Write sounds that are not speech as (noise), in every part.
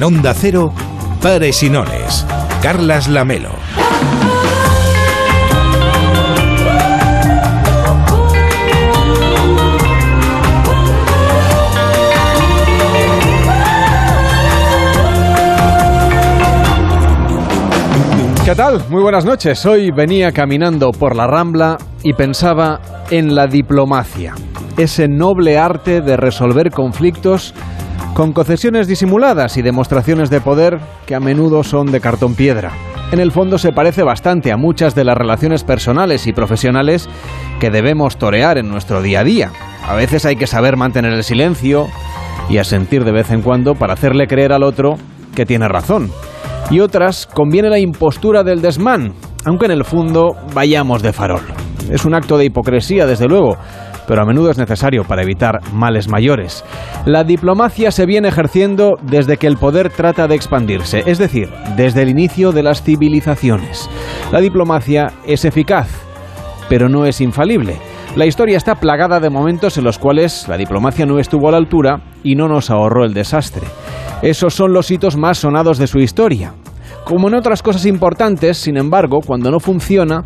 En Onda Cero, Pares y Nones. Carlas Lamelo. ¿Qué tal? Muy buenas noches. Hoy venía caminando por la Rambla y pensaba en la diplomacia, ese noble arte de resolver conflictos con concesiones disimuladas y demostraciones de poder que a menudo son de cartón piedra. En el fondo se parece bastante a muchas de las relaciones personales y profesionales que debemos torear en nuestro día a día. A veces hay que saber mantener el silencio y asentir de vez en cuando para hacerle creer al otro que tiene razón y otras conviene la impostura del desmán, aunque en el fondo vayamos de farol. Es un acto de hipocresía, desde luego, pero a menudo es necesario para evitar males mayores. La diplomacia se viene ejerciendo desde que el poder trata de expandirse, es decir, desde el inicio de las civilizaciones. La diplomacia es eficaz, pero no es infalible. La historia está plagada de momentos en los cuales la diplomacia no estuvo a la altura y no nos ahorró el desastre. Esos son los hitos más sonados de su historia. Como en otras cosas importantes, sin embargo, cuando no funciona,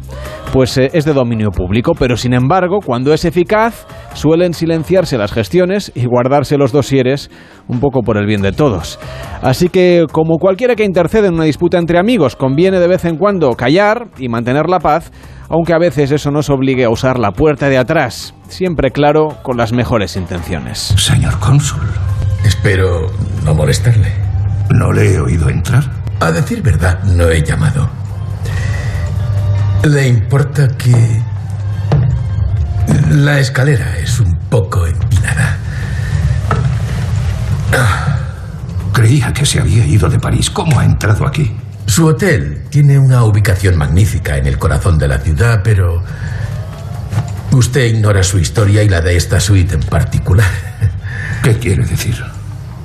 pues eh, es de dominio público, pero sin embargo, cuando es eficaz, suelen silenciarse las gestiones y guardarse los dosieres un poco por el bien de todos. Así que, como cualquiera que intercede en una disputa entre amigos, conviene de vez en cuando callar y mantener la paz, aunque a veces eso nos obligue a usar la puerta de atrás, siempre claro, con las mejores intenciones. Señor cónsul, Espero no molestarle. ¿no le he oído entrar? A decir verdad, no he llamado. ¿Le importa que la escalera es un poco empinada? Creía que se había ido de París. ¿Cómo ha entrado aquí? Su hotel tiene una ubicación magnífica en el corazón de la ciudad, pero usted ignora su historia y la de esta suite en particular. ¿Qué quiere decir?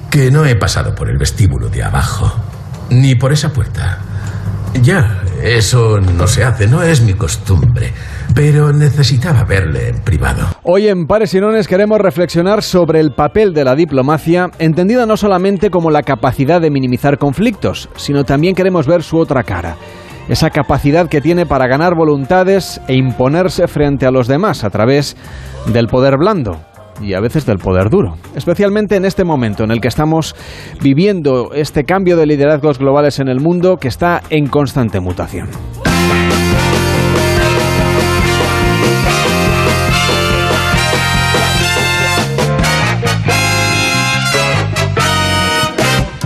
Que no he pasado por el vestíbulo de abajo, ni por esa puerta. Ya, eso no se hace, no es mi costumbre, pero necesitaba verle en privado. Hoy en Pares y Nones queremos reflexionar sobre el papel de la diplomacia, entendida no solamente como la capacidad de minimizar conflictos, sino también queremos ver su otra cara. Esa capacidad que tiene para ganar voluntades e imponerse frente a los demás a través del poder blando y a veces del poder duro. Especialmente en este momento en el que estamos viviendo este cambio de liderazgos globales en el mundo que está en constante mutación.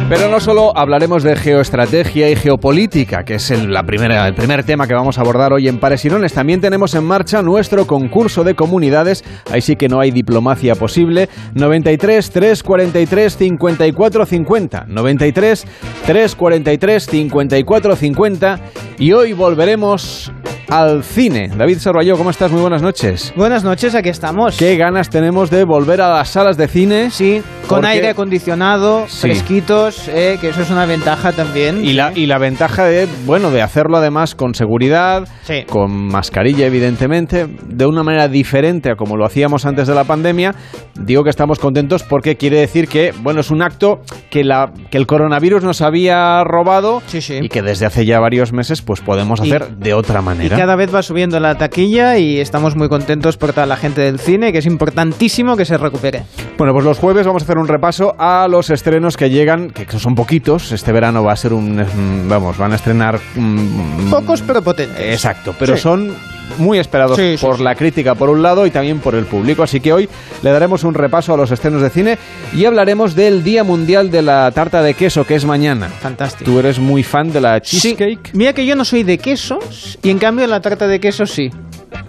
Pero no solo hablaremos de geoestrategia y geopolítica, que es el, la primera, el primer tema que vamos a abordar hoy en Pares y Nones. También tenemos en marcha nuestro concurso de comunidades. Ahí sí que no hay diplomacia posible. 93 343 54 50. 93 343 54 50. Y hoy volveremos al cine. David Sarvalló, ¿cómo estás? Muy buenas noches. Buenas noches, aquí estamos. ¿Qué ganas tenemos de volver a las salas de cine? Sí, con aire acondicionado, Sí. fresquitos, eh, que eso es una ventaja también. Y la, y la ventaja de, bueno, de hacerlo además con seguridad, Sí. con mascarilla evidentemente, de una manera diferente a como lo hacíamos antes de la pandemia. Digo que estamos contentos porque quiere decir que, bueno, es un acto que, la, que el coronavirus nos había robado Sí, sí. y que desde hace ya varios meses pues podemos Y- hacer de otra Y manera. cada vez va subiendo la taquilla y estamos muy contentos por toda la gente del cine, que es importantísimo que se recupere. Bueno, pues los jueves vamos a hacer un repaso a los estrenos que llegan, que son poquitos. Este verano va a ser un, mm, vamos, van a estrenar mm, Pocos pero potentes. Exacto, pero Sí. son muy esperados Sí, por sí. la crítica por un lado y también por el público. Así que hoy le daremos un repaso a los estrenos de cine y hablaremos del Día Mundial de la Tarta de Queso, que es mañana. Fantástico. Tú eres muy fan de la Sí. cheesecake. Mira que yo no soy de quesos y en cambio la tarta de quesos sí.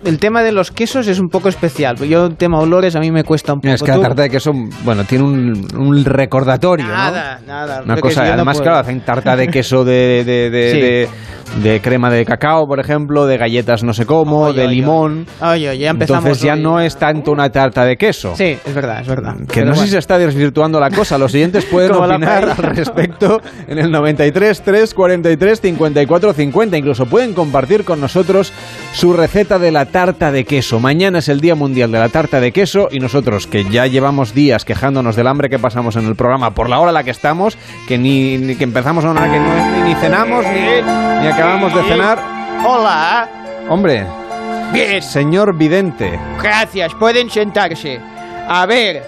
El tema de los quesos es un poco especial. Yo el tema olores a mí me cuesta un poco. Es que la tarta de queso, bueno, tiene un, un recordatorio, ¿no? Nada, nada. Una cosa, no además, claro, hacen tarta de queso (laughs) de- de crema de cacao, por ejemplo, de galletas no sé cómo, Oye, de oye, limón. Oye, oye, ya empezamos. Entonces ya no es tanto una tarta de queso. Sí, es verdad, es verdad. Que Pero no sé bueno. si se está desvirtuando la cosa. Los siguientes (laughs) pueden opinar al respecto en el 93 3 43 54 50. Incluso pueden compartir con nosotros su receta de la tarta de queso. Mañana es el Día Mundial de la Tarta de Queso y nosotros que ya llevamos días quejándonos del hambre que pasamos en el programa por la hora a la que estamos, que ni, ni que empezamos a una hora que no, ni cenamos ni, ni acabamos de cenar. Hola. Hombre, Bien, señor vidente, gracias. Pueden sentarse. A ver,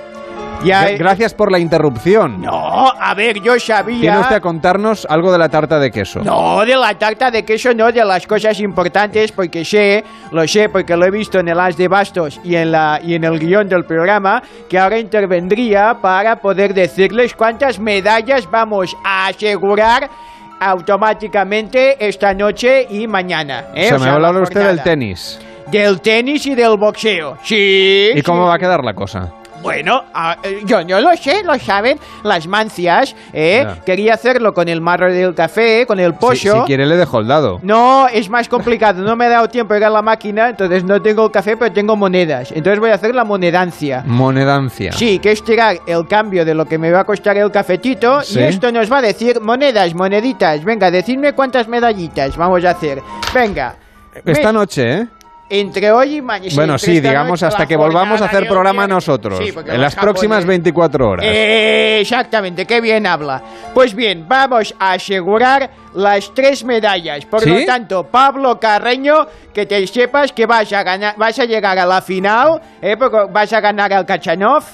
ya. gra- gracias por la interrupción. No, a ver, yo sabía. Tiene usted a contarnos algo de la tarta de queso. No, de la tarta de queso no, de las cosas importantes, porque sé, lo sé, porque lo he visto en el As de Bastos y en, la, y en el guion del programa, que ahora intervendría para poder decirles cuántas medallas vamos a asegurar automáticamente esta noche y mañana. ¿eh? Se O me sea, hablar usted del tenis. Del tenis y del boxeo. Sí. ¿Y cómo va a quedar la cosa? Bueno, ah, eh, yo no lo sé, lo saben las mancias, ¿eh? Ya. Quería hacerlo con el marro del café, con el Si, pollo. si quiere le dejo el dado. No, es más complicado. No me he dado tiempo a ir a la máquina, entonces no tengo el café, pero tengo monedas. Entonces voy a hacer la monedancia. Monedancia. Sí, que es tirar el cambio de lo que me va a costar el cafetito Sí. y esto nos va a decir monedas, moneditas. Venga, decidme cuántas medallitas vamos a hacer. Venga. Esta Me- noche, ¿eh? Entre hoy y mañana. bueno, sí, digamos hasta que volvamos a hacer programa nosotros. en las próximas 24 horas. Eh, exactamente, qué bien habla. Pues bien, vamos a asegurar las tres medallas. Por ¿Sí? lo tanto, Pablo Carreño, que te sepas que vas a ganar, vas a llegar a la final, eh, porque vas a ganar al Kachanov.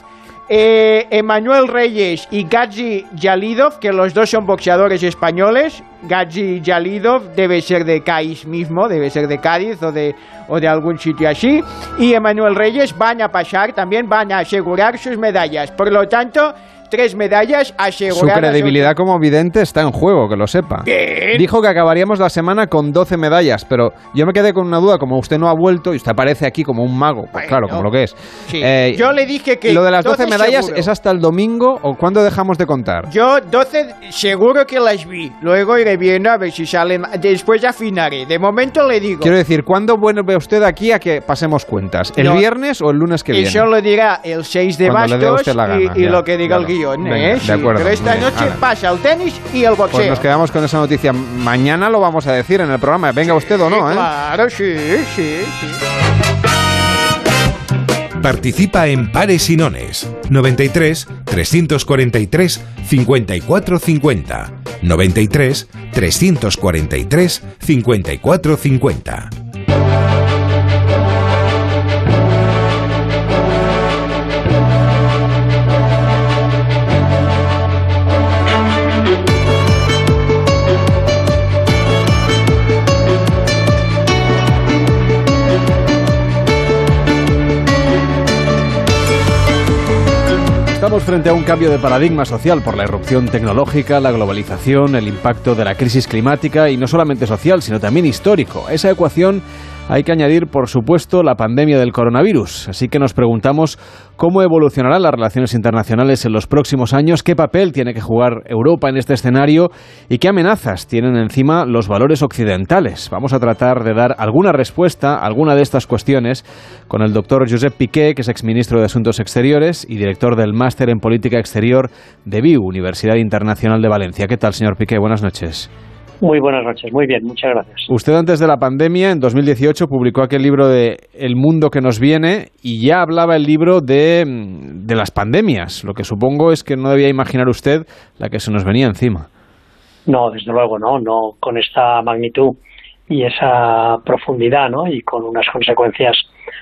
Eh, Emanuel Reyes y Gadzi Yalidov, que los dos son boxeadores españoles. Gadzi Yalidov debe ser de Cádiz mismo, debe ser de Cádiz o de, o de algún sitio así. Y Emanuel Reyes van a pasar, también van a asegurar sus medallas. Por lo tanto, tres medallas Su aseguradas. credibilidad como vidente está en juego, que lo sepa. Bien. Dijo que acabaríamos la semana con 12 medallas, pero yo me quedé con una duda, como usted no ha vuelto y usted aparece aquí como un mago, pues Bueno. claro, como lo que es. Sí. Eh, Yo le dije que Lo de las 12 medallas seguro. es hasta el domingo o cuándo dejamos de contar. Yo 12 seguro que las vi. Luego iré viendo a ver si salen. Después afinaré. De momento le digo. Quiero decir, ¿cuándo vuelve usted aquí a que pasemos cuentas? ¿El No. viernes o el lunes que viene? Eso lo dirá el 6 de Cuando bastos usted la y- gana, y, ya, lo que diga el claro. Venga, ¿eh? de Sí, acuerdo, Pero esta bien, noche ala. pasa el tenis y el boxeo. Pues nos quedamos con esa noticia. Mañana lo vamos a decir en el programa, venga usted o no, ¿eh? Claro, sí, sí, sí. Participa en Pares y Nones 93 343 54 50 93 343 54 50 Estamos frente a un cambio de paradigma social por la irrupción tecnológica, la globalización, el impacto de la crisis climática y no solamente social, sino también histórico. Esa ecuación hay que añadir, por supuesto, la pandemia del coronavirus. Así que nos preguntamos cómo evolucionarán las relaciones internacionales en los próximos años, qué papel tiene que jugar Europa en este escenario y qué amenazas tienen encima los valores occidentales. Vamos a tratar de dar alguna respuesta a alguna de estas cuestiones con el doctor Josep Piqué, que es exministro de Asuntos Exteriores y director del Máster en Política Exterior de BIU, Universidad Internacional de Valencia. ¿Qué tal, señor Piqué? Buenas noches. Muy buenas noches, muy bien, muchas gracias. Usted antes de la pandemia, en 2018, publicó aquel libro de El mundo que nos viene y ya hablaba el libro de, mm, de las pandemias. Lo que supongo es que no debía imaginar usted la que se nos venía encima. No, desde luego, no, no con esta magnitud y esa profundidad, ¿no? Y con unas consecuencias,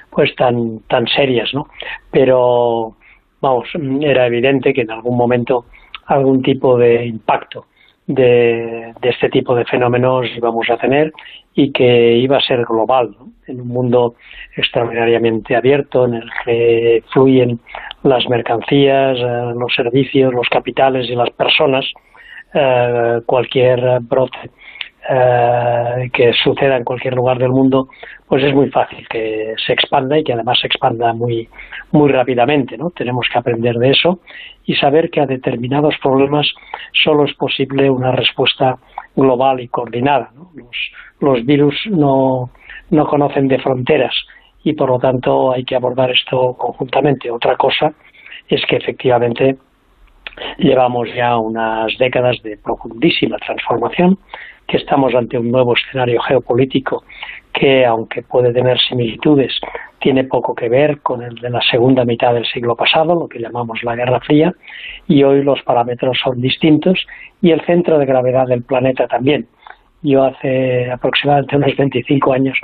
pues tan tan serias, ¿no? Pero vamos, era evidente que en algún momento algún tipo de impacto de, de este tipo de fenómenos íbamos a tener y que iba a ser global, en un mundo extraordinariamente abierto en el que fluyen las mercancías, eh, los servicios, los capitales y las personas, eh, cualquier brote eh, que suceda en cualquier lugar del mundo, pues es muy fácil que se expanda y que además se expanda muy, muy rápidamente. ¿no? Tenemos que aprender de eso y saber que a determinados problemas solo es posible una respuesta global y coordinada. Los, los virus no, no conocen de fronteras y por lo tanto hay que abordar esto conjuntamente. Otra cosa es que efectivamente llevamos ya unas décadas de profundísima transformación, que estamos ante un nuevo escenario geopolítico que, aunque puede tener similitudes, tiene poco que ver con el de la segunda mitad del siglo pasado, lo que llamamos la Guerra Fría, y hoy los parámetros son distintos y el centro de gravedad del planeta también. Yo hace aproximadamente unos 25 años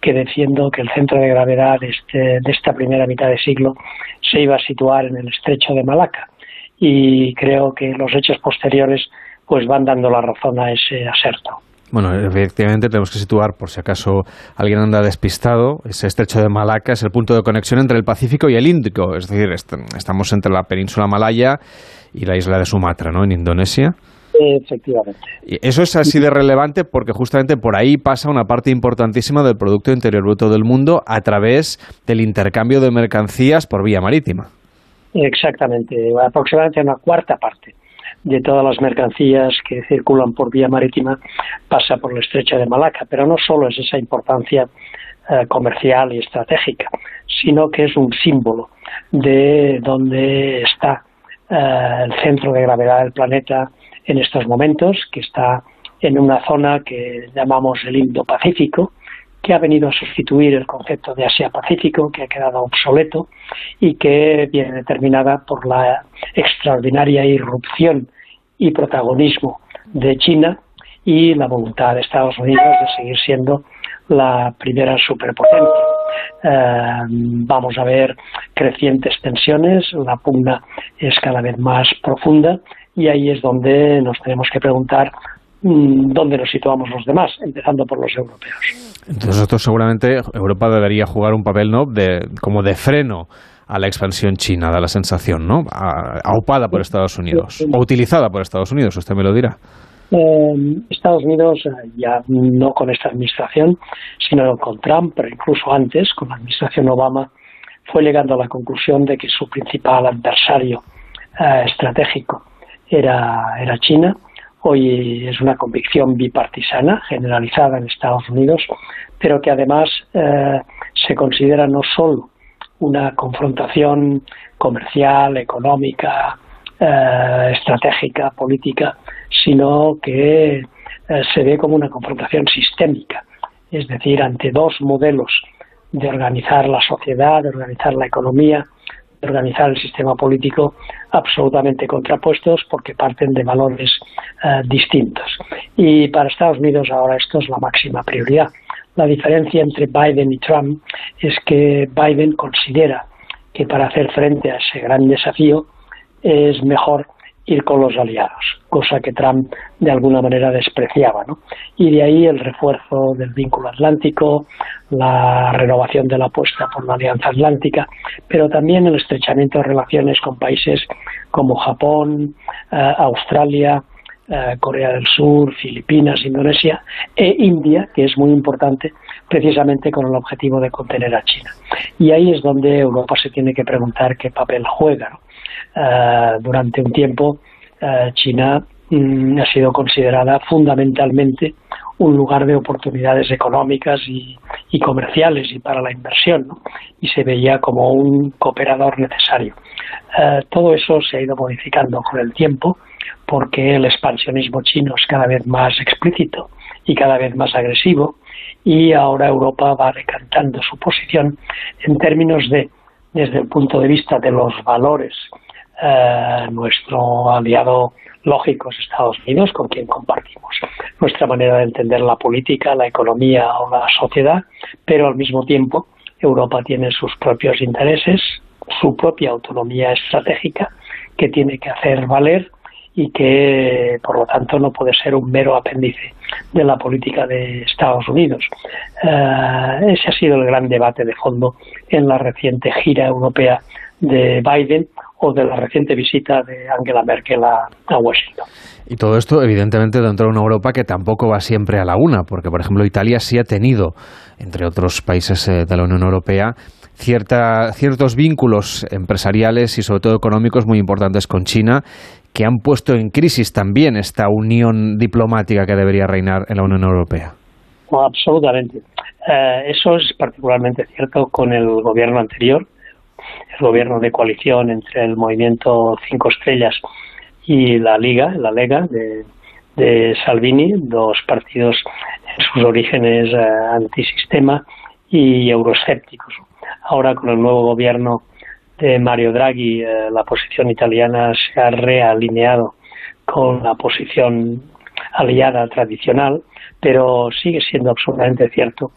que defiendo que el centro de gravedad de, este, de esta primera mitad de siglo se iba a situar en el estrecho de Malaca y creo que los hechos posteriores pues van dando la razón a ese aserto. Bueno, efectivamente tenemos que situar, por si acaso alguien anda despistado, ese estrecho de Malaca es el punto de conexión entre el Pacífico y el Índico, es decir, estamos entre la península malaya y la isla de Sumatra, ¿no?, en Indonesia. Efectivamente. Y eso es así de relevante porque justamente por ahí pasa una parte importantísima del Producto Interior Bruto del mundo a través del intercambio de mercancías por vía marítima. Exactamente, aproximadamente una cuarta parte de todas las mercancías que circulan por vía marítima pasa por el estrecho de Malaca, pero no solo es esa importancia eh, comercial y estratégica, sino que es un símbolo de donde está eh, el centro de gravedad del planeta en estos momentos, que está en una zona que llamamos el Indo-Pacífico, que ha venido a sustituir el concepto de Asia-Pacífico, que ha quedado obsoleto y que viene determinada por la extraordinaria irrupción y protagonismo de China y la voluntad de Estados Unidos de seguir siendo la primera superpotencia. Eh, vamos a ver crecientes tensiones, la pugna es cada vez más profunda y ahí es donde nos tenemos que preguntar dónde nos situamos los demás, empezando por los europeos. Entonces nosotros seguramente Europa debería jugar un papel ¿no? de, como de freno a la expansión china, da la sensación, ¿no? aupada por Estados Unidos, o utilizada por Estados Unidos, usted me lo dirá. Eh, Estados Unidos, eh, ya no con esta administración, sino con Trump, pero incluso antes, con la administración Obama, fue llegando a la conclusión de que su principal adversario eh, estratégico era, era China. Hoy es una convicción bipartisana generalizada en Estados Unidos, pero que además eh, se considera no solo una confrontación comercial, económica, eh, estratégica, política, sino que eh, se ve como una confrontación sistémica, es decir, ante dos modelos de organizar la sociedad, de organizar la economía, organizar el sistema político absolutamente contrapuestos porque parten de valores eh, distintos. Y para Estados Unidos ahora esto es la máxima prioridad. La diferencia entre Biden y Trump es que Biden considera que para hacer frente a ese gran desafío es mejor ir con los aliados, cosa que Trump de alguna manera despreciaba. ¿no? Y de ahí el refuerzo del vínculo atlántico, la renovación de la apuesta por la Alianza Atlántica, pero también el estrechamiento de relaciones con países como Japón, eh, Australia, eh, Corea del Sur, Filipinas, Indonesia e India, que es muy importante precisamente con el objetivo de contener a China. Y ahí es donde Europa se tiene que preguntar qué papel juega. Eh, durante un tiempo eh, China mm, ha sido considerada fundamentalmente un lugar de oportunidades económicas y, comerciales y para la inversión, y se veía como un cooperador necesario. Eh, todo eso se ha ido modificando con el tiempo porque el expansionismo chino es cada vez más explícito y cada vez más agresivo y ahora Europa va decantando su posición en términos de, desde el punto de vista de los valores eh, nuestro aliado lógico es Estados Unidos, con quien compartimos nuestra manera de entender la política, la economía o la sociedad, pero al mismo tiempo Europa tiene sus propios intereses, su propia autonomía estratégica que tiene que hacer valer y que por lo tanto no puede ser un mero apéndice de la política de Estados Unidos. Eh, ese ha sido el gran debate de fondo en la reciente gira europea de Biden o de la reciente visita de Angela Merkel a, Washington. Y todo esto, evidentemente, dentro de una Europa que tampoco va siempre a la una, porque, por ejemplo, Italia sí ha tenido, entre otros países eh, de la Unión Europea, cierta, ciertos vínculos empresariales y, sobre todo, económicos muy importantes con China, que han puesto en crisis también esta unión diplomática que debería reinar en la Unión Europea. absolutamente. Eh, eso es particularmente cierto con el gobierno anterior, el gobierno de coalición entre el movimiento Cinco Estrellas y la Liga, la Lega de, Salvini, dos partidos en sus orígenes eh, antisistema y euroscépticos. Ahora con el nuevo gobierno de Mario Draghi, eh, la posición italiana se ha realineado con la posición aliada tradicional, pero sigue siendo absolutamente cierto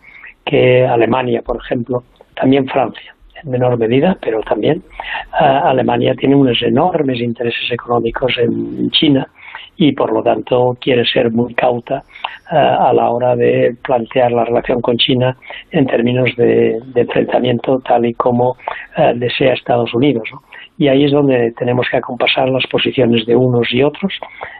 que Alemania, por ejemplo, también Francia, en menor medida, pero también eh, Alemania tiene unos enormes intereses económicos en China y por lo tanto quiere ser muy cauta eh, a la hora de plantear la relación con China en términos de, enfrentamiento tal y como eh, desea Estados Unidos. Y ahí es donde tenemos que acompasar las posiciones de unos y otros.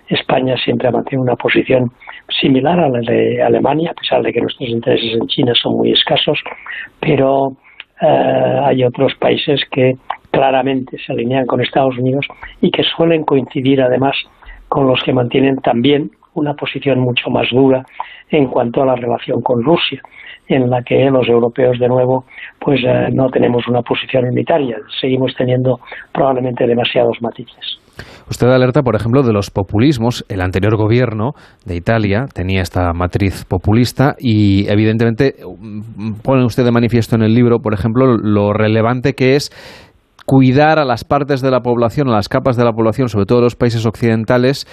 España siempre ha mantenido una posición similar a la de Alemania, a pesar de que nuestros intereses en China son muy escasos, pero eh, hay otros países que claramente se alinean con Estados Unidos y que suelen coincidir además con los que mantienen también una posición mucho más dura en cuanto a la relación con Rusia, en la que los europeos de nuevo pues eh, no tenemos una posición unitaria, seguimos teniendo probablemente demasiados matices. Usted alerta, por ejemplo, de los populismos. El anterior gobierno de Italia tenía esta matriz populista y, evidentemente, pone usted de manifiesto en el libro, por ejemplo, lo relevante que es cuidar a las partes de la población, a las capas de la población, sobre todo los países occidentales,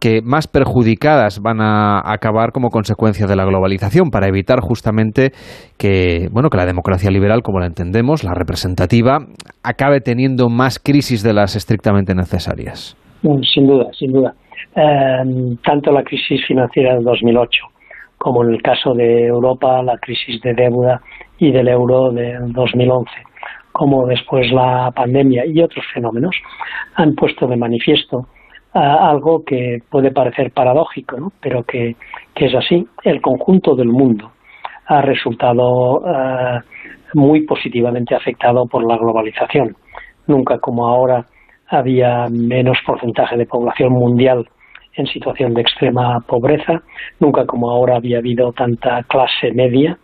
que más perjudicadas van a acabar como consecuencia de la globalización para evitar justamente que bueno que la democracia liberal como la entendemos la representativa acabe teniendo más crisis de las estrictamente necesarias. Sin duda sin duda. Em, tanto la crisis financiera del 2008 como en el caso de Europa la crisis de deuda y del euro del 2011 como después la pandemia y otros fenómenos han puesto de manifiesto algo que puede parecer paradójico, ¿no? pero que, es así. El conjunto del mundo ha resultado eh, muy positivamente afectado por la globalización. Nunca como ahora había menos porcentaje de población mundial en situación de extrema pobreza, nunca como ahora había habido tanta clase media,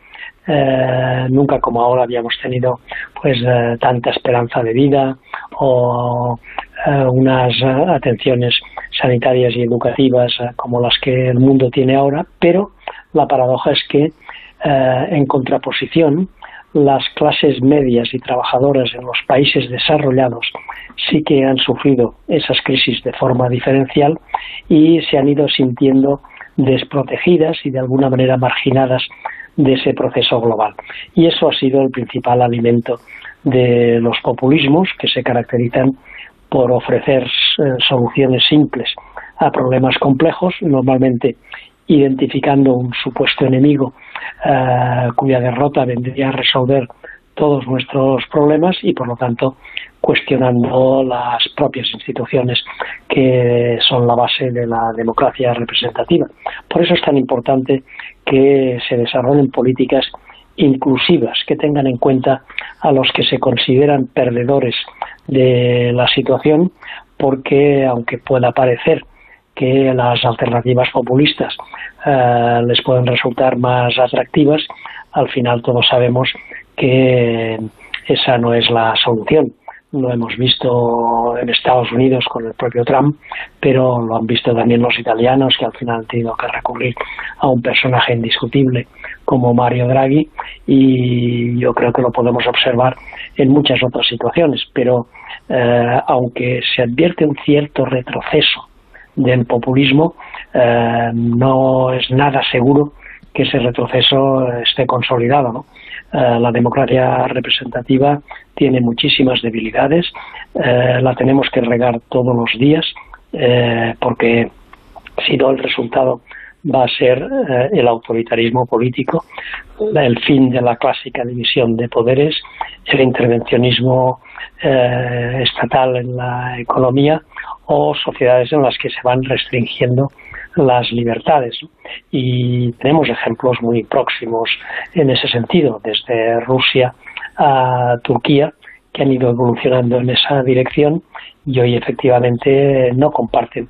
eh, nunca como ahora habíamos tenido pues eh, tanta esperanza de vida o unas atenciones sanitarias y educativas como las que el mundo tiene ahora, pero la paradoja es que en contraposición las clases medias y trabajadoras en los países desarrollados sí que han sufrido esas crisis de forma diferencial y se han ido sintiendo desprotegidas y de alguna manera marginadas de ese proceso global. Y eso ha sido el principal alimento de los populismos que se caracterizan por ofrecer eh, soluciones simples a problemas complejos, normalmente identificando un supuesto enemigo eh, cuya derrota vendría a resolver todos nuestros problemas y por lo tanto cuestionando las propias instituciones que son la base de la democracia representativa. Por eso es tan importante que se desarrollen políticas inclusivas que tengan en cuenta a los que se consideran perdedores de la situación porque aunque pueda parecer que las alternativas populistas eh, les pueden resultar más atractivas, al final todos sabemos que esa no es la solución. Lo hemos visto en Estados Unidos con el propio Trump, pero lo han visto también los italianos que al final han tenido que recurrir a un personaje indiscutible como Mario Draghi y yo creo que lo podemos observar en muchas otras situaciones, pero eh, aunque se advierte un cierto retroceso del populismo, eh, no es nada seguro que ese retroceso esté consolidado. Eh, la democracia representativa tiene muchísimas debilidades, la tenemos que regar todos los días, porque si no el resultado va a ser eh, el autoritarismo político, el fin de la clásica división de poderes, el intervencionismo eh, estatal en la economía o sociedades en las que se van restringiendo las libertades. Y tenemos ejemplos muy próximos en ese sentido, desde Rusia a Turquía, que han ido evolucionando en esa dirección y hoy efectivamente no comparten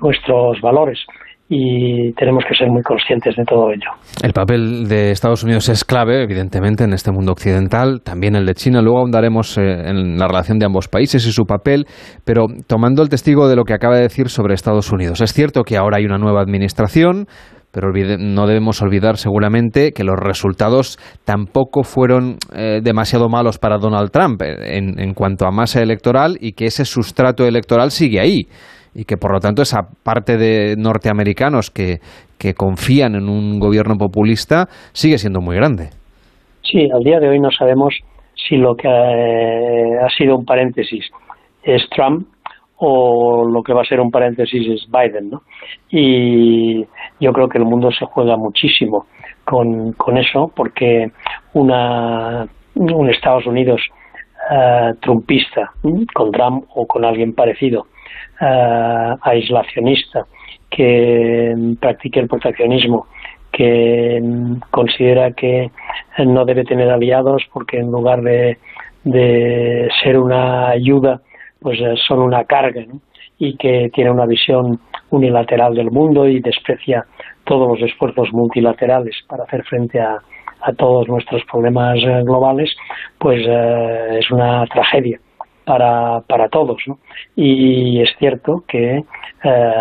nuestros valores y tenemos que ser muy conscientes de todo ello. El papel de Estados Unidos es clave, evidentemente, en este mundo occidental, también el de China. Luego ahondaremos eh, en la relación de ambos países y su papel, pero tomando el testigo de lo que acaba de decir sobre Estados Unidos. Es cierto que ahora hay una nueva administración, pero no debemos olvidar seguramente que los resultados tampoco fueron eh, demasiado malos para Donald Trump eh, en, cuanto a masa electoral y que ese sustrato electoral sigue ahí y que por lo tanto esa parte de norteamericanos que, que confían en un gobierno populista sigue siendo muy grande. Sí, al día de hoy no sabemos si lo que eh, ha sido un paréntesis es Trump o lo que va a ser un paréntesis es Biden, ¿no? Y yo creo que el mundo se juega muchísimo con, con eso porque una, un Estados Unidos uh, trumpista con Trump o con alguien parecido uh, aislacionista que practique el proteccionismo que considera que no debe tener aliados porque en lugar de, de ser una ayuda pues eh, son una carga y que tiene una visión unilateral del mundo y desprecia todos los esfuerzos multilaterales para hacer frente a, a todos nuestros problemas eh, globales, pues eh, es una tragedia para, para todos. Y es cierto que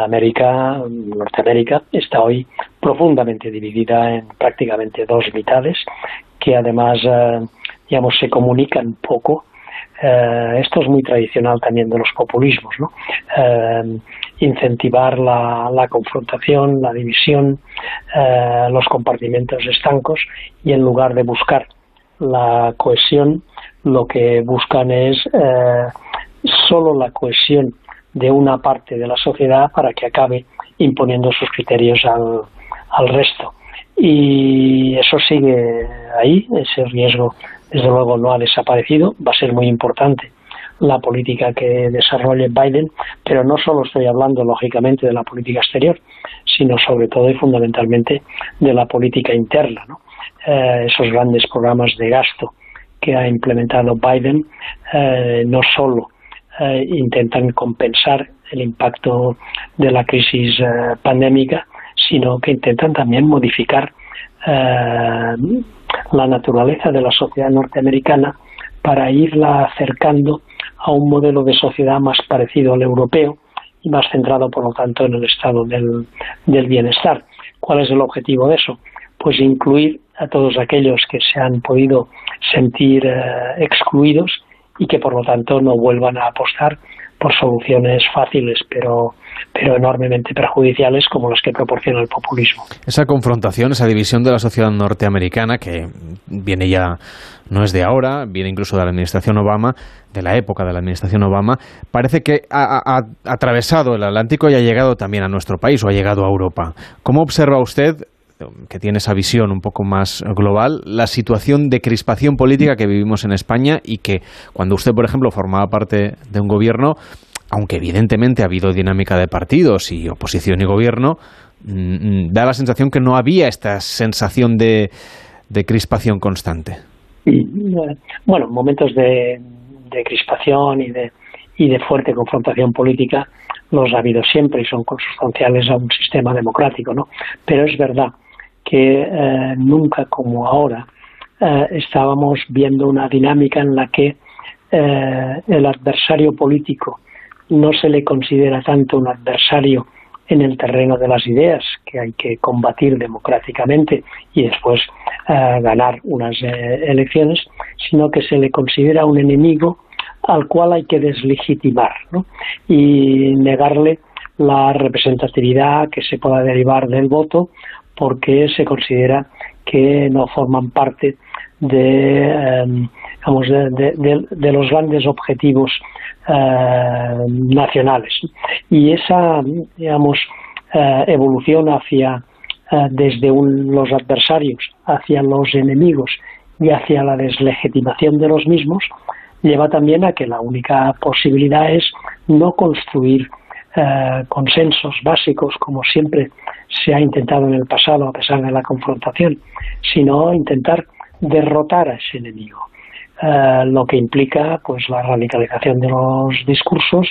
América, Norteamérica, está hoy profundamente dividida en prácticamente dos mitades, que además, digamos, se comunican poco eh, esto es muy tradicional también de los populismos, ¿no? Eh, incentivar la, la, confrontación, la división, eh, los compartimentos estancos y en lugar de buscar la cohesión, lo que buscan es solo la cohesión de una parte de la sociedad para que acabe imponiendo sus criterios al, al resto. Y eso sigue ahí, ese riesgo desde luego no ha desaparecido, va a ser muy importante la política que desarrolle Biden, pero no solo estoy hablando lógicamente de la política exterior, sino sobre todo y fundamentalmente de la política interna. Eh, esos grandes programas de gasto que ha implementado Biden eh, no solo eh, intentan compensar el impacto de la crisis pandémica, sino que intentan también modificar la naturaleza de la sociedad norteamericana para irla acercando a un modelo de sociedad más parecido al europeo y más centrado, por lo tanto, en el estado del, bienestar. ¿Cuál es el objetivo de eso? Pues incluir a todos aquellos que se han podido sentir eh, excluidos y que, por lo tanto, no vuelvan a apostar por soluciones fáciles, pero, pero enormemente perjudiciales como las que proporciona el populismo. Esa confrontación, esa división de la sociedad norteamericana, que viene ya, no es de ahora, viene incluso de la administración Obama, de la época de la administración Obama, parece que ha, ha atravesado el Atlántico y ha llegado también a nuestro país o ha llegado a Europa. ¿Cómo observa usted que tiene esa visión un poco más global, la situación de crispación política que vivimos en España y que cuando usted, por ejemplo, formaba parte de un gobierno, aunque evidentemente ha habido dinámica de partidos y oposición y gobierno, mm, mm, da la sensación que no había esta sensación de, crispación constante. Bueno, momentos de, de crispación y de, y de fuerte confrontación política los ha habido siempre y son consustanciales a un sistema democrático, ¿no? Pero es verdad que eh, nunca como ahora eh, estábamos viendo una dinámica en la que eh, el adversario político no se le considera tanto un adversario en el terreno de las ideas que hay que combatir democráticamente y después ganar unas elecciones, sino que se le considera un enemigo al cual hay que deslegitimar y negarle la representatividad que se pueda derivar del voto porque se considera que no forman parte de, em, los grandes objetivos em, nacionales. Y esa eh, evolución hacia eh, desde los adversarios hacia los enemigos y hacia la deslegitimación de los mismos, lleva también a que la única posibilidad es no construir eh, consensos básicos como siempre se ha intentado en el pasado a pesar de la confrontación, sino intentar derrotar a ese enemigo. Eh, lo que implica pues la radicalización de los discursos,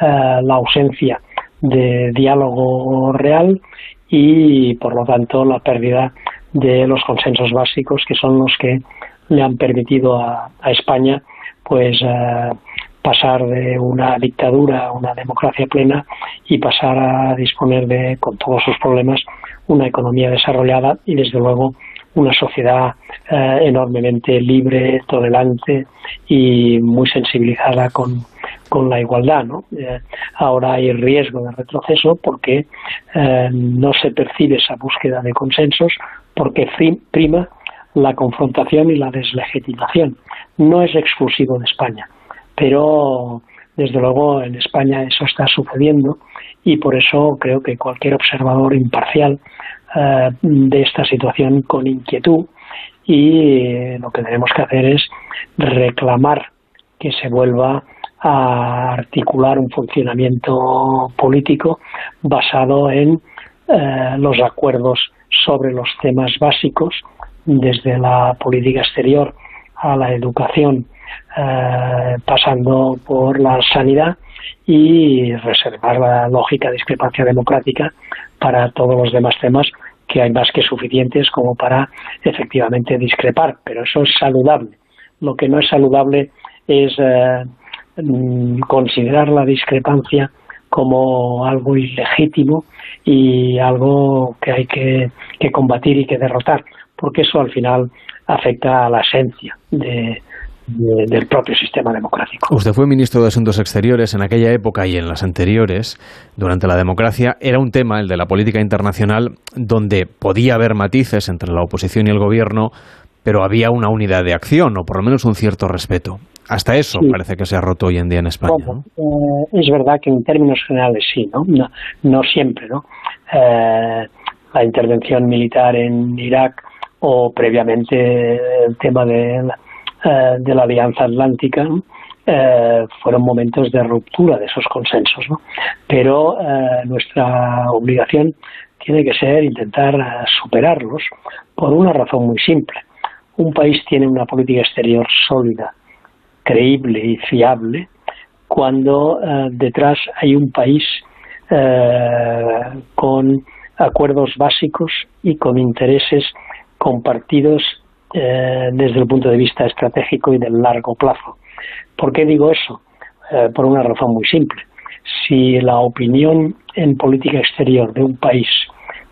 eh, la ausencia de diálogo real y por lo tanto la pérdida de los consensos básicos que son los que le han permitido a, España pues eh, pasar de una dictadura a una democracia plena y pasar a disponer de con todos sus problemas una economía desarrollada y desde luego una sociedad eh, enormemente libre, tolerante y muy sensibilizada con, la igualdad. ¿no? Eh, ahora hay riesgo de retroceso porque eh, no se percibe esa búsqueda de consensos porque prima la confrontación y la deslegitimación. No es exclusivo de España, pero desde luego en España eso está sucediendo y por eso creo que cualquier observador imparcial eh, de esta situación con inquietud y lo que tenemos que hacer es reclamar que se vuelva a articular un funcionamiento político basado en eh, los acuerdos sobre los temas básicos, desde la política exterior a la educación, eh, pasando por la sanidad y reservar la lógica discrepancia democrática para todos los demás temas que hay más que suficientes como para efectivamente discrepar, pero eso es saludable. Lo que no es saludable es eh, mm, considerar la discrepancia como algo ilegítimo y algo que hay que, que combatir y que derrotar, porque eso al final afecta a la esencia de, del propio sistema democrático. Usted fue ministro de Asuntos Exteriores en aquella época y en las anteriores, durante la democracia. Era un tema, el de la política internacional, donde podía haber matices entre la oposición y el gobierno, pero había una unidad de acción, o por lo menos un cierto respeto. Hasta eso parece que se ha roto hoy en día en España. Eh, es verdad que en términos generales sí, ¿no? No, siempre, ¿no? Eh, la intervención militar en Irak o previamente el tema de eh, de la Alianza Atlántica eh, fueron momentos de ruptura de esos consensos. Pero eh, nuestra obligación tiene que ser intentar superarlos por una razón muy simple. Un país tiene una política exterior sólida, creíble y fiable cuando detrás hay un país con acuerdos básicos y con intereses compartidos eh, desde el punto de vista estratégico y del largo plazo. ¿Por qué digo eso? Eh, por una razón muy simple. Si la opinión en política exterior de un país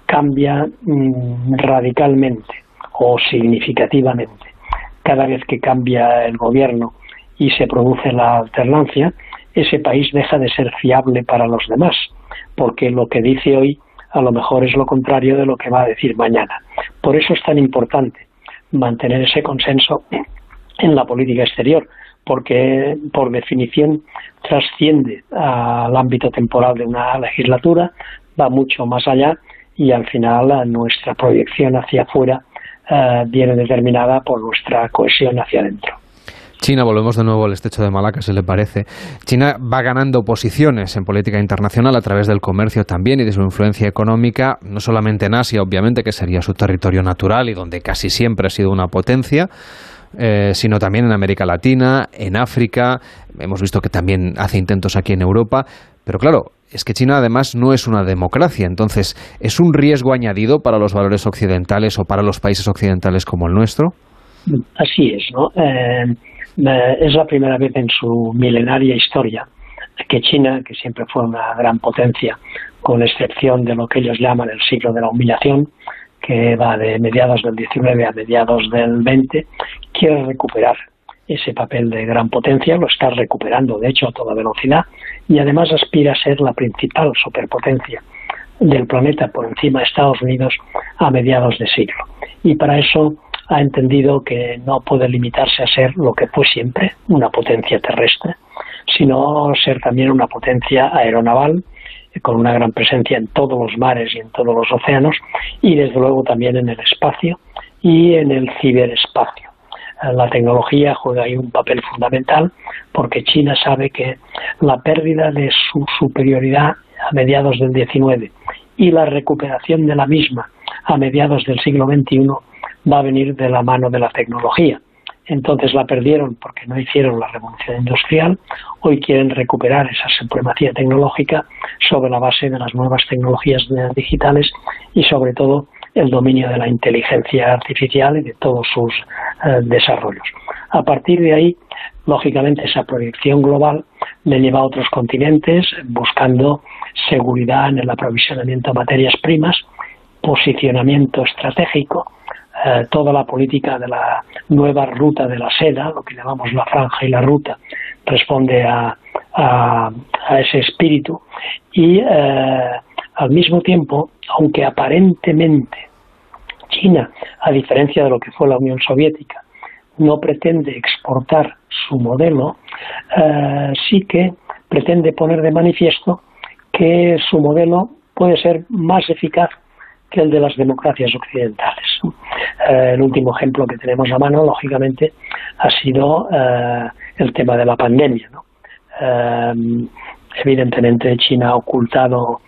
cambia mm, radicalmente o significativamente cada vez que cambia el gobierno y se produce la alternancia, ese país deja de ser fiable para los demás, porque lo que dice hoy a lo mejor es lo contrario de lo que va a decir mañana. Por eso es tan importante mantener ese consenso en la política exterior, porque por definición trasciende al ámbito temporal de una legislatura, va mucho más allá y al final nuestra proyección hacia afuera eh, viene determinada por nuestra cohesión hacia adentro. China, volvemos de nuevo al estrecho de Malaca, si le parece. China va ganando posiciones en política internacional a través del comercio también y de su influencia económica, no solamente en Asia, obviamente, que sería su territorio natural y donde casi siempre ha sido una potencia, eh, sino también en América Latina, en África. Hemos visto que también hace intentos aquí en Europa. Pero claro, es que China además no es una democracia, entonces, ¿es un riesgo añadido para los valores occidentales o para los países occidentales como el nuestro? Así es, ¿no? Eh, es la primera vez en su milenaria historia que China, que siempre fue una gran potencia, con excepción de lo que ellos llaman el siglo de la humillación, que va de mediados del 19 a mediados del 20, quiere recuperar ese papel de gran potencia, lo está recuperando de hecho a toda velocidad y además aspira a ser la principal superpotencia del planeta por encima de Estados Unidos a mediados de siglo. Y para eso ha entendido que no puede limitarse a ser lo que fue siempre, una potencia terrestre, sino ser también una potencia aeronaval con una gran presencia en todos los mares y en todos los océanos, y desde luego también en el espacio y en el ciberespacio. La tecnología juega ahí un papel fundamental porque China sabe que la pérdida de su superioridad a mediados del XIX y la recuperación de la misma a mediados del siglo XXI va a venir de la mano de la tecnología. Entonces la perdieron porque no hicieron la revolución industrial. Hoy quieren recuperar esa supremacía tecnológica sobre la base de las nuevas tecnologías digitales y sobre todo el dominio de la inteligencia artificial y de todos sus eh, desarrollos. A partir de ahí, lógicamente, esa proyección global le lleva a otros continentes buscando seguridad en el aprovisionamiento de materias primas, posicionamiento estratégico, eh, toda la política de la nueva ruta de la seda, lo que llamamos la franja y la ruta, responde a, ese espíritu. Y eh, al mismo tiempo, aunque aparentemente China, a diferencia de lo que fue la Unión Soviética, no pretende exportar su modelo, eh, sí que pretende poner de manifiesto que su modelo puede ser más eficaz que el de las democracias occidentales. Eh, el último ejemplo que tenemos a mano, lógicamente, ha sido eh, el tema de la pandemia. Eh, evidentemente, China ha ocultado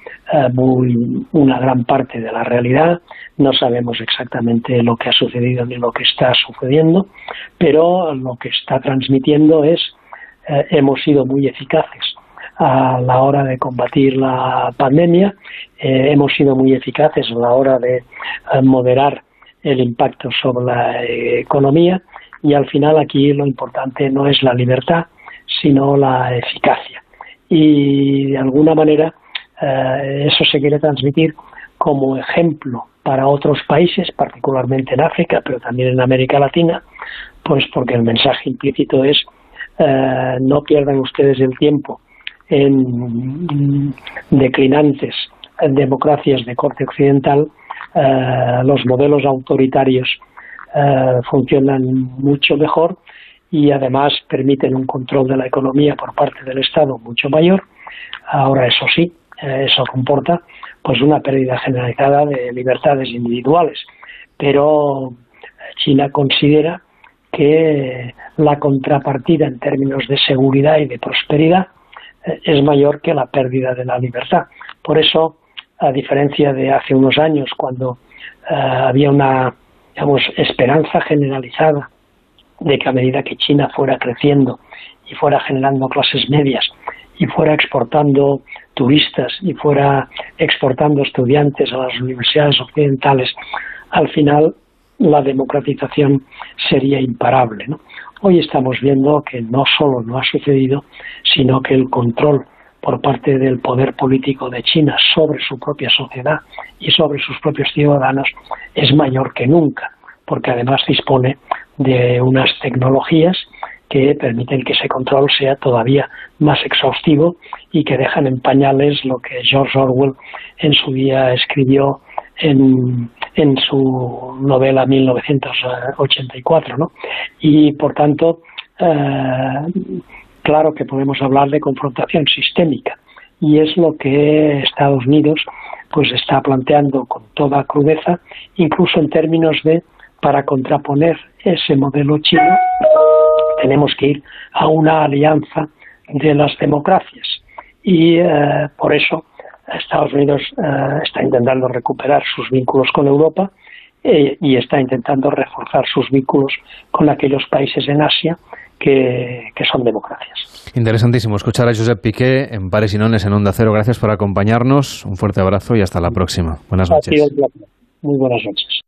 una gran parte de la realidad. No sabemos exactamente lo que ha sucedido ni lo que está sucediendo, pero lo que está transmitiendo es hemos sido muy eficaces a la hora de combatir la pandemia. Eh, hemos sido muy eficaces a la hora de eh, moderar el impacto sobre la economía y al final aquí lo importante no es la libertad, sino la eficacia. Y de alguna manera eh, eso se quiere transmitir como ejemplo para otros países, particularmente en África, pero también en América Latina, pues porque el mensaje implícito es no pierdan ustedes el tiempo en declinantes en democracias de corte occidental, eh, los modelos autoritarios eh, funcionan mucho mejor y además permiten un control de la economía por parte del Estado mucho mayor. Ahora, eso sí, eh, eso comporta pues una pérdida generalizada de libertades individuales, pero China considera que la contrapartida en términos de seguridad y de prosperidad es mayor que la pérdida de la libertad. Por eso, a diferencia de hace unos años, cuando eh, había una digamos, esperanza generalizada de que a medida que China fuera creciendo y fuera generando clases medias y fuera exportando turistas y fuera exportando estudiantes a las universidades occidentales, al final la democratización sería imparable. ¿no? Hoy estamos viendo que no solo no ha sucedido, sino que el control por parte del poder político de China sobre su propia sociedad y sobre sus propios ciudadanos es mayor que nunca, porque además dispone de unas tecnologías que permiten que ese control sea todavía más exhaustivo y que dejan en pañales lo que George Orwell en su día escribió en, su novela 1984, ¿no? Y por tanto, eh, claro que podemos hablar de confrontación sistémica y es lo que Estados Unidos pues está planteando con toda crudeza, incluso en términos de para contraponer ese modelo chino tenemos que ir a una alianza de las democracias y eh, por eso Estados Unidos eh, está intentando recuperar sus vínculos con Europa eh, y está intentando reforzar sus vínculos con aquellos países en Asia que, son democracias. Interesantísimo escuchar a Josep Piqué en Pares y Nones en Onda Cero. Gracias por acompañarnos. Un fuerte abrazo y hasta la próxima. Buenas noches. Muy buenas noches.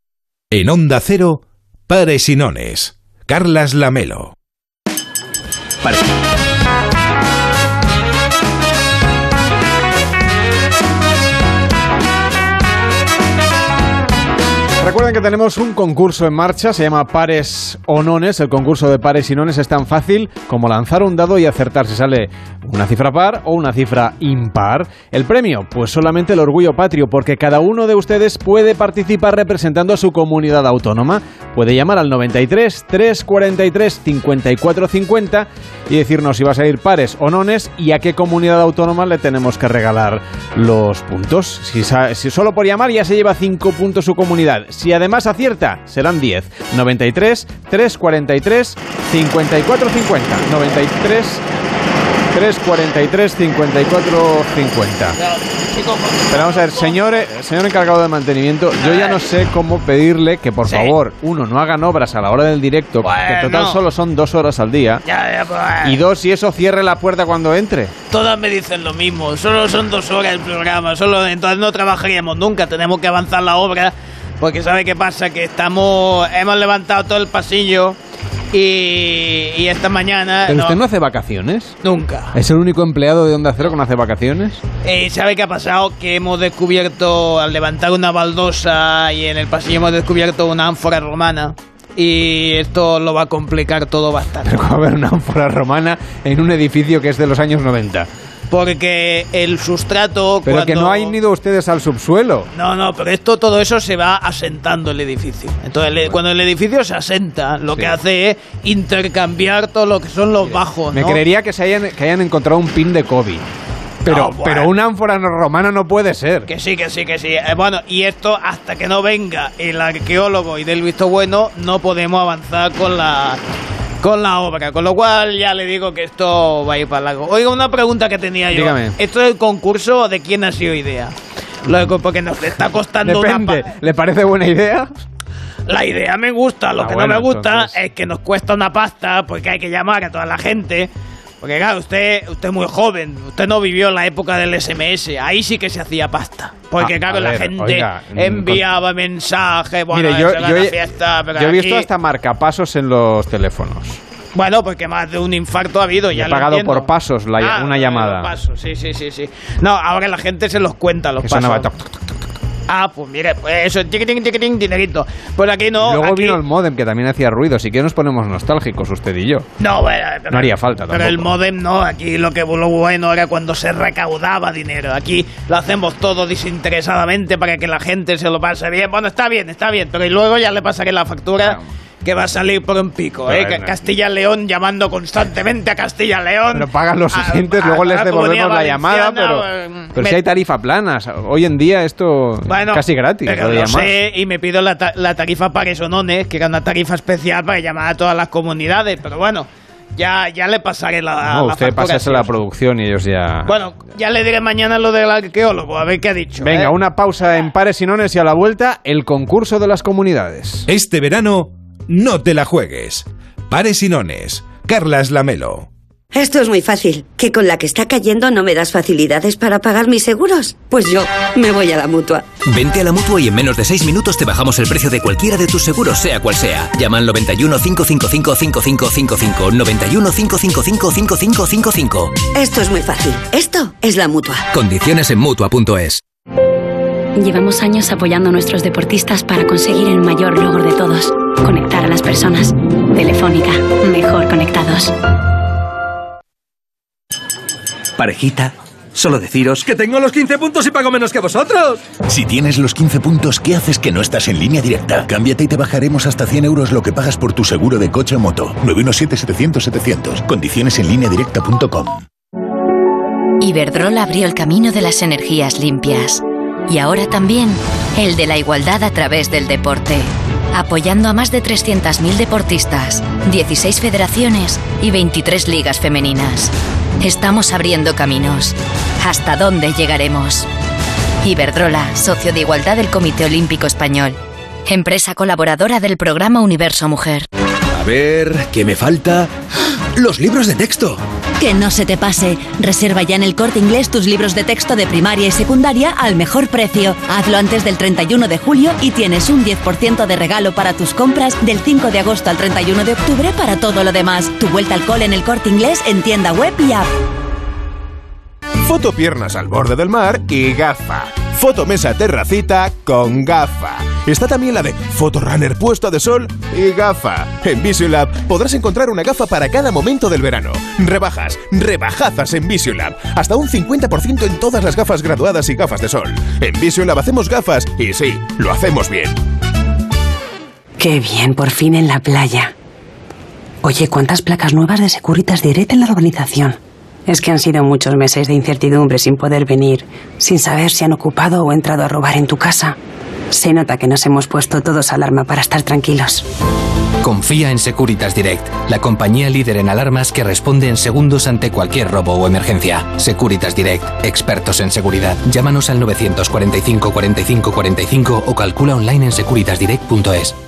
En Onda Cero, Pares y Nones. Carlas Lamelo. Recuerden que tenemos un concurso en marcha, se llama Pares o Nones. El concurso de pares y nones es tan fácil como lanzar un dado y acertar si sale una cifra par o una cifra impar. El premio, pues solamente el orgullo patrio, porque cada uno de ustedes puede participar representando a su comunidad autónoma. Puede llamar al 93 343 54 50 y decirnos si vas a ir pares o nones y a qué comunidad autónoma le tenemos que regalar los puntos. Si, solo por llamar ya se lleva 5 puntos su comunidad. Si además acierta, serán 10. 93 343 54 50. 93 343 54 50. Pero vamos a ver, señor, eh, señor encargado de mantenimiento, yo ya no sé cómo pedirle que por Sí. favor, uno, no hagan obras a la hora del directo, que en total Bueno. solo son dos horas al día. Ya, ya, pues, Y dos, y eso cierre la puerta cuando entre. Todas me dicen lo mismo. Solo son dos horas el programa. Solo entonces no trabajaríamos nunca. Tenemos que avanzar la obra. Porque sabe qué pasa que estamos hemos levantado todo el pasillo y, y esta mañana Pero no, usted no hace vacaciones. nunca. ¿Es el único empleado de Onda Cero que no hace vacaciones? Eh, ¿Sabe qué ha pasado? Que hemos descubierto, al levantar una baldosa y en el pasillo hemos descubierto una ánfora romana. Y esto lo va a complicar todo bastante. Pero ¿cómo va a haber una ánfora romana en un edificio que es de los años 90. Porque el sustrato. Pero que no han ido ustedes al subsuelo. No, no, pero esto, todo eso se va asentando el edificio. Entonces, cuando el edificio se asenta, lo Sí. que hace es intercambiar todo lo que son los bajos, Me creería que, se hayan, que hayan encontrado un pin de Kobe. Pero, bueno. pero una ánfora no- romana no puede ser. Que sí, que sí, que sí. Eh, bueno, y esto, hasta que no venga el arqueólogo y del visto bueno, no podemos avanzar con la con la obra. Con lo cual, ya le digo que esto va a ir para largo. Oiga, una pregunta que tenía yo. Dígame. ¿Esto del concurso de quién ha sido idea? Lo de- porque nos está costando una Depende. pa- ¿Le parece buena idea? La idea me gusta, lo Ah, que bueno, no me gusta entonces- es que nos cuesta una pasta porque hay que llamar a toda la gente. Porque claro, usted, usted es muy joven, usted no vivió la época del SMS, ahí sí que se hacía pasta. Porque Ah, claro, la ver, gente oiga, mm, enviaba mensajes, bueno, Mire, yo, he- fiesta, yo he visto aquí- hasta marcapasos en los teléfonos. Bueno, porque más de un infarto ha habido, ya he pagado por pasos la- Ah, una llamada. pasos, sí, sí, sí, sí. No, ahora la gente se los cuenta, los Que pasos. sonaba Ah, pues mire, pues eso, tiquitín, tiquitín, dinerito. Pues aquí no, Luego aquí- vino el modem que también hacía ruido. Si que nos ponemos nostálgicos usted y yo. No, bueno, pero- No haría falta Pero el tampoco. modem no, aquí lo que lo bueno era cuando se recaudaba dinero. Aquí lo hacemos todo desinteresadamente para que la gente se lo pase bien. Bueno, está bien, está bien, pero y luego ya le pasaré la factura que va a salir por un pico, ¿eh? Bueno. Que Castilla-León llamando constantemente a Castilla-León. Pero pagan los oyentes, luego a les devolvemos la llamada, pero, eh, pero me- si hay tarifa plana. Hoy en día esto bueno, es casi gratis. Pero lo sé y me pido la, ta- la tarifa para Sonones, que era una tarifa especial para llamar a todas las comunidades. Pero bueno, ya, ya le pasaré la. No, la usted pásese la producción y ellos ya... Bueno, ya le diré mañana lo del arqueólogo, a ver qué ha dicho. Venga, ¿eh? una pausa en pares y nones y a la vuelta el concurso de las comunidades. Este verano, no te la juegues. Pares y nones. Carlas Lamelo. Esto es muy fácil. ¿Que con la que está cayendo no me das facilidades para pagar mis seguros? Pues yo me voy a la mutua. Vente a la mutua y en menos de 6 minutos te bajamos el precio de cualquiera de tus seguros, sea cual sea. Llama al 91 555 5555. 91 555 5555. Esto es muy fácil. Esto es la mutua. Condiciones en mutua.es. Llevamos años apoyando a nuestros deportistas para conseguir el mayor logro de todos, conectar a las personas. Telefónica, mejor conectados. Parejita, solo deciros que tengo los 15 puntos y pago menos que vosotros. Si tienes los 15 puntos, ¿qué haces que no estás en línea directa? Cámbiate y te bajaremos hasta 100 euros lo que pagas por tu seguro de coche o moto. 917-700-700. Condiciones en línea directa.com. Iberdrola abrió el camino de las energías limpias y ahora también el de la igualdad a través del deporte, apoyando a más de 300.000 deportistas, 16 federaciones y 23 ligas femeninas. Estamos abriendo caminos. ¿Hasta dónde llegaremos? Iberdrola, socio de igualdad del Comité Olímpico Español, empresa colaboradora del programa Universo Mujer. A ver, ¿qué me falta? Los libros de texto. Que no se te pase. Reserva ya en el corte inglés tus libros de texto de primaria y secundaria al mejor precio. Hazlo antes del 31 de julio y tienes un 10% de regalo para tus compras del 5 de agosto al 31 de octubre para todo lo demás. Tu vuelta al cole en el corte inglés en tienda web y app. Foto piernas al borde del mar y gafa. Foto mesa terracita con gafa. Está también la de Fotorunner puesto de sol y gafa. En Visiolab podrás encontrar una gafa para cada momento del verano. Rebajas, rebajazas en Visiolab. Hasta un 50% en todas las gafas graduadas y gafas de sol. En Visiolab hacemos gafas y sí, lo hacemos bien. Qué bien, por fin en la playa. Oye, ¿cuántas placas nuevas de Securitas Direct en la urbanización? Es que han sido muchos meses de incertidumbre sin poder venir, sin saber si han ocupado o entrado a robar en tu casa. Se nota que nos hemos puesto todos alarma para estar tranquilos. Confía en Securitas Direct, la compañía líder en alarmas que responde en segundos ante cualquier robo o emergencia. Securitas Direct, expertos en seguridad. Llámanos al 945 45 45 o calcula online en securitasdirect.es.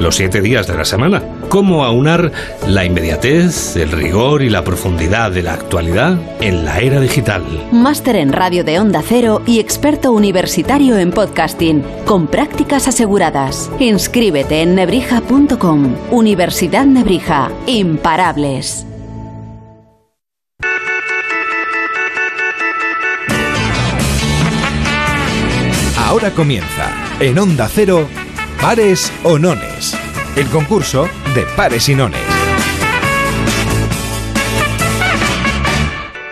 los siete días de la semana. ¿Cómo aunar la inmediatez, el rigor y la profundidad de la actualidad en la era digital? Máster en radio de Onda Cero y experto universitario en podcasting, con prácticas aseguradas. Inscríbete en nebrija.com. Universidad Nebrija. Imparables. Ahora comienza, en Onda Cero, Pares o Nones. El concurso de pares y nones.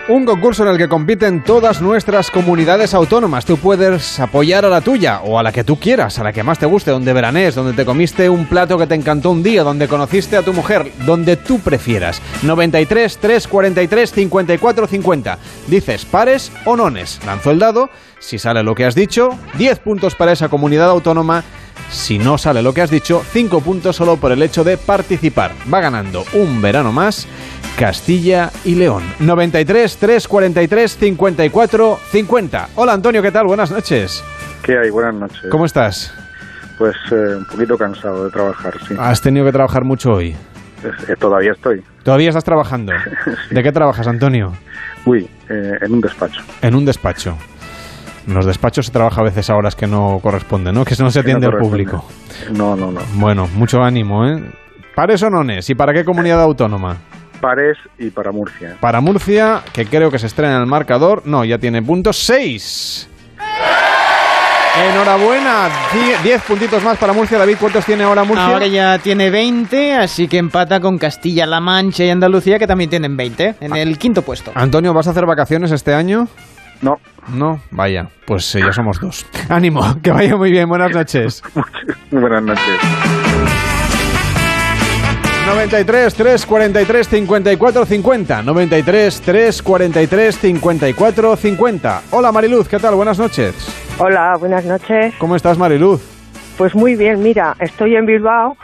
Un concurso en el que compiten todas nuestras comunidades autónomas. Tú puedes apoyar a la tuya o a la que tú quieras, a la que más te guste, donde veranes, donde te comiste un plato que te encantó un día, donde conociste a tu mujer, donde tú prefieras. 93 343 54 50. Dices pares o nones. Lanzo el dado. Si sale lo que has dicho, 10 puntos para esa comunidad autónoma. Si no sale lo que has dicho, 5 puntos solo por el hecho de participar. Va ganando un verano más Castilla y León. 93 343 54 50. Hola Antonio, ¿qué tal? Buenas noches. ¿Qué hay? Buenas noches. ¿Cómo estás? Pues eh, un poquito cansado de trabajar, sí. ¿Has tenido que trabajar mucho hoy? Eh, todavía estoy. ¿Todavía estás trabajando? (laughs) ¿De qué trabajas, Antonio? Uy, eh, en un despacho. En un despacho. En los despachos se trabaja a veces a horas que no corresponden, ¿no? Que no se Que no atiende al público. No, no, no. Bueno, mucho ánimo, ¿eh? ¿Pares o nones? ¿Y para qué comunidad autónoma? Pares y para Murcia. Para Murcia, que creo que se estrena en el marcador. No, ya tiene puntos. ¡Seis! Enhorabuena. Die- Diez puntitos más para Murcia. David, ¿cuántos tiene ahora Murcia? Ahora ya tiene 20, así que empata con Castilla-La Mancha y Andalucía, que también tienen 20, en el quinto puesto. Antonio, ¿vas a hacer vacaciones este año? No. No, vaya, pues eh, ya somos dos. (laughs) Ánimo, que vaya muy bien, buenas noches. (laughs) Buenas noches. 93 343 54 50. 93 343 54 50. Hola Mariluz, ¿qué tal? Buenas noches. Hola, buenas noches. ¿Cómo estás Mariluz? Pues muy bien, mira, estoy en Bilbao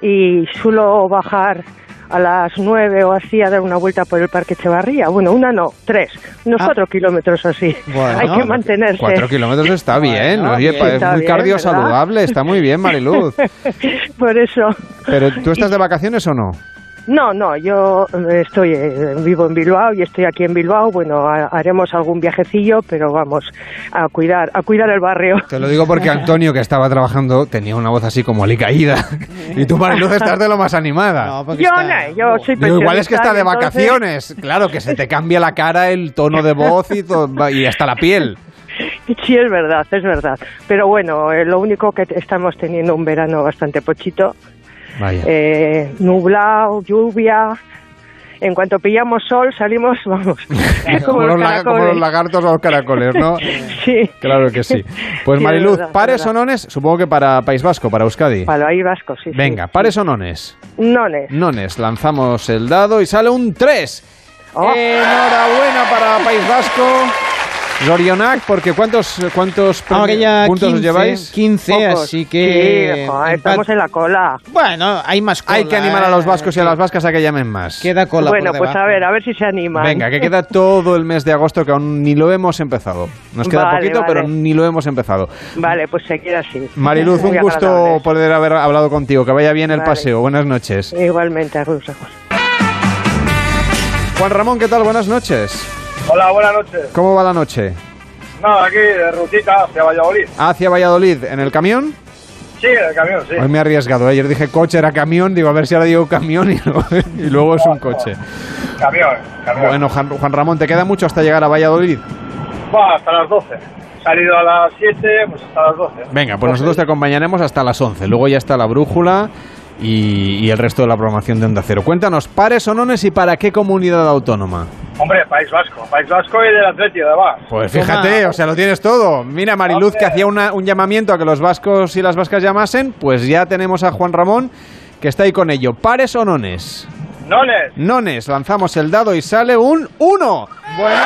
y suelo bajar a las nueve o así a dar una vuelta por el Parque Echevarría. Bueno, una no, tres, unos cuatro kilómetros así. Bueno, Hay que mantenerse. Cuatro kilómetros está bien, Bueno, oye, bien. es Está muy bien, cardio ¿verdad? saludable, está muy bien Mariluz. (laughs) por eso. Pero ¿tú estás de vacaciones o no? No, no, yo eh, estoy eh, vivo en Bilbao y estoy aquí en Bilbao. Bueno, ha- haremos algún viajecillo, pero vamos a cuidar, a cuidar el barrio. Te lo digo porque Antonio, que estaba trabajando, tenía una voz así como alicaída. (laughs) Y tú, Mariluz, (laughs) estás de lo más animada. yo no, yo soy Digo, igual es que está de entonces- vacaciones. Claro, que se te cambia la cara, el tono de voz y, todo- y hasta la piel. Sí, es verdad, es verdad. Pero bueno, eh, lo único que estamos teniendo un verano bastante pochito. Eh, nublado, lluvia. En cuanto pillamos sol, salimos, (laughs) vamos, como, los como los lagartos o los caracoles, ¿no? (laughs) Sí. Claro que sí. Pues Sí, Mariluz, verdad, es ¿pares o nones? Supongo que para País Vasco, para Euskadi. Para ahí vasco, sí. sí. Venga, ¿pares o nones? Nones. Nones, lanzamos el dado y sale un 3. Oh. Enhorabuena para País Vasco. Zorionak, porque ¿cuántos, cuántos Ahora ya puntos 15, os lleváis? 15, Pocos. así que... Sí, joder, estamos en la cola. Bueno, hay más cola. Hay que animar a los eh, vascos y a las vascas a que llamen más. Queda cola bueno, por pues debajo. a ver, a ver si se animan. Venga, que (laughs) queda todo el mes de agosto que aún ni lo hemos empezado. Nos queda Vale, poquito, vale. pero ni lo hemos empezado. Vale, pues se queda así. Mariluz, un gusto agradable. poder haber hablado contigo. Que vaya bien el Vale. paseo. Buenas noches. Igualmente, Agus. Juan Ramón, ¿qué tal? Buenas noches. Hola, buenas noches. ¿Cómo va la noche? Nada, aquí de rutita hacia Valladolid. Hacia Valladolid, ¿en el camión? Sí, en el camión, sí. Hoy me he arriesgado. Ayer dije coche, era camión. Digo, a ver si ahora digo camión y (laughs) luego, y luego es un coche. Camión, camión. Bueno, Juan Juan Ramón, ¿te queda mucho hasta llegar a Valladolid? Va, hasta las 12. Salido a las 7, pues hasta las 12. Venga, pues nosotros te acompañaremos hasta las 11. Luego ya está la brújula y, y el resto de la programación de Onda Cero. Cuéntanos, pares o nones y para qué comunidad autónoma. Hombre, País Vasco. País Vasco y del Atleti, además. Pues fíjate, o sea, lo tienes todo. Mira, Mariluz, que hacía una- un llamamiento a que los vascos y las vascas llamasen, pues ya tenemos a Juan Ramón, que está ahí con ello. ¿Pares o nones? Nones. Nones, lanzamos el dado y sale un 1. Bueno,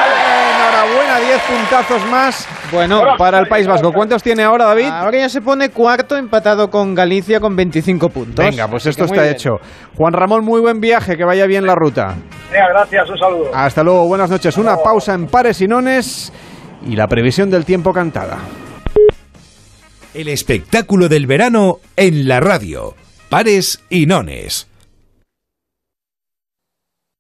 10 puntazos más Bueno, para el País Vasco. ¿Cuántos tiene ahora, David? Ahora ya se pone cuarto empatado con Galicia con 25 puntos. Venga, pues Así esto está bien. hecho. Juan Ramón, muy buen viaje, que vaya bien la ruta. Venga, gracias, un saludo. Hasta luego, buenas noches. Una pausa en pares y nones y la previsión del tiempo cantada. El espectáculo del verano en la radio. Pares y nones.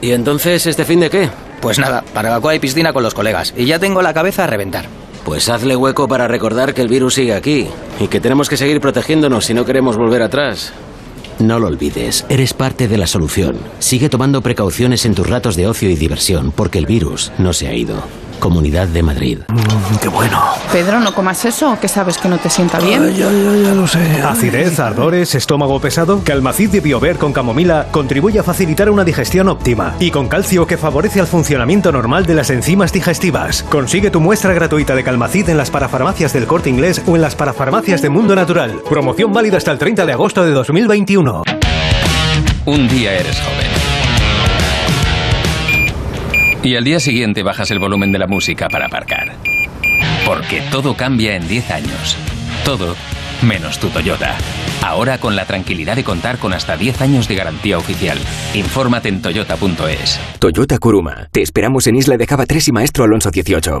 ¿Y entonces este fin de qué? Pues nada, barbacoa y piscina con los colegas. Y ya tengo la cabeza a reventar. Pues hazle hueco para recordar que el virus sigue aquí y que tenemos que seguir protegiéndonos si no queremos volver atrás. No lo olvides, eres parte de la solución. Sigue tomando precauciones en tus ratos de ocio y diversión porque el virus no se ha ido. Comunidad de Madrid. qué bueno. Pedro, no comas eso, que sabes que no te sienta bien. ya, ya, ya lo sé. Acidez, ardores, estómago pesado. Calmacid de Biover con camomila contribuye a facilitar una digestión óptima y con calcio que favorece el funcionamiento normal de las enzimas digestivas. Consigue tu muestra gratuita de Calmacid en las parafarmacias del Corte Inglés o en las parafarmacias de Mundo Natural. Promoción válida hasta el 30 de agosto de 2021. Un día eres joven. Y al día siguiente bajas el volumen de la música para aparcar. Porque todo cambia en 10 años. Todo menos tu Toyota. Ahora con la tranquilidad de contar con hasta 10 años de garantía oficial. Infórmate en toyota.es. Toyota Kuruma. Te esperamos en Isla de Cava 3 y Maestro Alonso 18.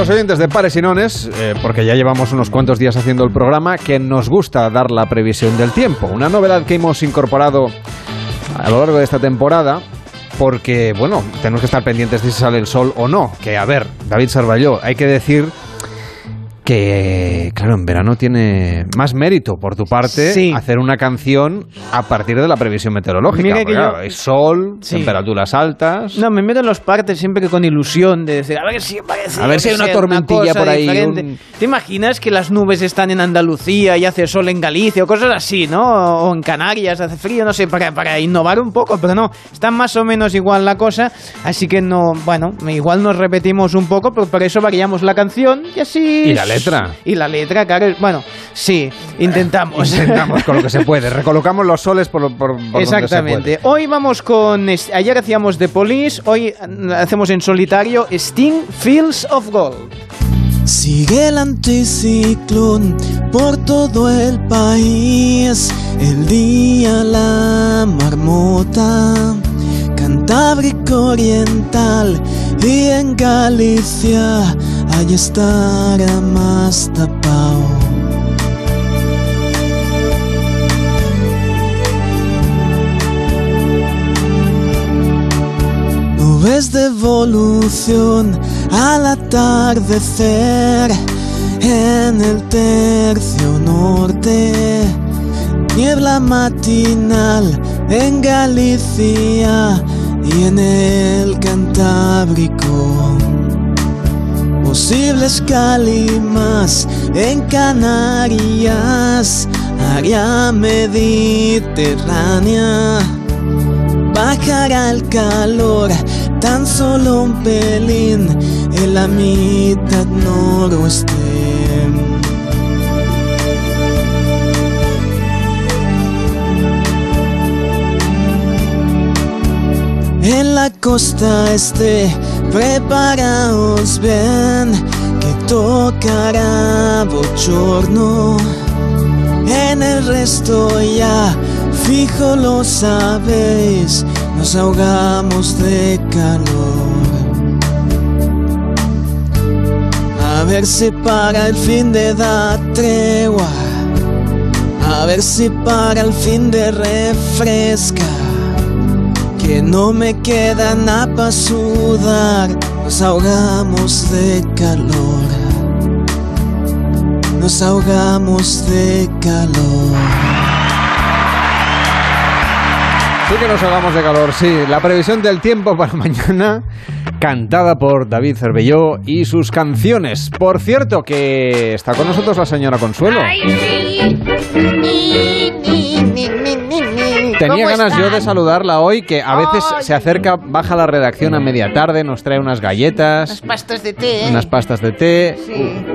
los oyentes de Pares y Nones, eh, porque ya llevamos unos cuantos días haciendo el programa, que nos gusta dar la previsión del tiempo. Una novedad que hemos incorporado a lo largo de esta temporada, porque, bueno, tenemos que estar pendientes de si sale el sol o no. Que, a ver, David Sarvalló, hay que decir que, claro, en verano tiene más mérito por tu parte Sí. hacer una canción a partir de la previsión meteorológica. Mira que porque, yo- claro, hay sol, Sí. temperaturas altas. No, me meto en los partes siempre con ilusión de decir, a ver si parece. A ver si hay una tormentilla por ahí, un- ¿Te imaginas que las nubes están en Andalucía y hace sol en Galicia o cosas así, ¿no? O en Canarias hace frío, no sé, para, para innovar un poco, pero no, está más o menos igual la cosa, así que no, bueno, igual nos repetimos un poco, pero por eso variamos la canción y así. Y la letra. Y la letra, claro, bueno, sí, intentamos. Intentamos con lo que se puede. (laughs) Recolocamos los soles por, por, por donde se Exactamente. puede. Hoy vamos con. Ayer hacíamos The Police, hoy hacemos en solitario Sting Fields of Gold. Sigue el anticiclón por todo el país. El día la marmota, Cantábrico Oriental y en Galicia allí estará más tapado. Nubes de evolución al atardecer en el tercio norte. Niebla matinal en Galicia y en el Cantábrico. Posibles calimas en Canarias, área mediterránea. Bajará el calor tan solo un pelín en la mitad noroeste. En la costa este, preparaos bien, que tocará bochorno. En el resto ya, fijo lo sabéis, nos ahogamos de calor. A ver si para el fin de dar tregua, a ver si para el fin de refresca, que no me queda nada para sudar, nos ahogamos de calor, nos ahogamos de calor. Sí que nos hagamos de calor, sí. La previsión del tiempo para (laughs) mañana, cantada por David Cervelló y sus canciones. Por cierto, que está con nosotros la señora Consuelo. Tenía ganas yo de saludarla hoy, que a veces se acerca, baja la redacción a media tarde, nos trae unas galletas, Pastas de té, ¿eh? unas pastas de té.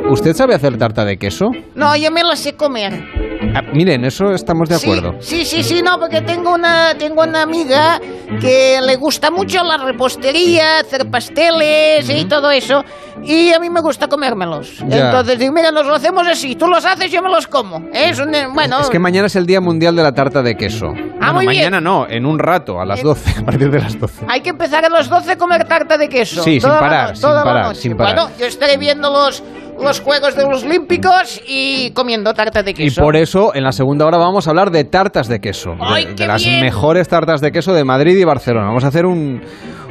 U- ¿Usted sabe hacer tarta de queso? No, yo me las sé comer. Ah, miren, eso estamos de acuerdo. Sí, sí, sí, no, porque tengo una, tengo una amiga que le gusta mucho la repostería, hacer pasteles y todo eso. Y a mí me gusta comérmelos. Ya. Entonces digo, mira, nos lo hacemos así. Tú los haces, yo me los como. Es un, eh, bueno, Es que mañana es el Día Mundial de la Tarta de Queso. Ah, muy bien. mañana no, en un rato, a las 12, a partir de las 12. hay que empezar a las 12 a comer tarta de queso. Sí, sin Toda la parar, no- sin toda la parar, noche. sin parar. Bueno, yo estaré viendo los, los Juegos de los Olímpicos y comiendo tarta de Y queso. por eso, en la segunda hora vamos a hablar de tartas de queso. de- ¡Ay, de qué las bien! mejores tartas de queso de Madrid y Barcelona. Vamos a hacer un,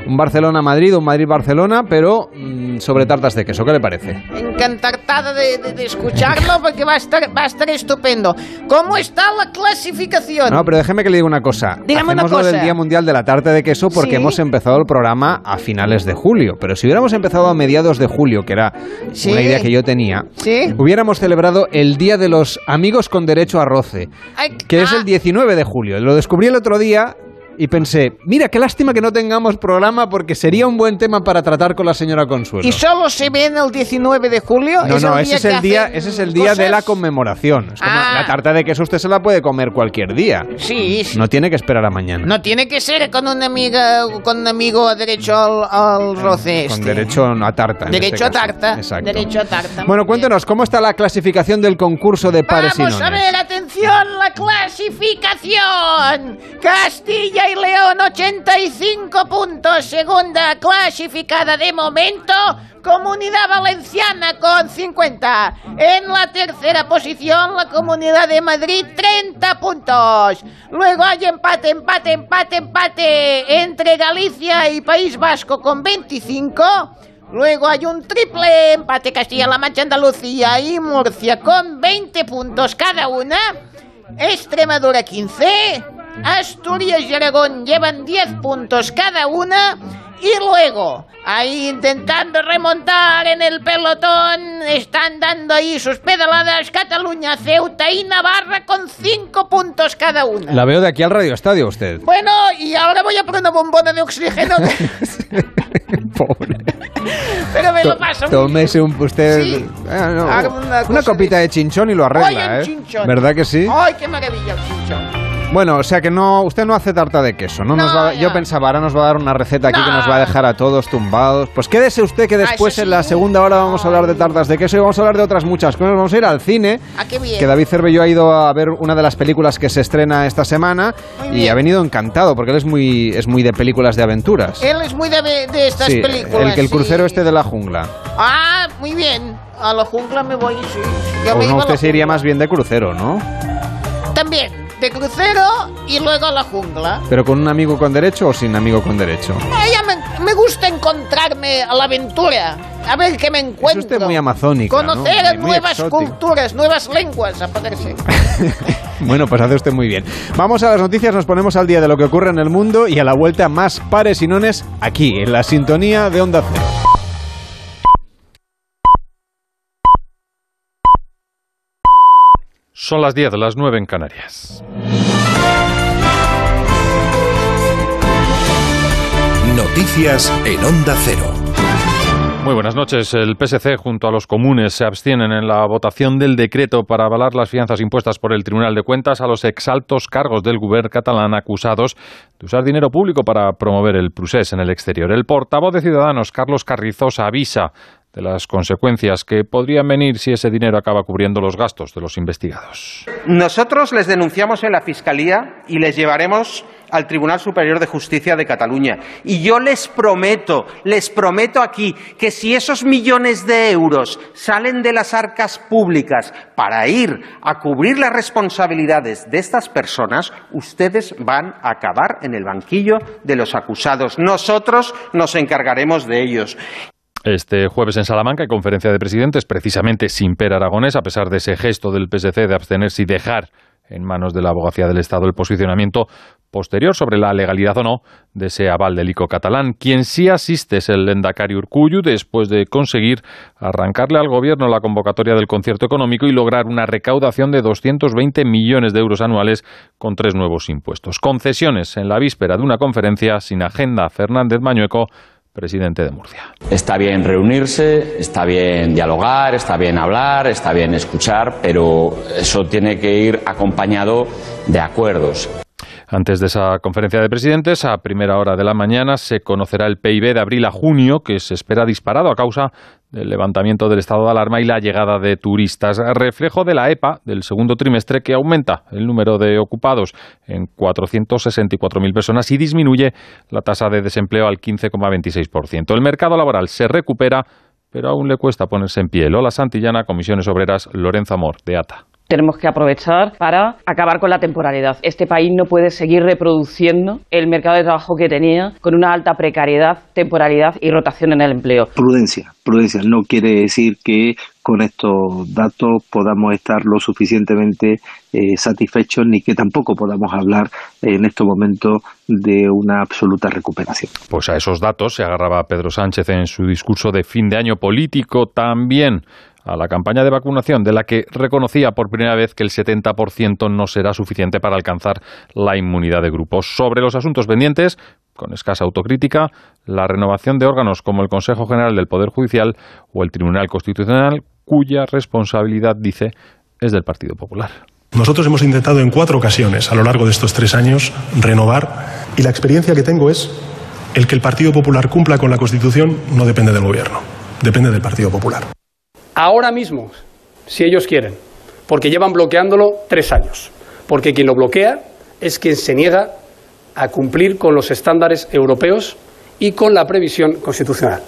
un Barcelona-Madrid, un Madrid-Barcelona, pero mm, sobre tartas de queso. ¿Qué le parece? encantada de, de- de escucharlo porque va a estar va a estar estupendo. ¿Cómo está la clasificación? No, pero déjeme que le diga una cosa. Dígame una Hacemos lo cosa. del Día Mundial de la Tarta de Queso porque Sí. hemos empezado el programa a finales de julio. Pero si hubiéramos empezado a mediados de julio, que era Sí. una idea que yo tenía, Sí. hubiéramos celebrado el Día de los Amigos con Derecho a Roce, Ay, que es ah, el 19 de julio. Lo descubrí el otro día y pensé, mira, qué lástima que no tengamos programa porque sería un buen tema para tratar con la señora Consuelo. ¿Y solo se ven el 19 de julio? No, no, ese es el día, ese es el día de la conmemoración. Es como Ah. la tarta de queso usted se la puede comer cualquier día. Sí, sí. No tiene que esperar a mañana. No tiene que ser con una amiga, con un amigo a derecho al, al roce Con este. derecho a tarta. en Derecho este a tarta. Exacto. Derecho a tarta. Bueno, cuéntenos, ¿cómo está la clasificación del concurso de pares y Vamos a nones? ver, atención, la clasificación. Castilla y León, 85 puntos. Segunda clasificada de momento. Comunidad Valenciana con 50. En la tercera posición, la Comunidad de Madrid, 30 puntos. Luego hay empate, empate, empate, empate entre Galicia y País Vasco con 25. Luego hay un triple empate Castilla-La Mancha, Andalucía y Murcia con 20 puntos cada una. Extremadura 15. Asturias y Aragón llevan 10 puntos cada una. Y luego, ahí intentando remontar en el pelotón, están dando ahí sus pedaladas Cataluña, Ceuta y Navarra con 5 puntos cada una. La veo de aquí al Radio Estadio usted. Bueno, y ahora voy a por una bombona de oxígeno. (laughs) Pobre. Pero me lo paso Tómese un, usted Sí. Ah, no, una una, copita de chinchón y lo arregla, ¿eh? chinchón. ¿Verdad que sí? ¡Ay, qué maravilla el chinchón! Bueno, o sea que no, usted no hace tarta de queso, ¿no? nos No, va- yo pensaba, ahora nos va a dar una receta aquí que nos va a dejar a todos tumbados. Pues quédese usted que después en la segunda hora vamos a hablar de tartas de queso y vamos a hablar de otras muchas cosas. Vamos a ir al cine. Ah, qué bien. Que David Cervelló ha ido a ver una de las películas que se estrena esta semana y ha venido encantado porque él es muy, es muy de películas de aventuras. Él es muy de, de estas Sí, películas. el que el sí. crucero este de la jungla. Ah, muy bien. A la jungla me voy, sí. Ya O me no, usted se iría más bien de crucero, ¿no? También, de crucero y luego a la jungla. Pero con un amigo con derecho o sin amigo con derecho. A ella me, me gusta encontrarme a la aventura, a ver qué me encuentro. Es usted muy amazónica, ¿no? Conocer muy nuevas culturas, nuevas lenguas, a poderse. (laughs) Bueno, pues hace usted muy bien. Vamos a las noticias, nos ponemos al día de lo que ocurre en el mundo y a la vuelta más pares y nones aquí, en la sintonía de Onda Cero. Son las 10, las 9 en Canarias. Noticias en Onda Cero. Muy buenas noches. El PSC junto a los comunes se abstienen en la votación del decreto para avalar las fianzas impuestas por el Tribunal de Cuentas a los exaltos cargos del gobierno catalán acusados de usar dinero público para promover el procés en el exterior. El portavoz de Ciudadanos, Carlos Carrizosa, avisa de las consecuencias que podrían venir si ese dinero acaba cubriendo los gastos de los investigados. Nosotros les denunciamos en la Fiscalía y les llevaremos al Tribunal Superior de Justicia de Cataluña. Y yo les prometo, les prometo aquí, que si esos millones de euros salen de las arcas públicas para ir a cubrir las responsabilidades de estas personas, ustedes van a acabar en el banquillo de los acusados. Nosotros nos encargaremos de ellos. Este jueves en Salamanca hay conferencia de presidentes, precisamente sin Per Aragonés, a pesar de ese gesto del PSC de abstenerse y dejar en manos de la abogacía del Estado el posicionamiento posterior sobre la legalidad o no de ese aval catalán. Quien sí asiste es el Endacari Urcullu después de conseguir arrancarle al gobierno la convocatoria del concierto económico y lograr una recaudación de 220 millones de euros anuales con tres nuevos impuestos. Concesiones en la víspera de una conferencia sin agenda. Fernández Mañueco, presidente de Murcia. Está bien reunirse, está bien dialogar, está bien hablar, está bien escuchar, pero eso tiene que ir acompañado de acuerdos. Antes de esa conferencia de presidentes, a primera hora de la mañana, se conocerá el PIB de abril a junio, que se espera disparado a causa del levantamiento del estado de alarma y la llegada de turistas. Reflejo de la EPA del segundo trimestre que aumenta el número de ocupados en 464.000 personas y disminuye la tasa de desempleo al 15,26%. El mercado laboral se recupera, pero aún le cuesta ponerse en pie. Lola Santillana, Comisiones Obreras, Lorenzo Amor, de ATA. Tenemos que aprovechar para acabar con la temporalidad. Este país no puede seguir reproduciendo el mercado de trabajo que tenía con una alta precariedad, temporalidad y rotación en el empleo. Prudencia, prudencia. No quiere decir que con estos datos podamos estar lo suficientemente eh, satisfechos ni que tampoco podamos hablar en estos momentos de una absoluta recuperación. Pues a esos datos se agarraba Pedro Sánchez en su discurso de fin de año político también a la campaña de vacunación, de la que reconocía por primera vez que el 70% no será suficiente para alcanzar la inmunidad de grupos. Sobre los asuntos pendientes, con escasa autocrítica, la renovación de órganos como el Consejo General del Poder Judicial o el Tribunal Constitucional, cuya responsabilidad, dice, es del Partido Popular. Nosotros hemos intentado en cuatro ocasiones a lo largo de estos tres años renovar y la experiencia que tengo es el que el Partido Popular cumpla con la Constitución no depende del Gobierno, depende del Partido Popular. Ahora mismo, si ellos quieren, porque llevan bloqueándolo tres años, porque quien lo bloquea es quien se niega a cumplir con los estándares europeos y con la previsión constitucional.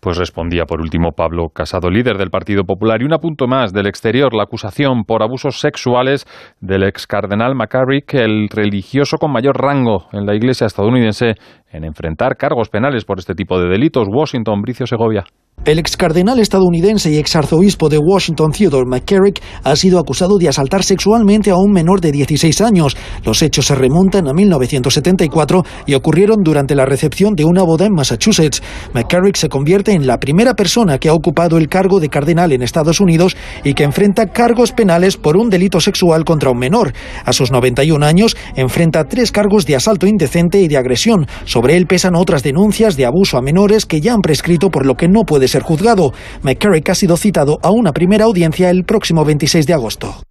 Pues respondía por último Pablo Casado, líder del Partido Popular. Y un apunto más del exterior, la acusación por abusos sexuales del ex cardenal McCarrick, el religioso con mayor rango en la iglesia estadounidense, en enfrentar cargos penales por este tipo de delitos. Washington, Bricio Segovia. El ex cardenal estadounidense y ex arzobispo de Washington, Theodore McCarrick, ha sido acusado de asaltar sexualmente a un menor de 16 años. Los hechos se remontan a 1974 y ocurrieron durante la recepción de una boda en Massachusetts. McCarrick se convierte en la primera persona que ha ocupado el cargo de cardenal en Estados Unidos y que enfrenta cargos penales por un delito sexual contra un menor. A sus 91 años enfrenta tres cargos de asalto indecente y de agresión. Sobre él pesan otras denuncias de abuso a menores que ya han prescrito por lo que no puede ser juzgado. McCarrick ha sido citado a una primera audiencia el próximo 26 de agosto.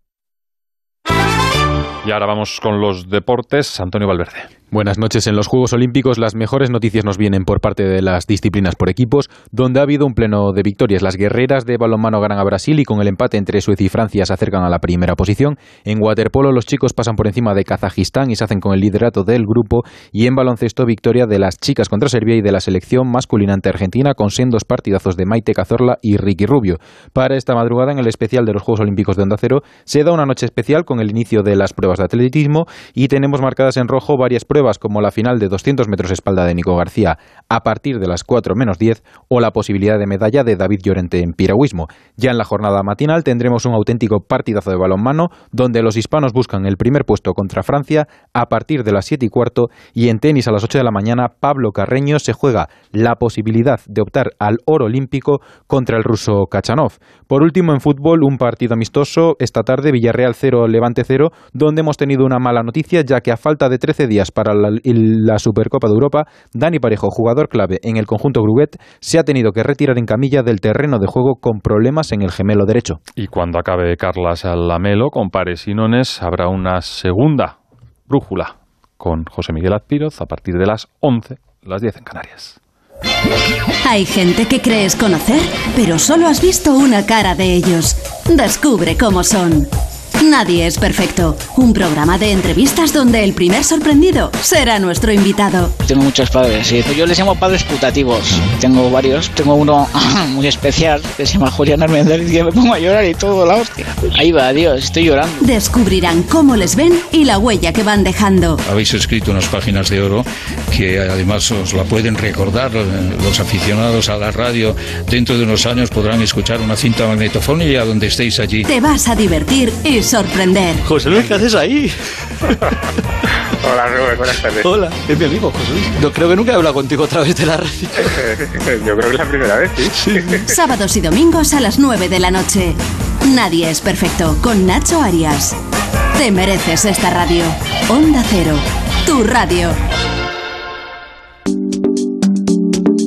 Y ahora vamos con los deportes. Antonio Valverde. Buenas noches. En los Juegos Olímpicos las mejores noticias nos vienen por parte de las disciplinas por equipos, donde ha habido un pleno de victorias. Las guerreras de balonmano ganan a Brasil y con el empate entre Suecia y Francia se acercan a la primera posición. En waterpolo los chicos pasan por encima de Kazajistán y se hacen con el liderato del grupo. Y en baloncesto victoria de las chicas contra Serbia y de la selección masculina ante Argentina con sendos partidazos de Maite Cazorla y Ricky Rubio. Para esta madrugada en el especial de los Juegos Olímpicos de Onda Cero se da una noche especial con el inicio de las pruebas de atletismo y tenemos marcadas en rojo varias pruebas como la final de 200 metros espalda de Nico García a partir de las 4 menos 10 o la posibilidad de medalla de David Llorente en piragüismo. Ya en la jornada matinal tendremos un auténtico partidazo de balonmano donde los hispanos buscan el primer puesto contra Francia a partir de las 7 y cuarto y en tenis a las 8 de la mañana Pablo Carreño se juega la posibilidad de optar al oro olímpico contra el ruso Kachanov. Por último en fútbol un partido amistoso esta tarde Villarreal 0 Levante 0 donde hemos tenido una mala noticia ya que a falta de 13 días para la, la Supercopa de Europa, Dani Parejo, jugador clave en el conjunto Gruguet, se ha tenido que retirar en camilla del terreno de juego con problemas en el gemelo derecho. Y cuando acabe Carlas Lamelo con Pares y Nones, habrá una segunda brújula con José Miguel Azpiroz a partir de las 11, las 10 en Canarias. Hay gente que crees conocer, pero solo has visto una cara de ellos. Descubre cómo son. Nadie es perfecto. Un programa de entrevistas donde el primer sorprendido será nuestro invitado. Tengo muchos padres, sí. Yo les llamo padres putativos. Tengo varios. Tengo uno (laughs) muy especial que se llama Julián Armendáriz y me pongo a llorar y todo, la hostia. Ahí va, Dios, estoy llorando. Descubrirán cómo les ven y la huella que van dejando. Habéis escrito unas páginas de oro que además os la pueden recordar eh, los aficionados a la radio. Dentro de unos años podrán escuchar una cinta magnetofónica donde estéis allí. Te vas a divertir y sorprender. José Luis, ¿qué haces ahí? Hola, Rubén, buenas tardes. Hola, es mi amigo José Luis. No, creo que nunca he hablado contigo a través de la radio. (laughs) Yo creo que es la primera vez, sí. Sábados y domingos a las 9 de la noche. Nadie es perfecto con Nacho Arias. Te mereces esta radio. Onda Cero, tu radio.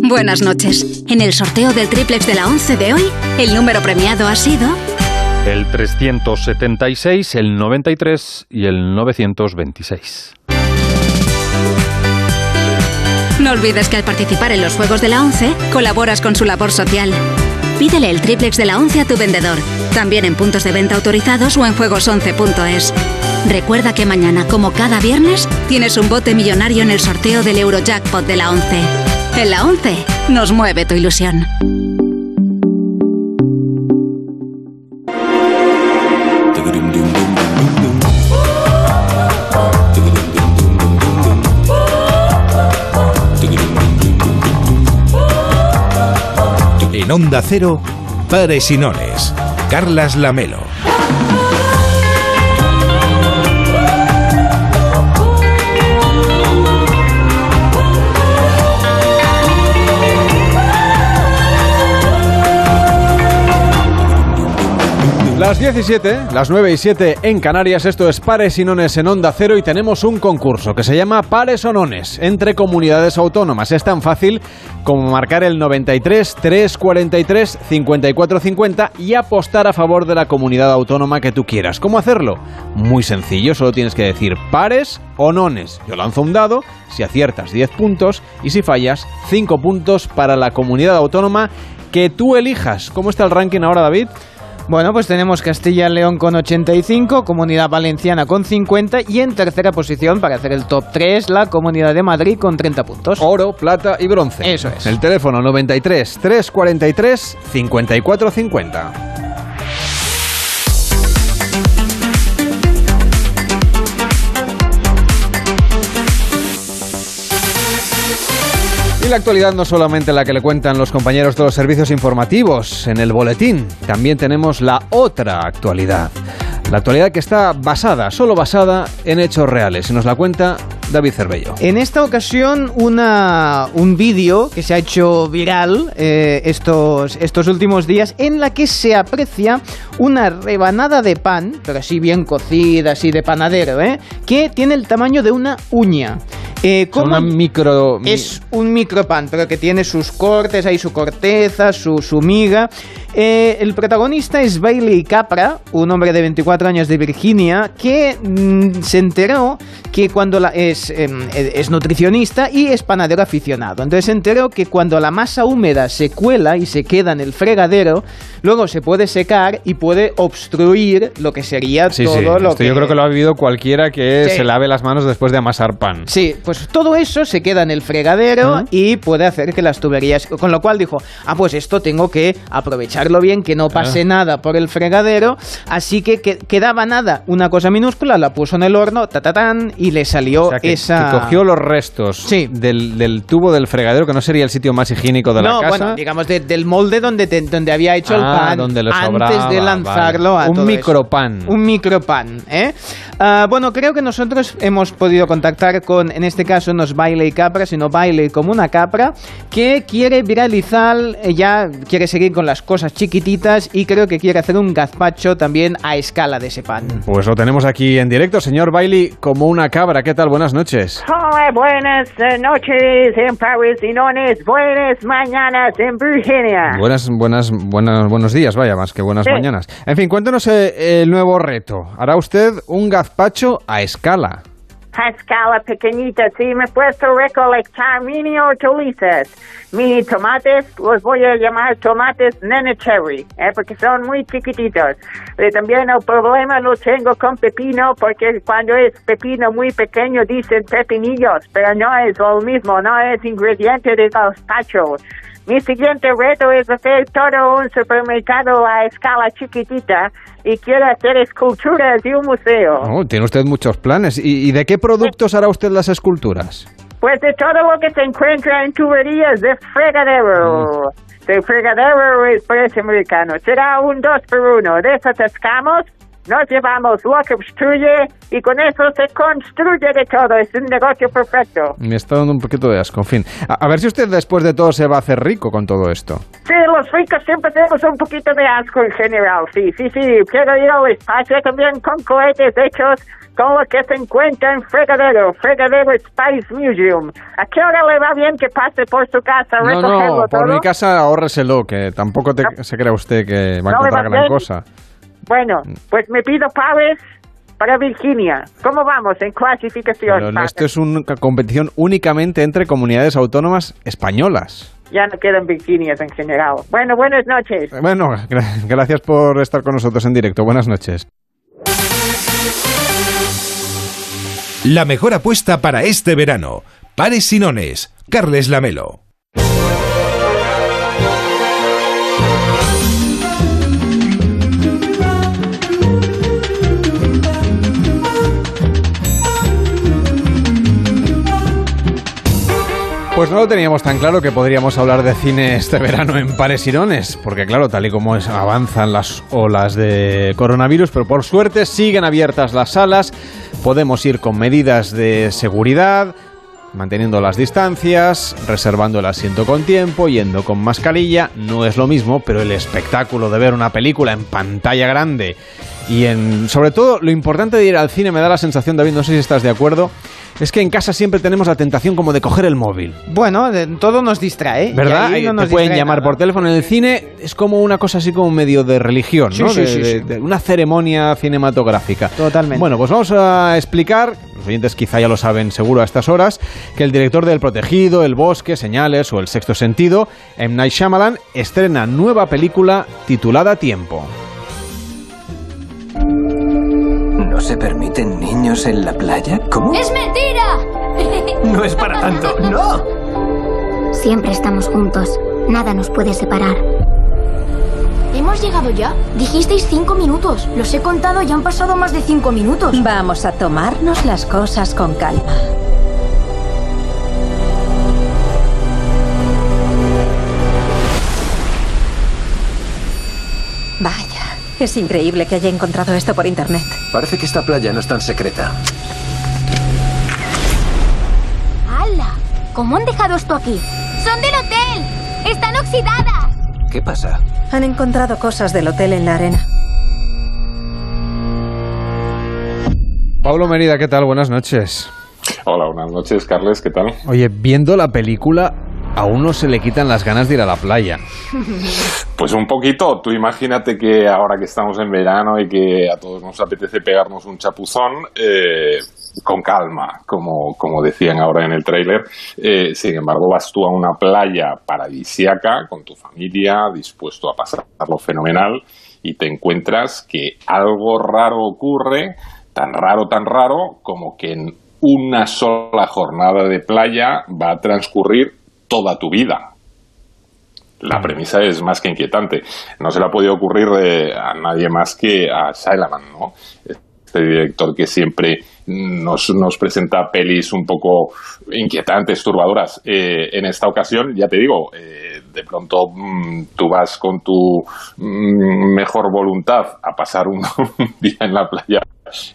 Buenas noches. En el sorteo del triplex de la 11 de hoy, el número premiado ha sido El 376, el 93 y el 926. No olvides que al participar en los Juegos de la 11, colaboras con su labor social. Pídele el triplex de la 11 a tu vendedor, también en puntos de venta autorizados o en juegos11.es. Recuerda que mañana, como cada viernes, tienes un bote millonario en el sorteo del Eurojackpot de la 11. En la 11 nos mueve tu ilusión. En Onda Cero, Pares y Nones. Carlas Lamelo. Las 17, las 9 y 7 en Canarias, esto es Pares y Nones en Onda Cero y tenemos un concurso que se llama Pares o Nones entre comunidades autónomas. Es tan fácil como marcar el 93 343 54 50 y apostar a favor de la comunidad autónoma que tú quieras. ¿Cómo hacerlo? Muy sencillo, solo tienes que decir pares o nones. Yo lanzo un dado, si aciertas 10 puntos y si fallas 5 puntos para la comunidad autónoma que tú elijas. ¿Cómo está el ranking ahora, David? Bueno, pues tenemos Castilla y León con 85, Comunidad Valenciana con 50 y en tercera posición, para hacer el top 3, la Comunidad de Madrid con 30 puntos. Oro, plata y bronce. Eso es. El teléfono 93 343 54 Y la actualidad no solamente la que le cuentan los compañeros de los servicios informativos en el boletín, también tenemos la otra actualidad. La actualidad que está basada, solo basada en hechos reales. Y nos la cuenta David Cervello. En esta ocasión, una, un vídeo que se ha hecho viral eh, estos, estos últimos días en la que se aprecia una rebanada de pan, pero así bien cocida, así de panadero, ¿eh? que tiene el tamaño de una uña. Eh, ¿cómo Una micro... mi- es un micropan, pero que tiene sus cortes, ahí su corteza, su, su miga. Eh, el protagonista es Bailey Capra, un hombre de 24 años de Virginia, que mm, se enteró que cuando la, es, em, es nutricionista y es panadero aficionado. Entonces se enteró que cuando la masa húmeda se cuela y se queda en el fregadero, luego se puede secar y puede obstruir lo que sería Sí, todo sí, lo esto que... yo creo que lo ha vivido cualquiera que Sí. se lave las manos después de amasar pan. Sí, pues todo eso se queda en el fregadero y puede hacer que las tuberías. Con lo cual dijo: Ah, pues esto tengo que aprovecharlo bien, que no pase Ah. nada por el fregadero. Así que, que- quedaba nada, una cosa minúscula, la puso en el horno, tatatán, y le salió Que, esa. que cogió los restos del, del tubo del fregadero, que no sería el sitio más higiénico de la no, casa. bueno, digamos de- del molde donde, te- donde había hecho el Ah, pan donde le antes sobraba, de lanzarlo vale. a Un micropan. Un micropan, ¿eh? Ah, bueno, creo que nosotros hemos podido contactar con, en este caso, no es Bailey Capra, sino Bailey como una capra, que quiere viralizar, eh, ya quiere seguir con las cosas chiquititas y creo que quiere hacer un gazpacho también a escala de ese pan. Pues lo tenemos aquí en directo, señor Bailey, como una cabra. ¿Qué tal? Buenas noches. Hola, buenas noches en Paris y nones, buenas mañanas en Virginia. Buenas, buenas, buenas, buenos días, vaya, más que buenas Sí. mañanas. En fin, cuéntenos eh, el nuevo reto. Hará usted un gazpacho a escala. A escala pequeñita, sí, me he puesto a recolectar mini hortalizas, mini tomates, los voy a llamar tomates nene cherry, eh, porque son muy chiquititos. Pero también el problema lo tengo con pepino, porque cuando es pepino muy pequeño dicen pepinillos, pero no es lo mismo, no es ingrediente de gazpacho. Mi siguiente reto es hacer todo un supermercado a escala chiquitita y quiero hacer esculturas y un museo. Oh, tiene usted muchos planes. ¿Y, y de qué productos hará usted las esculturas? Pues de todo lo que se encuentra en tuberías de fregadero. De fregadero es precio americano. Será un dos por uno. De eso atascamos, nos llevamos lo que obstruye y con eso se construye de todo. Es un negocio perfecto. Me está dando un poquito de asco. En fin, a, a ver si usted después de todo se va a hacer rico con todo esto. Sí, los ricos siempre tenemos un poquito de asco en general. Sí, sí, sí. Quiero ir al espacio también con cohetes hechos con lo que se encuentra en Fregadero, Fregadero Spice Museum. ¿A qué hora le va bien que pase por su casa No, no, por todo? mi casa ahórreselo, que tampoco te- se crea usted que va a No encontrar gran bien. cosa. Bueno, pues me pido pares para Virginia. ¿Cómo vamos en clasificación? Pero esto es una competición únicamente entre comunidades autónomas españolas. Ya no quedan Virginias en general. Bueno, buenas noches. Bueno, gra- gracias por estar con nosotros en directo. Buenas noches. La mejor apuesta para este verano. Pares Sinones. Carles Lamelo. Pues no lo teníamos tan claro que podríamos hablar de cine este verano en Pares Irones, porque claro, tal y como avanzan las olas de coronavirus, pero por suerte siguen abiertas las salas, podemos ir con medidas de seguridad, manteniendo las distancias, reservando el asiento con tiempo, yendo con mascarilla, no es lo mismo, pero el espectáculo de ver una película en pantalla grande y en sobre todo lo importante de ir al cine me da la sensación, David, no sé si estás de acuerdo, es que en casa siempre tenemos la tentación como de coger el móvil. Bueno, de- todo nos distrae. ¿Verdad? y ahí no Eh, nos Te pueden llamar nada. por teléfono. En el cine es como una cosa así como medio de religión, Sí, ¿no? sí, de, sí, de- sí. de una ceremonia cinematográfica. Totalmente. Bueno, pues vamos a explicar, los oyentes quizá ya lo saben seguro a estas horas, que el director del Protegido, El Bosque, Señales o El Sexto Sentido, M. Night Shyamalan, estrena nueva película titulada Tiempo. ¿No se permiten niños en la playa? ¿Cómo? ¡Es mentira! (laughs) No es para tanto, no. Siempre estamos juntos. Nada nos puede separar. ¿Hemos llegado ya? Dijisteis cinco minutos. Los he contado y han pasado más de cinco minutos. Vamos a tomarnos las cosas con calma. Vaya, es increíble que haya encontrado esto por internet. Parece que esta playa no es tan secreta. ¿Cómo han dejado esto aquí? ¡Son del hotel! ¡Están oxidadas! ¿Qué pasa? Han encontrado cosas del hotel en la arena. Pablo Merida, ¿qué tal? Buenas noches. Hola, buenas noches, Carles, ¿qué tal? Oye, viendo la película, a uno se le quitan las ganas de ir a la playa. Pues un poquito. Tú imagínate que ahora que estamos en verano y que a todos nos apetece pegarnos un chapuzón, eh, con calma, como, como decían ahora en el tráiler. Eh, sin embargo, vas tú a una playa paradisiaca con tu familia, dispuesto a pasarlo fenomenal, y te encuentras que algo raro ocurre, tan raro, tan raro, como que en una sola jornada de playa va a transcurrir toda tu vida. La premisa es más que inquietante. No se le ha podido ocurrir eh, a nadie más que a Shyamalan, ¿no? Este director que siempre nos, nos presenta pelis un poco inquietantes, turbadoras. Eh, en esta ocasión, ya te digo, eh, de pronto mm, tú vas con tu mm, mejor voluntad a pasar un (laughs) día en la playa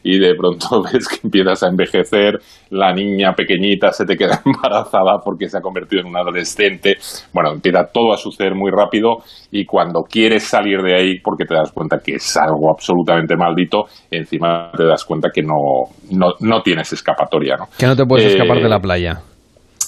y de pronto (laughs) ves que empiezas a envejecer, la niña pequeñita se te queda (laughs) embarazada porque se ha convertido en un adolescente, bueno, empieza todo a suceder muy rápido y cuando quieres salir de ahí porque te das cuenta que es algo absolutamente maldito, encima te das cuenta que no, no, no tienes escapatoria, ¿no? Que no te puedes Eh, escapar de la playa.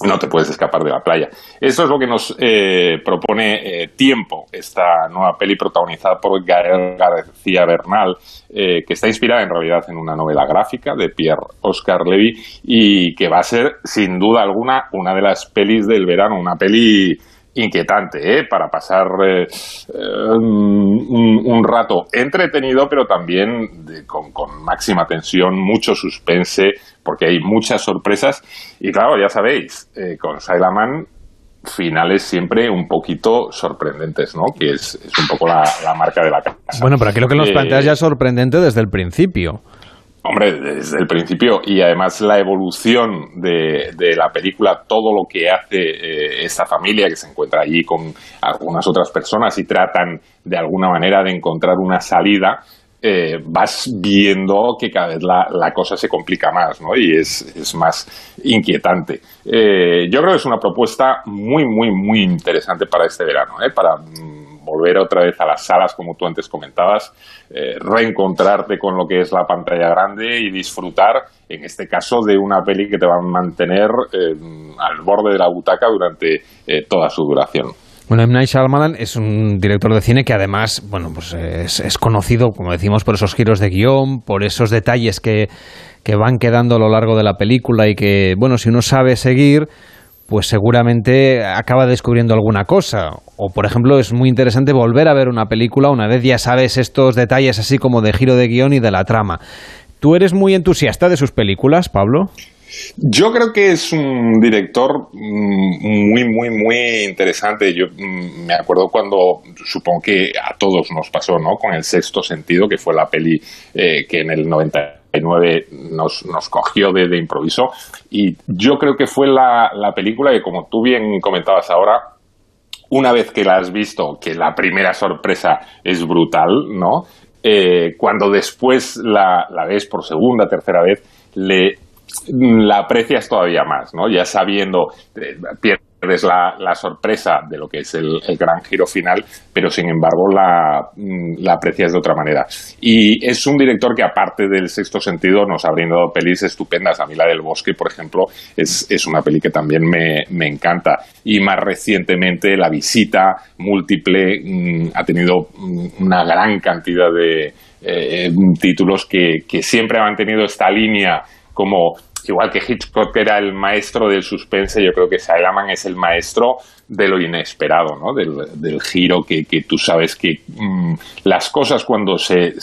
No te puedes escapar de la playa. Eso es lo que nos eh, propone eh, Tiempo, esta nueva peli protagonizada por Gael García Bernal, eh, que está inspirada en realidad en una novela gráfica de Pierre Oscar Levy y que va a ser, sin duda alguna, una de las pelis del verano, una peli inquietante, ¿eh? para pasar eh, eh, un, un rato entretenido, pero también de- con, con máxima tensión, mucho suspense, porque hay muchas sorpresas. Y claro, ya sabéis, eh, con Sailaman finales siempre un poquito sorprendentes, ¿no? Que es, es un poco la, la marca de la casa. Bueno, pero aquí lo que nos planteas ya es sorprendente desde el principio. Hombre, desde el principio y además la evolución de, de la película, todo lo que hace eh, esta familia que se encuentra allí con algunas otras personas y tratan de alguna manera de encontrar una salida, eh, vas viendo que cada vez la, la cosa se complica más ¿no? y es, es más inquietante. Eh, yo creo que es una propuesta muy, muy, muy interesante para este verano, ¿eh? para mm, volver otra vez a las salas, como tú antes comentabas, eh, reencontrarte con lo que es la pantalla grande y disfrutar, en este caso, de una peli que te va a mantener eh, al borde de la butaca durante eh, toda su duración. Bueno, M. Night Shyamalan es un director de cine que además, bueno, pues es, es conocido, como decimos, por esos giros de guion, por esos detalles que, que van quedando a lo largo de la película y que, bueno, si uno sabe seguir, pues seguramente acaba descubriendo alguna cosa. O, por ejemplo, es muy interesante volver a ver una película una vez ya sabes estos detalles así como de giro de guion y de la trama. ¿Tú eres muy entusiasta de sus películas, Pablo? Yo creo que es un director mm, muy, muy, muy interesante. Yo mm, me acuerdo cuando, supongo que a todos nos pasó, ¿no? Con el sexto sentido, que fue la peli eh, que en el 99 nos, nos cogió de, de improviso. Y yo creo que fue la, la película que, como tú bien comentabas ahora, una vez que la has visto, que la primera sorpresa es brutal, ¿no? Eh, cuando después la, la ves por segunda, tercera vez, le, la aprecias todavía más, ¿no? Ya sabiendo, eh, pierdes la, sorpresa de lo que es el, gran giro final, pero sin embargo la, mm, la aprecias de otra manera. Y es un director que aparte del sexto sentido nos ha brindado pelis estupendas. A mí la del bosque, por ejemplo, es, es una peli que también me, me encanta. Y más recientemente La visita múltiple mm, ha tenido mm, una gran cantidad de eh, títulos que, que siempre han mantenido esta línea como igual que Hitchcock era el maestro del suspense, yo creo que Shyamalan es el maestro de lo inesperado, ¿no? Del, del giro que, que, tú sabes que mmm, las cosas cuando se,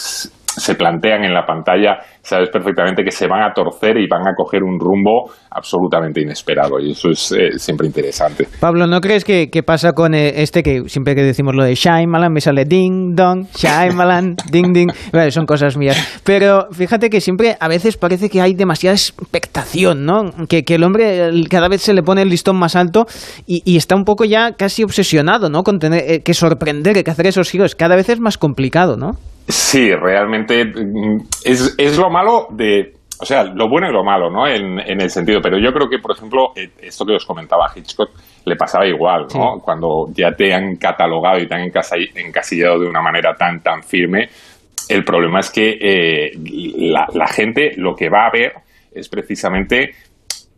se plantean en la pantalla, sabes perfectamente que se van a torcer y van a coger un rumbo absolutamente inesperado y eso es eh, siempre interesante. Pablo, ¿no crees que, que pasa con eh, este que siempre que decimos lo de Shyamalan me sale ding dong, Shyamalan, (laughs) ding ding, bueno, son cosas mías, pero fíjate que siempre a veces parece que hay demasiada expectación, ¿no? Que, que el hombre cada vez se le pone el listón más alto y, y está un poco ya casi obsesionado, ¿no? Con tener eh, que sorprender, que hacer esos giros, cada vez es más complicado, ¿no? Sí, realmente mm, es, es lo malo de, o sea, lo bueno y lo malo, ¿no? En, en, el sentido, pero yo creo que, por ejemplo, eh, esto que os comentaba Hitchcock le pasaba igual, ¿no? Cuando ya te han catalogado y te han encasillado de una manera tan, tan firme, el problema es que eh, la, la, gente lo que va a ver es precisamente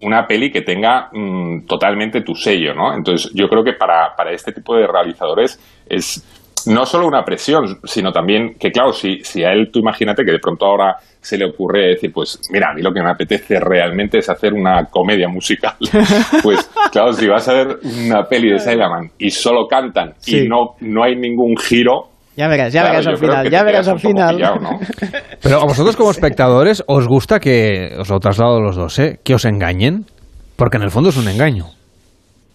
una peli que tenga mm, totalmente tu sello, ¿no? Entonces, yo creo que para, para este tipo de realizadores es no solo una presión, sino también que, claro, si, si a él tú imagínate que de pronto ahora se le ocurre decir, pues mira, a mí lo que me apetece realmente es hacer una comedia musical. (laughs) pues claro, si vas a ver una peli de Silent y solo cantan y no, no hay ningún giro, ya verás, ya verás al final, ya verás al final. (laughs) Pero a vosotros como espectadores, ¿os gusta que, os lo traslado los dos, ¿eh? que os engañen? Porque en el fondo es un engaño.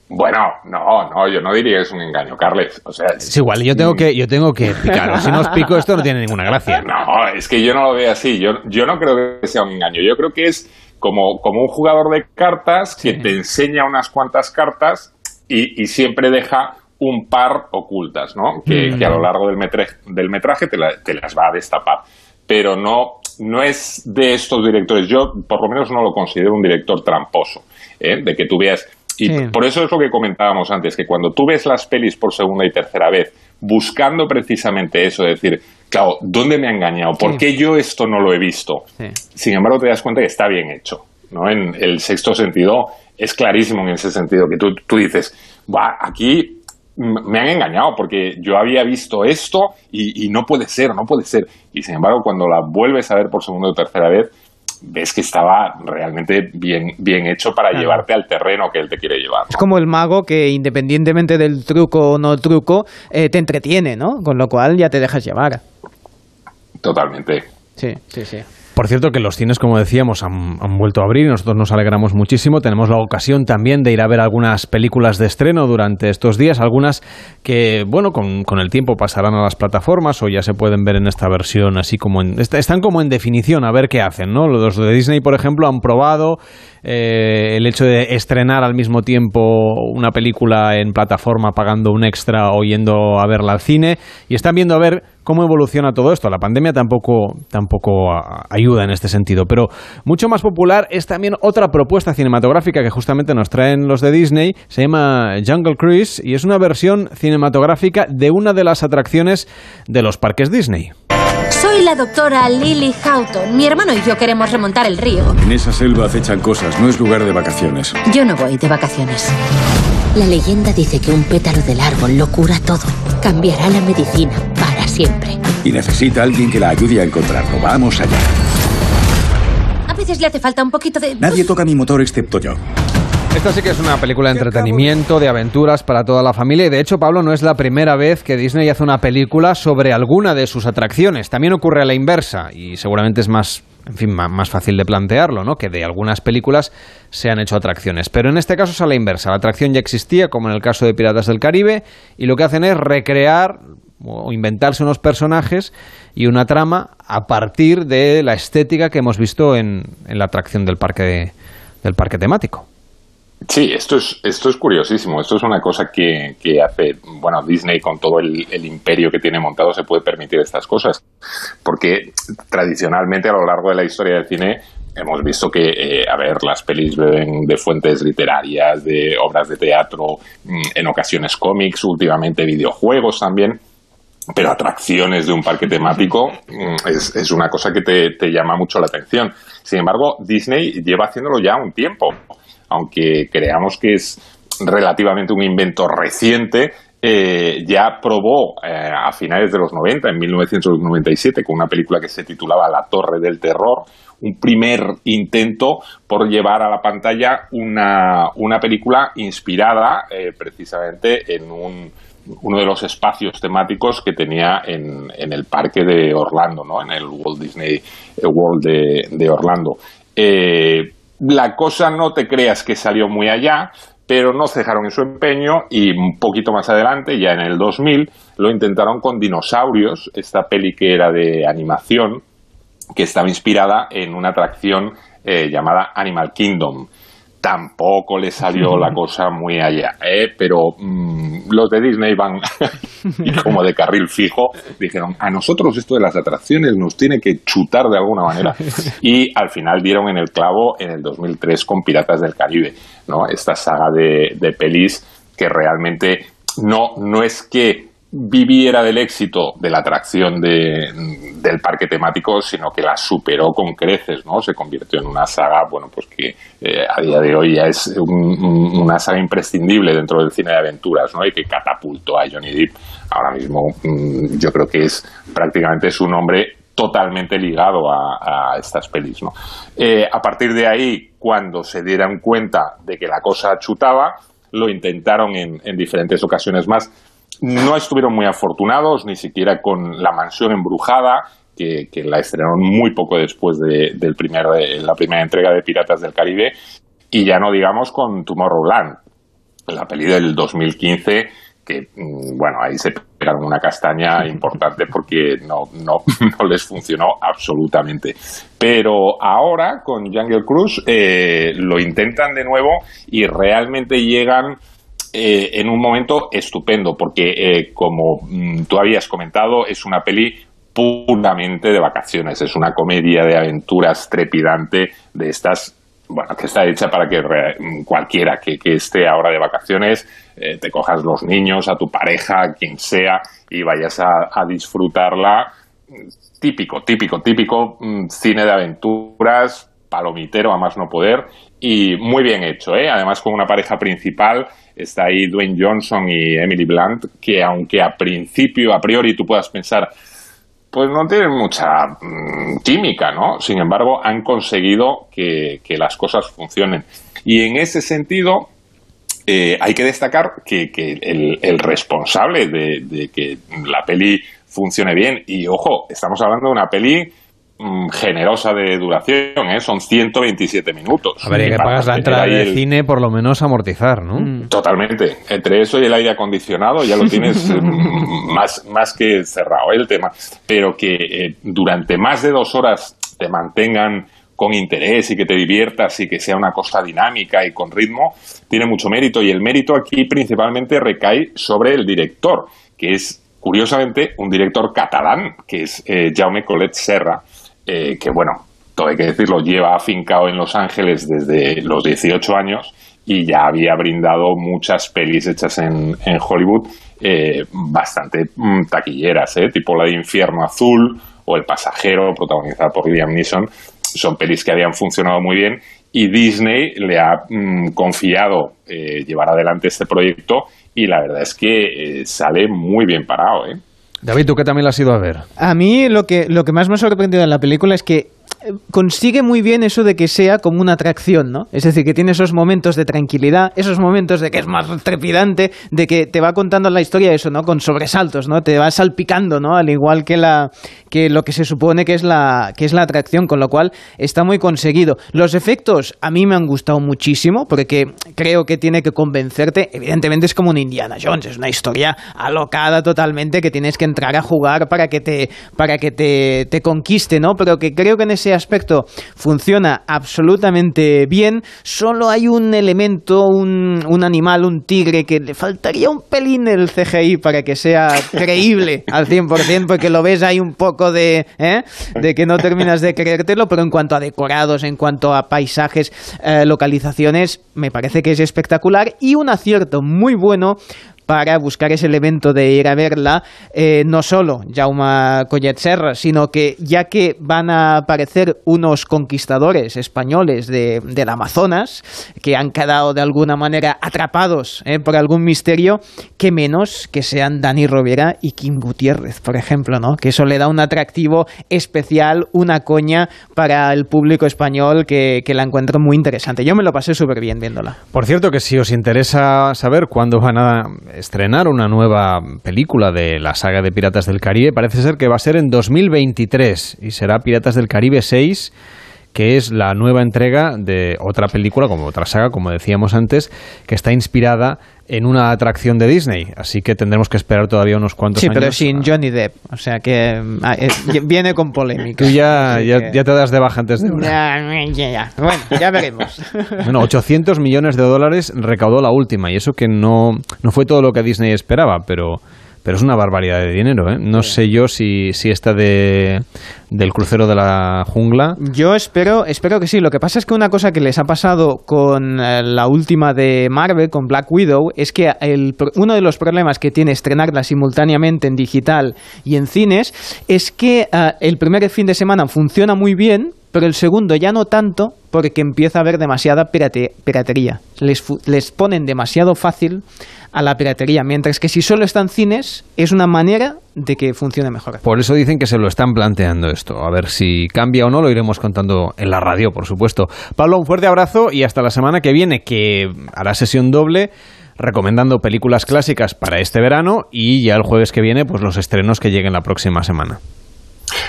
Bueno, no, no, yo no diría que es un engaño, Carles. O sea, es, igual, yo tengo que, yo tengo que picaros. Si no os pico esto no tiene ninguna gracia. (laughs) No, es que yo no lo veo así. Yo, yo no creo que sea un engaño. Yo creo que es como, como un jugador de cartas que te enseña unas cuantas cartas y, y siempre deja un par ocultas, ¿no? Que, mm. a lo largo del metraje, del metraje te, te, las va a destapar. Pero no, no es de estos directores. Yo, por lo menos, no lo considero un director tramposo. ¿eh? De que tú veas y por eso es lo que comentábamos antes, que cuando tú ves las pelis por segunda y tercera vez, buscando precisamente eso, decir, claro, ¿dónde me ha engañado? ¿Por qué yo esto no lo he visto? Sin embargo, te das cuenta que está bien hecho. ¿no? En el sexto sentido es clarísimo en ese sentido, que tú, tú dices, aquí me han engañado porque yo había visto esto y, y, no puede ser, no puede ser. Y sin embargo, cuando la vuelves a ver por segunda o tercera vez, ves que estaba realmente bien, bien hecho para llevarte al terreno que él te quiere llevar. Es como el mago que independientemente del truco o no truco, eh, te entretiene, ¿no? Con lo cual ya te dejas llevar. Totalmente. Sí, sí, sí. Por cierto, que los cines, como decíamos, han, vuelto a abrir y nosotros nos alegramos muchísimo. Tenemos la ocasión también de ir a ver algunas películas de estreno durante estos días, algunas que, bueno, con, el tiempo pasarán a las plataformas o ya se pueden ver en esta versión así como en... Están como en definición, a ver qué hacen, ¿no? Los de Disney, por ejemplo, han probado eh, el hecho de estrenar al mismo tiempo una película en plataforma pagando un extra o yendo a verla al cine y están viendo a ver cómo evoluciona todo esto. La pandemia tampoco, tampoco ayuda en este sentido, pero mucho más popular es también otra propuesta cinematográfica que justamente nos traen los de Disney, se llama Jungle Cruise y es una versión cinematográfica de una de las atracciones de los parques Disney. Soy la doctora Lily Houghton. Mi hermano y yo queremos remontar el río. En esa selva acechan cosas, no es lugar de vacaciones. Yo no voy de vacaciones. La leyenda dice que un pétalo del árbol lo cura todo. Cambiará la medicina para siempre. Y necesita alguien que la ayude a encontrarlo. Vamos allá. A veces le hace falta un poquito de... Nadie toca mi motor excepto yo. Esta sí que es una película de entretenimiento, de aventuras para toda la familia y de hecho, Pablo, no es la primera vez que Disney hace una película sobre alguna de sus atracciones. También ocurre a la inversa y seguramente es más, en fin, más fácil de plantearlo, ¿no? Que de algunas películas se han hecho atracciones. Pero en este caso es a la inversa. La atracción ya existía, como en el caso de Piratas del Caribe, y lo que hacen es recrear o inventarse unos personajes y una trama a partir de la estética que hemos visto en, la atracción del parque, del parque temático. Sí, esto es, esto es curiosísimo. Esto es una cosa que, que hace, bueno, Disney con todo el, imperio que tiene montado se puede permitir estas cosas. Porque tradicionalmente a lo largo de la historia del cine hemos visto que, eh, a ver, las pelis beben de fuentes literarias, de obras de teatro, mm, en ocasiones cómics, últimamente videojuegos también. Pero atracciones de un parque temático mm, es, es una cosa que te, te llama mucho la atención. Sin embargo, Disney lleva haciéndolo ya un tiempo aunque creamos que es relativamente un invento reciente, eh, ya probó eh, a finales de los 90, en 1997, con una película que se titulaba La Torre del Terror, un primer intento por llevar a la pantalla una, una película inspirada eh, precisamente en un, uno de los espacios temáticos que tenía en, el parque de Orlando, ¿no? en el Walt Disney World de, de Orlando. La cosa no te creas que salió muy allá, pero no cejaron en su empeño y un poquito más adelante, ya en el 2000, lo intentaron con Dinosaurios, esta peli que era de animación, que estaba inspirada en una atracción eh, llamada Animal Kingdom. Tampoco le salió la (laughs) cosa muy allá, ¿eh? pero mm, los de Disney van (laughs) y como de carril fijo, dijeron, a nosotros esto de las atracciones nos tiene que chutar de alguna manera. (laughs) Y al final dieron en el clavo en el 2003 con Piratas del Caribe, ¿no? esta saga de, de pelis que realmente no, no es que viviera del éxito de la atracción de, del parque temático, sino que la superó con creces, ¿no? Se convirtió en una saga, bueno, pues que eh, a día de hoy ya es una saga imprescindible dentro del cine de aventuras, ¿no? Y que catapultó a Johnny Depp. Ahora mismo mm, yo creo que es prácticamente su nombre totalmente ligado a, estas pelis, ¿no? Eh, a partir de ahí, cuando se dieran cuenta de que la cosa chutaba, lo intentaron en, en diferentes ocasiones más no estuvieron muy afortunados, ni siquiera con La Mansión Embrujada, que, la estrenaron muy poco después de, del primer, la primera entrega de Piratas del Caribe, y ya no digamos con Tomorrowland, la peli del 2015, que, mm, bueno, ahí se pegaron una castaña (laughs) importante porque no, no, (laughs) no les funcionó absolutamente. Pero ahora, con Jungle Cruise, eh, lo intentan de nuevo y realmente llegan eh, en un momento estupendo, porque eh, como mm, tú habías comentado, es una peli puramente de vacaciones, es una comedia de aventuras trepidante de estas bueno, que está hecha para que mm, cualquiera que, esté ahora de vacaciones eh, te cojas los niños, a tu pareja, quien sea, y vayas a, disfrutarla. Típico, típico, típico mm, cine de aventuras, palomitero a más no poder, y muy bien hecho, ¿eh? además con una pareja principal está ahí Dwayne Johnson y Emily Blunt, que aunque a principio, a priori tú puedas pensar, pues no tienen mucha mm, química, ¿no? Sin embargo, han conseguido que, las cosas funcionen. Y en ese sentido, eh, hay que destacar que, el, responsable de, que la peli funcione bien, y ojo, estamos hablando de una peli generosa de duración, ¿eh? son 127 minutos. A ver, que pagas la entrada de cine, por lo menos amortizar, ¿no? Mm. Totalmente. Entre eso y el aire acondicionado ya lo tienes (laughs) mm, más, más que cerrado ¿eh? el tema. Pero que eh, durante más de dos horas te mantengan con interés y que te diviertas y que sea una cosa dinámica y con ritmo, tiene mucho mérito. Y el mérito aquí principalmente recae sobre el director, que es curiosamente un director catalán, que es Jaume Colet Serra eh, que bueno, todo hay que decirlo, lleva afincado en Los Ángeles desde los 18 años y ya había brindado muchas pelis hechas en, Hollywood eh, bastante mm, taquilleras, ¿eh? tipo la de Infierno Azul o El Pasajero, protagonizada por Liam Neeson. Son pelis que habían funcionado muy bien y Disney le ha mm, confiado llevar adelante este proyecto y la verdad es que sale muy bien parado. ¿eh? David, ¿tú qué también has ido a ver? A mí lo que, lo que más me ha sorprendido en la película es que consigue muy bien eso de que sea como una atracción, ¿no? Es decir, que tiene esos momentos de tranquilidad, esos momentos de que es más trepidante, de que te va contando la historia eso, ¿no? Con sobresaltos, ¿no? Te va salpicando, ¿no? Al igual que la que lo que se supone que es la que es la atracción, con lo cual está muy conseguido. Los efectos a mí me han gustado muchísimo porque creo que tiene que convencerte. Evidentemente es como un Indiana Jones, es una historia alocada totalmente que tienes que entrar a jugar para que te para que te, te conquiste, ¿no? Pero que creo que en ese aspecto funciona absolutamente bien. Solo hay un elemento, un, un animal, un tigre, que le faltaría un pelín el CGI para que sea creíble al 100%, porque lo ves ahí un poco de, ¿eh? de que no terminas de creértelo, pero en cuanto a decorados, en cuanto a paisajes, eh, localizaciones, me parece que es espectacular y un acierto muy bueno para buscar ese elemento de ir a verla, eh, no solo Jaume Collet Serra, sino que ya que van a aparecer unos conquistadores españoles de, del Amazonas, que han quedado de alguna manera atrapados eh, por algún misterio, que menos que sean Dani Rovira y Kim Gutiérrez, por ejemplo, ¿no? Que eso le da un atractivo especial, una coña para el público español que, que la encuentro muy interesante. Yo me lo pasé súper bien viéndola. Por cierto, que si os interesa saber cuándo van a estrenar una nueva película de la saga de Piratas del Caribe. Parece ser que va a ser en 2023 y será Piratas del Caribe 6 que es la nueva entrega de otra película, como otra saga, como decíamos antes, que está inspirada en una atracción de Disney. Así que tendremos que esperar todavía unos cuantos Sí, años. pero sin Johnny Depp. O sea que ah, eh, viene con polémica. Tú ya, ya, que- ya te das de baja antes de. Ya, ya, ya. Bueno, ya veremos. (laughs) Bueno, 800 millones de dólares recaudó la última y eso que no, no fue todo lo que Disney esperaba, pero, pero es una barbaridad de dinero. ¿eh? No sé yo si, si esta de, del crucero de la jungla... Yo espero, espero que sí. Lo que pasa es que una cosa que les ha pasado con eh, la última de Marvel, con Black Widow, es que el uno de los problemas que tiene estrenarla simultáneamente en digital y en cines es que eh, el primer fin de semana funciona muy bien, pero el segundo ya no tanto porque empieza a haber demasiada pirate- piratería. Les, les ponen demasiado fácil a la piratería, mientras que si solo está en cines es una manera de que funcione mejor. Por eso dicen que se lo están planteando esto. A ver si cambia o no, lo iremos contando en la radio, por supuesto. Pablo, un fuerte abrazo y hasta la semana que viene, que hará sesión doble recomendando películas clásicas para este verano y ya el jueves que viene, pues los estrenos que lleguen la próxima semana.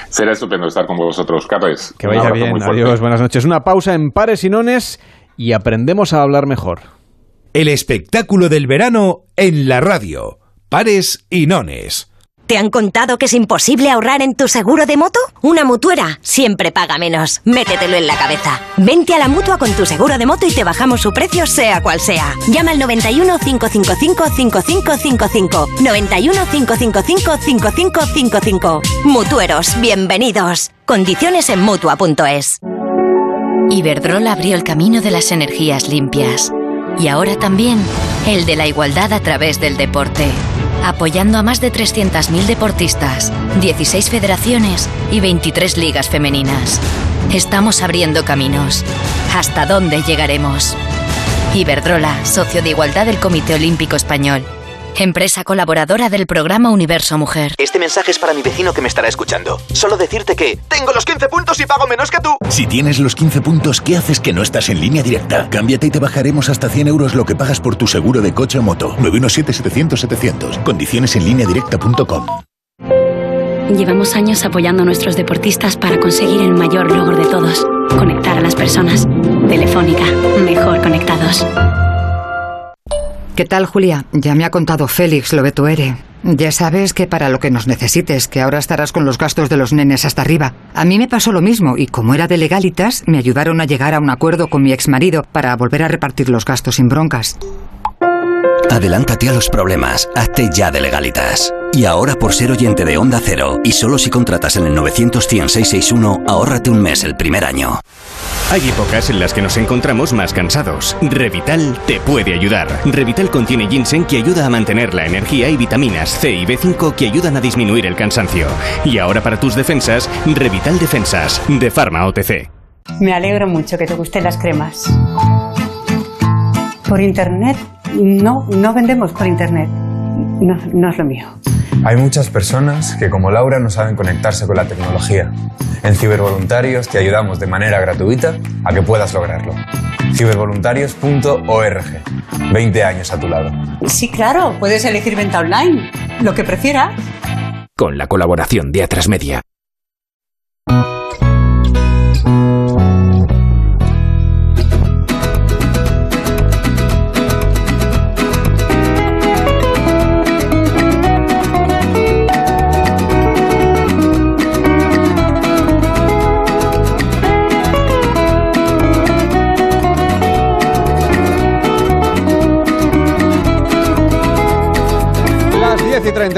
Será estupendo estar con vosotros, Carles. Que vaya bien, adiós, buenas noches. Una pausa en pares y nones y aprendemos a hablar mejor. El espectáculo del verano en la radio. Pares y nones. ¿Te han contado que es imposible ahorrar en tu seguro de moto? Una mutuera siempre paga menos. Métetelo en la cabeza. Vente a la mutua con tu seguro de moto y te bajamos su precio, sea cual sea. Llama al 91 555 5555. 91 555 5555. Mutueros, bienvenidos. Condiciones en mutua.es. Iberdrola abrió el camino de las energías limpias y ahora también el de la igualdad a través del deporte, apoyando a más de 300.000 deportistas, 16 federaciones y 23 ligas femeninas. Estamos abriendo caminos. ¿Hasta dónde llegaremos? Iberdrola, socio de igualdad del Comité Olímpico Español. Empresa colaboradora del programa Universo Mujer. Este mensaje es para mi vecino que me estará escuchando. Solo decirte que tengo los 15 puntos y pago menos que tú. Si tienes los 15 puntos, ¿qué haces que no estás en línea directa? Cámbiate y te bajaremos hasta 100 euros lo que pagas por tu seguro de coche o moto. 917-700-700. Condiciones en línea directa.com. Llevamos años apoyando a nuestros deportistas para conseguir el mayor logro de todos, conectar a las personas. Telefónica, mejor conectados. ¿Qué tal, Julia? Ya me ha contado Félix lo de tu ERE. Ya sabes que para lo que nos necesites, que ahora estarás con los gastos de los nenes hasta arriba. A mí me pasó lo mismo y como era de legalitas, me ayudaron a llegar a un acuerdo con mi exmarido para volver a repartir los gastos sin broncas. Adelántate a los problemas, hazte ya de legalitas. Y ahora por ser oyente de Onda Cero, y solo si contratas en el 900-100-661, ahórrate un mes el primer año. Hay épocas en las que nos encontramos más cansados. Revital te puede ayudar. Revital contiene ginseng que ayuda a mantener la energía y vitaminas C y B5 que ayudan a disminuir el cansancio. Y ahora para tus defensas, Revital Defensas, de Pharma OTC. Me alegro mucho que te gusten las cremas. Por internet, no, no vendemos por internet. No, no es lo mío. Hay muchas personas que como Laura no saben conectarse con la tecnología. En Cibervoluntarios te ayudamos de manera gratuita a que puedas lograrlo. Cibervoluntarios.org. 20 años a tu lado. Sí, claro, puedes elegir venta online, lo que prefieras. Con la colaboración de Atrasmedia. Las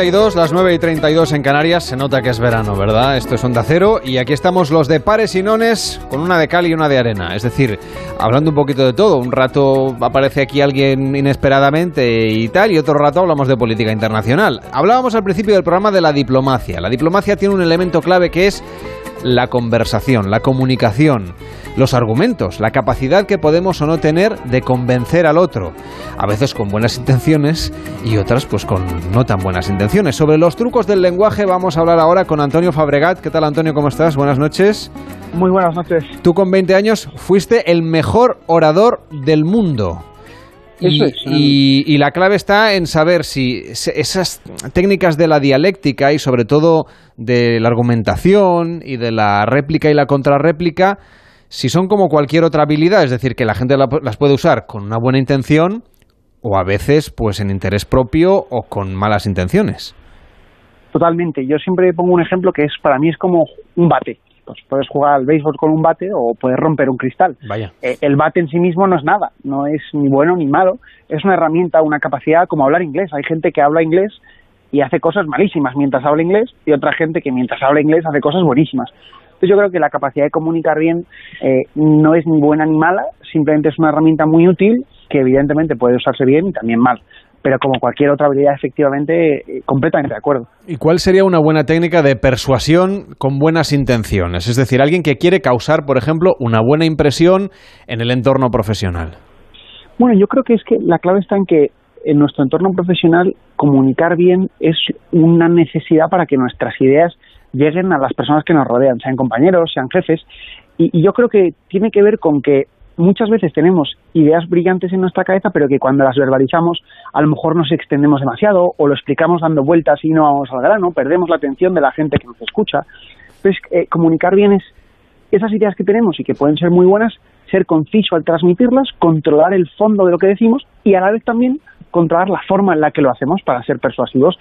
32, las 9 y 32 en Canarias, se nota que es verano, ¿verdad? Esto es Onda Cero y aquí estamos los de pares y nones con una de cal y una de arena. Es decir, hablando un poquito de todo. Un rato aparece aquí alguien inesperadamente y tal, y otro rato hablamos de política internacional. Hablábamos al principio del programa de la diplomacia. La diplomacia tiene un elemento clave que es la conversación, la comunicación, los argumentos, la capacidad que podemos o no tener de convencer al otro, a veces con buenas intenciones y otras pues con no tan buenas intenciones. Sobre los trucos del lenguaje vamos a hablar ahora con Antonio Fabregat. ¿Qué tal Antonio? ¿Cómo estás? Buenas noches. Muy buenas noches. Tú con 20 años fuiste el mejor orador del mundo. Y, Eso es. y- y la clave está en saber si esas técnicas de la dialéctica y sobre todo de la argumentación y de la réplica y la contrarréplica, si son como cualquier otra habilidad, es decir, que la gente las puede usar con una buena intención o a veces pues en interés propio o con malas intenciones. Totalmente. Yo siempre pongo un ejemplo que es para mí es como un bate. Pues puedes jugar al béisbol con un bate o puedes romper un cristal. Vaya. Eh, el bate en sí mismo no es nada, no es ni bueno ni malo. Es una herramienta, una capacidad como hablar inglés. Hay gente que habla inglés y hace cosas malísimas mientras habla inglés y otra gente que mientras habla inglés hace cosas buenísimas. Entonces yo creo que la capacidad de comunicar bien eh, no es ni buena ni mala, simplemente es una herramienta muy útil que evidentemente puede usarse bien y también mal pero como cualquier otra habilidad, efectivamente, eh, completamente de acuerdo. ¿Y cuál sería una buena técnica de persuasión con buenas intenciones? Es decir, alguien que quiere causar, por ejemplo, una buena impresión en el entorno profesional. Bueno, yo creo que es que la clave está en que en nuestro entorno profesional comunicar bien es una necesidad para que nuestras ideas lleguen a las personas que nos rodean, sean compañeros, sean jefes. y yo creo que tiene que ver con que muchas veces tenemos ideas brillantes en nuestra cabeza, pero que cuando las verbalizamos a lo mejor nos extendemos demasiado o lo explicamos dando vueltas y no vamos al grano, perdemos la atención de la gente que nos escucha. Entonces, eh, comunicar bien es esas ideas que tenemos y que pueden ser muy buenas, ser conciso al transmitirlas, controlar el fondo de lo que decimos y a la vez también controlar la forma en la que lo hacemos para ser persuasivos,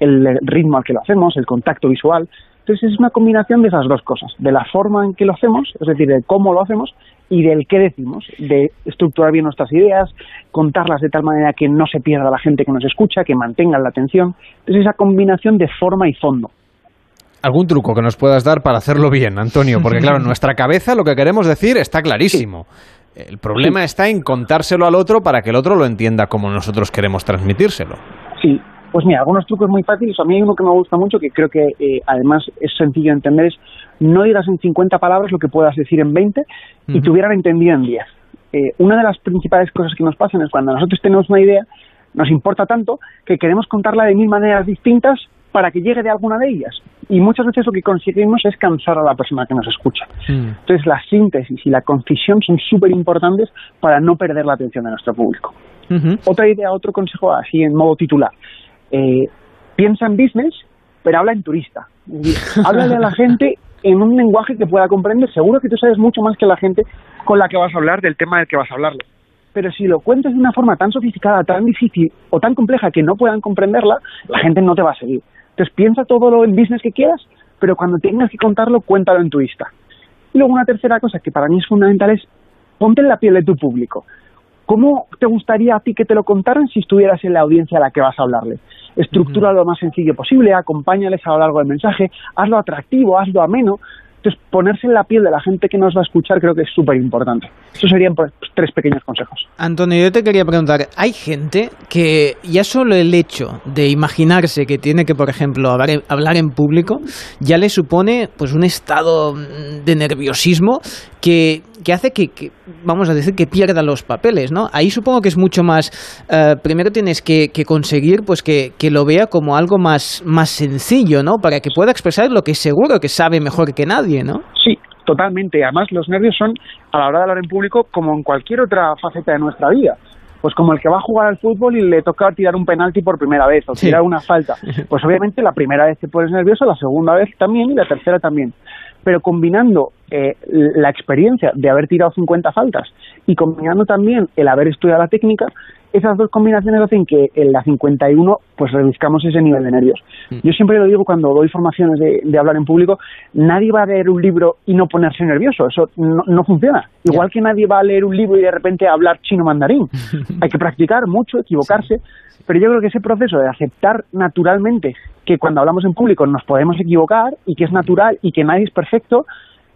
el ritmo al que lo hacemos, el contacto visual. Entonces es una combinación de esas dos cosas, de la forma en que lo hacemos, es decir, de cómo lo hacemos y del qué decimos, de estructurar bien nuestras ideas, contarlas de tal manera que no se pierda la gente que nos escucha, que mantengan la atención. Entonces esa combinación de forma y fondo. ¿Algún truco que nos puedas dar para hacerlo bien, Antonio? Porque claro, en (laughs) nuestra cabeza lo que queremos decir está clarísimo. El problema está en contárselo al otro para que el otro lo entienda como nosotros queremos transmitírselo. Sí, pues mira, algunos trucos muy fáciles. A mí hay uno que me gusta mucho, que creo que eh, además es sencillo de entender, es no digas en 50 palabras lo que puedas decir en 20 y te hubieran entendido en 10. Eh, una de las principales cosas que nos pasan es cuando nosotros tenemos una idea, nos importa tanto que queremos contarla de mil maneras distintas para que llegue de alguna de ellas. Y muchas veces lo que conseguimos es cansar a la persona que nos escucha. Entonces la síntesis y la concisión son súper importantes para no perder la atención de nuestro público. Otra idea, otro consejo así en modo titular eh, piensa en business, pero habla en turista. háblale a la gente en un lenguaje que pueda comprender. Seguro que tú sabes mucho más que la gente con la que vas a hablar del tema del que vas a hablarle. Pero si lo cuentas de una forma tan sofisticada, tan difícil o tan compleja que no puedan comprenderla, la gente no te va a seguir. Entonces piensa todo lo en business que quieras, pero cuando tengas que contarlo, cuéntalo en turista. Y luego una tercera cosa que para mí es fundamental es ponte en la piel de tu público. ¿Cómo te gustaría a ti que te lo contaran si estuvieras en la audiencia a la que vas a hablarle? Estructura lo más sencillo posible, acompáñales a lo largo del mensaje, hazlo atractivo, hazlo ameno. Entonces, ponerse en la piel de la gente que nos va a escuchar creo que es súper importante. Esos serían pues, tres pequeños consejos. Antonio, yo te quería preguntar, hay gente que ya solo el hecho de imaginarse que tiene que, por ejemplo, hablar en público, ya le supone pues un estado de nerviosismo que que hace que, vamos a decir, que pierda los papeles, ¿no? Ahí supongo que es mucho más, eh, primero tienes que, conseguir pues que, lo vea como algo más, más sencillo, ¿no? Para que pueda expresar lo que seguro que sabe mejor que nadie, ¿no? Sí, totalmente. Además, los nervios son, a la hora de hablar en público, como en cualquier otra faceta de nuestra vida pues como el que va a jugar al fútbol y le toca tirar un penalti por primera vez o tirar una falta. (laughs) Pues obviamente la primera vez te pones nervioso, la segunda vez también y la tercera también pero combinando eh, la experiencia de haber tirado 50 faltas y combinando también el haber estudiado la técnica, esas dos combinaciones hacen que en la 51 pues reduzcamos ese nivel de nervios. Mm. Yo siempre lo digo cuando doy formaciones de, hablar en público, nadie va a leer un libro y no ponerse nervioso, eso no, funciona. Igual que nadie va a leer un libro y de repente hablar chino mandarín. (laughs) Hay que practicar mucho, equivocarse, pero yo creo que ese proceso de aceptar naturalmente que cuando hablamos en público nos podemos equivocar y que es natural y que nadie es perfecto,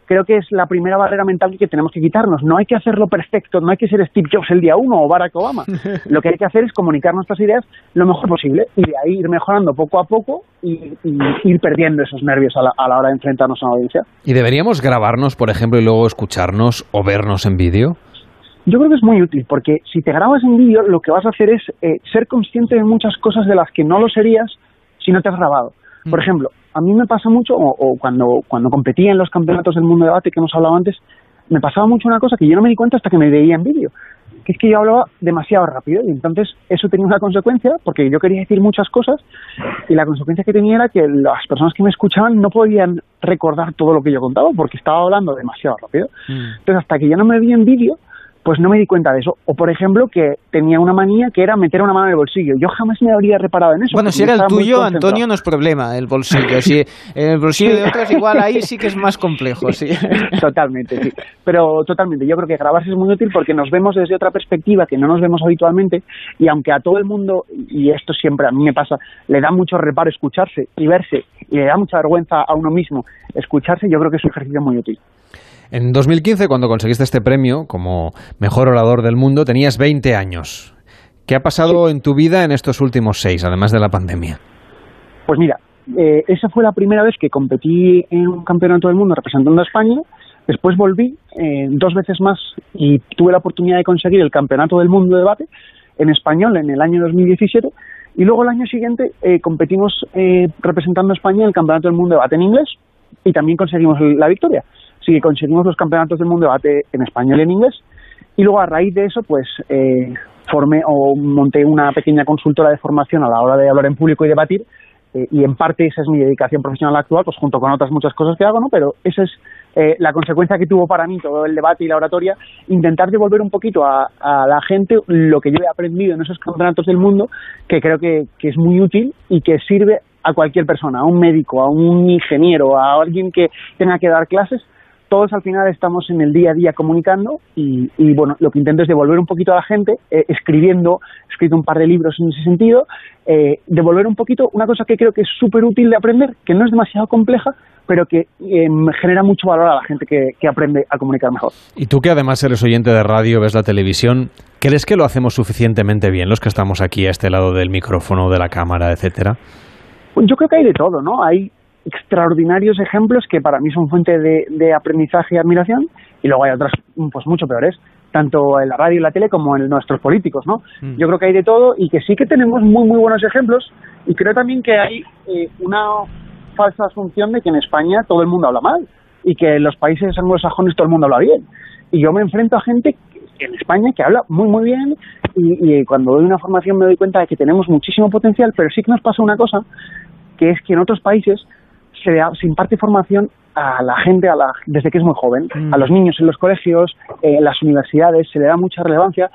creo que es la primera barrera mental que tenemos que quitarnos. No hay que hacerlo perfecto, no hay que ser Steve Jobs el día uno o Barack Obama. (laughs) Lo que hay que hacer es comunicar nuestras ideas lo mejor posible y de ahí ir mejorando poco a poco y, ir perdiendo esos nervios a la, hora de enfrentarnos a una audiencia. ¿Y deberíamos grabarnos, por ejemplo, y luego escucharnos o vernos en vídeo? Yo creo que es muy útil porque si te grabas en vídeo lo que vas a hacer es eh, ser consciente de muchas cosas de las que no lo serías si no te has grabado. Por mm. ejemplo, a mí me pasa mucho, o, cuando, cuando competía en los campeonatos del mundo de debate que hemos hablado antes, me pasaba mucho una cosa que yo no me di cuenta hasta que me veía en vídeo, que es que yo hablaba demasiado rápido y entonces eso tenía una consecuencia porque yo quería decir muchas cosas y la consecuencia que tenía era que las personas que me escuchaban no podían recordar todo lo que yo contaba porque estaba hablando demasiado rápido. Entonces hasta que ya no me vi en vídeo, pues no me di cuenta de eso. O, por ejemplo, que tenía una manía que era meter una mano en el bolsillo. Yo jamás me habría reparado en eso. Bueno, si era el tuyo. Antonio, no es problema el bolsillo. Si el bolsillo de otros, igual ahí sí que es más complejo, sí. (laughs) Totalmente, sí. Pero totalmente. Yo creo que grabarse es muy útil porque nos vemos desde otra perspectiva que no nos vemos habitualmente y aunque a todo el mundo, y esto siempre a mí me pasa, le da mucho reparo escucharse y verse y le da mucha vergüenza a uno mismo escucharse, yo creo que es un ejercicio muy útil. En 2015, cuando conseguiste este premio como mejor orador del mundo, tenías 20 años. ¿Qué ha pasado en tu vida en estos últimos seis, además de la pandemia? Pues mira, eh, esa fue la primera vez que competí en un campeonato del mundo representando a España. Después volví eh, dos veces más y tuve la oportunidad de conseguir el campeonato del mundo de debate en español en el año 2017. Y luego el año siguiente eh, competimos eh, representando a España en el campeonato del mundo de debate en inglés y también conseguimos la victoria. Que conseguimos los campeonatos del mundo de debate en español y en inglés. Y luego a raíz de eso, pues eh, formé o monté una pequeña consultora de formación a la hora de hablar en público y debatir eh, y en parte esa es mi dedicación profesional actual, pues junto con otras muchas cosas que hago, ¿no? Pero esa es eh, la consecuencia que tuvo para mí todo el debate y la oratoria, intentar devolver un poquito a, a la gente lo que yo he aprendido en esos campeonatos del mundo, que creo que es muy útil y que sirve a cualquier persona, a un médico, a un ingeniero, a alguien que tenga que dar clases, todos al final estamos en el día a día comunicando y, y, bueno, lo que intento es devolver un poquito a la gente, eh, escribiendo, he escrito un par de libros en ese sentido, eh, devolver un poquito una cosa que creo que es súper útil de aprender, que no es demasiado compleja, pero que eh, genera mucho valor a la gente que, que aprende a comunicar mejor. Y tú que además eres oyente de radio, ves la televisión, ¿crees que lo hacemos suficientemente bien los que estamos aquí a este lado del micrófono, de la cámara, etcétera? Pues yo creo que hay de todo, ¿no? Hay extraordinarios ejemplos que para mí son fuente de, de aprendizaje y admiración y luego hay otras pues mucho peores tanto en la radio y la tele como en nuestros políticos, ¿no? Mm. Yo creo que hay de todo y que sí que tenemos muy muy buenos ejemplos y creo también que hay eh, una falsa asunción de que en España todo el mundo habla mal y que en los países anglosajones todo el mundo habla bien. Y yo me enfrento a gente en España que habla muy muy bien y, y cuando doy una formación me doy cuenta de que tenemos muchísimo potencial, pero sí que nos pasa una cosa que es que en otros países se, da- se imparte formación a la gente a la, desde que es muy joven, Mm. a los niños en los colegios, eh, en las universidades, se le da mucha relevancia.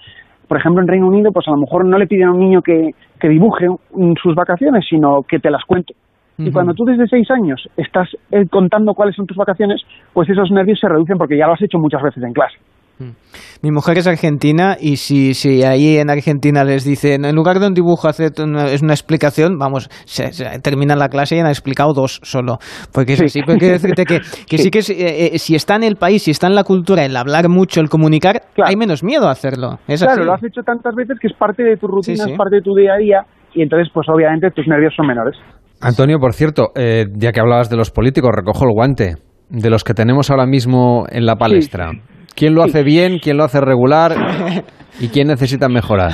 Por ejemplo, en Reino Unido, pues a lo mejor no le piden a un niño que, que dibuje mm, sus vacaciones, sino que te las cuente. Y cuando tú desde seis años estás eh, contando cuáles son tus vacaciones, pues esos nervios se reducen porque ya lo has hecho muchas veces en clase. Mi mujer es argentina y si, si ahí en Argentina les dicen, en lugar de un dibujo, haced una, es una explicación, vamos, se, se- terminan la clase y han explicado dos solo. Porque es así, porque quiero decirte que, (laughs) que sí, que es, eh, eh, si está en el país, si está en la cultura, el hablar mucho, el comunicar, hay menos miedo a hacerlo. Es claro, así. lo has hecho tantas veces que es parte de tu rutina, sí. es parte de tu día a día y entonces pues obviamente tus nervios son menores. Antonio, por cierto, eh, ya que hablabas de los políticos, recojo el guante de los que tenemos ahora mismo en la palestra. ¿Quién lo hace bien, quién lo hace regular (laughs) y quién necesita mejorar?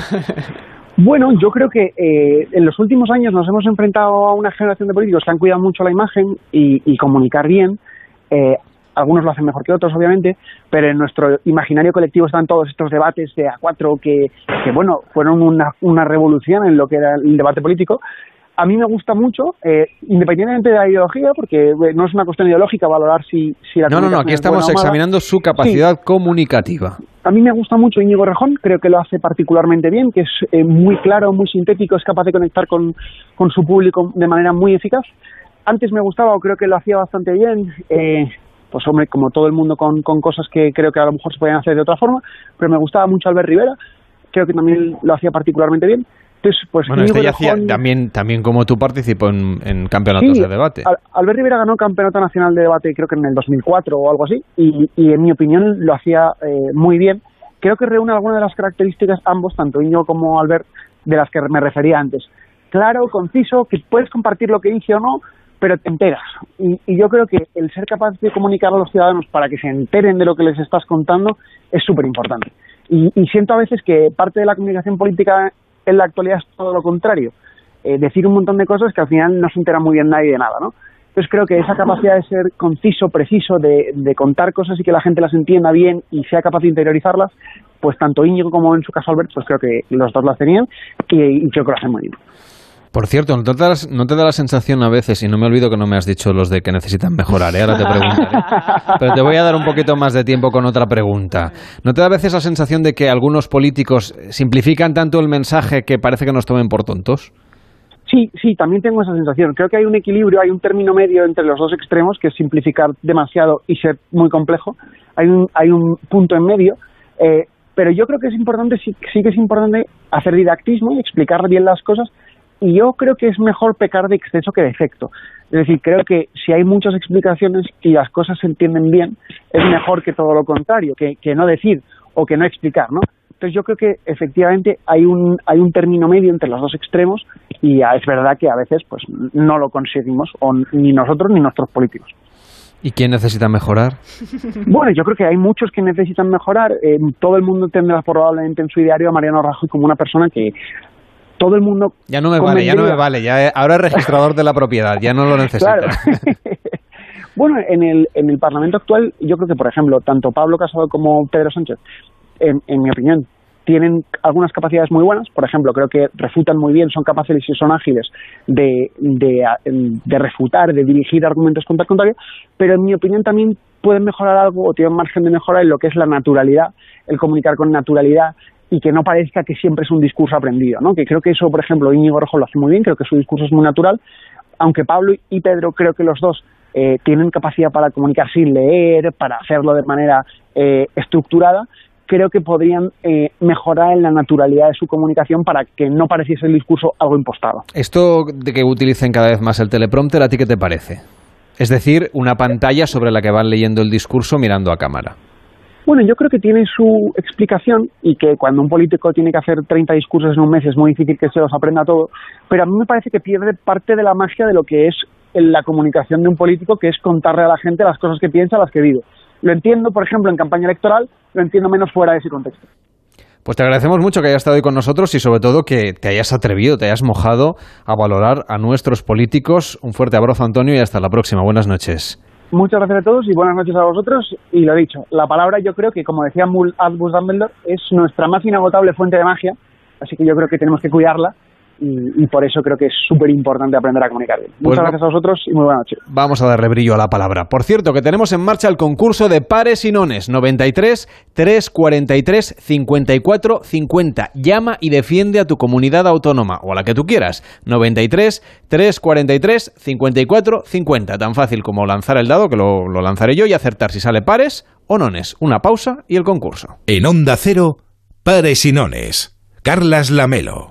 Bueno, yo creo que eh, en los últimos años nos hemos enfrentado a una generación de políticos que han cuidado mucho la imagen y, y comunicar bien. Eh, algunos lo hacen mejor que otros, obviamente, pero en nuestro imaginario colectivo están todos estos debates de A4 que, que bueno, fueron una, una revolución en lo que era el debate político. A mí me gusta mucho, eh, independientemente de la ideología, porque eh, no es una cuestión ideológica valorar si, si la No, no, no, aquí es estamos examinando su capacidad comunicativa. A mí me gusta mucho Íñigo Rejón, creo que lo hace particularmente bien, que es eh, muy claro, muy sintético, es capaz de conectar con, con su público de manera muy eficaz. Antes me gustaba, o creo que lo hacía bastante bien, eh, pues hombre, como todo el mundo con, con cosas que creo que a lo mejor se podían hacer de otra forma, pero me gustaba mucho Albert Rivera, creo que también lo hacía particularmente bien. Entonces, pues Bueno, este ya hacía, también, también como tú participó en, en campeonatos Sí, de debate. Al- Albert Rivera ganó campeonato nacional de debate creo que en el 2004 o algo así y, y en mi opinión lo hacía eh, muy bien. Creo que reúne algunas de las características ambos, tanto Íñigo como Albert, de las que me refería antes. Claro, conciso, que puedes compartir lo que dice o no, pero te enteras. Y, y yo creo que el ser capaz de comunicar a los ciudadanos para que se enteren de lo que les estás contando es súper importante. Y, y siento a veces que parte de la comunicación política en la actualidad es todo lo contrario. Eh, decir un montón de cosas que al final no se entera muy bien nadie de nada, ¿no? Entonces creo que esa capacidad de ser conciso, preciso, de, de contar cosas y que la gente las entienda bien y sea capaz de interiorizarlas, pues tanto Íñigo como en su caso Albert, pues creo que los dos lo hacían y, creo que lo hacen muy bien. Por cierto, ¿no te, da, ¿no te, da, la sensación a veces, y no me olvido que no me has dicho los de que necesitan mejorar, ¿eh? ahora te preguntaré, (laughs) pero te voy a dar un poquito más de tiempo con otra pregunta. ¿No te da a veces la sensación de que algunos políticos simplifican tanto el mensaje que parece que nos tomen por tontos? Sí, sí, también tengo esa sensación. Creo que hay un equilibrio, hay un término medio entre los dos extremos, que es simplificar demasiado y ser muy complejo. Hay un, hay un punto en medio, eh, pero yo creo que es importante, sí, sí que es importante hacer didactismo y explicar bien las cosas, y yo creo que es mejor pecar de exceso que de efecto. Es decir, creo que si hay muchas explicaciones y las cosas se entienden bien, es mejor que todo lo contrario, que, que no decir o que no explicar, ¿no? Entonces yo creo que efectivamente hay un, hay un término medio entre los dos extremos y es verdad que a veces pues no lo conseguimos, o ni nosotros ni nuestros políticos. ¿Y quién necesita mejorar? (laughs) Bueno, yo creo que hay muchos que necesitan mejorar. Eh, todo el mundo tendrá probablemente en su diario a Mariano Rajoy como una persona que todo el mundo... Ya no me vale, ya no me vale. Ya, ahora es registrador de la propiedad, ya no lo (laughs) necesito. (laughs) bueno, en el, en el Parlamento actual, yo creo que, por ejemplo, tanto Pablo Casado como Pedro Sánchez en, mi opinión, tienen algunas capacidades muy buenas, por ejemplo, creo que refutan muy bien, son capaces y son ágiles de, de, refutar, de dirigir argumentos contra el contrario, pero en mi opinión también pueden mejorar algo o tienen margen de mejora en lo que es la naturalidad, el comunicar con naturalidad y que no parezca que siempre es un discurso aprendido, ¿no? Que creo que eso, por ejemplo, Íñigo Rojo lo hace muy bien, creo que su discurso es muy natural, aunque Pablo y Pedro creo que los dos eh, tienen capacidad para comunicar sin leer, para hacerlo de manera eh, estructurada, creo que podrían eh, mejorar en la naturalidad de su comunicación para que no pareciese el discurso algo impostado. Esto de que utilicen cada vez más el teleprompter, ¿a ti qué te parece? Es decir, una pantalla sobre la que van leyendo el discurso mirando a cámara. Bueno, yo creo que tiene su explicación y que cuando un político tiene que hacer 30 discursos en un mes es muy difícil que se los aprenda todo, pero a mí me parece que pierde parte de la magia de lo que es la comunicación de un político, que es contarle a la gente las cosas que piensa, las que vive. Lo entiendo, por ejemplo, en campaña electoral, lo entiendo menos fuera de ese contexto. Pues te agradecemos mucho que hayas estado hoy con nosotros y sobre todo que te hayas atrevido, te hayas mojado a valorar a nuestros políticos. Un fuerte abrazo, Antonio, y hasta la próxima. Buenas noches. Muchas gracias a todos y buenas noches a vosotros. Y lo dicho, la palabra yo creo que, como decía Albus Dumbledore, es nuestra más inagotable fuente de magia, así que yo creo que tenemos que cuidarla y, por eso creo que es súper importante aprender a comunicar bien. Muchas pues gracias a vosotros y muy buenas noches. Vamos a darle brillo a la palabra. Por cierto, que tenemos en marcha el concurso de pares y nones 93 343 54 50. Llama y defiende a tu comunidad autónoma o a la que tú quieras. 93 343 54 50. Tan fácil como lanzar el dado, que lo, lo lanzaré yo, y acertar si sale pares o nones. Una pausa y el concurso. En Onda Cero, pares y nones. Carlas Lamelo.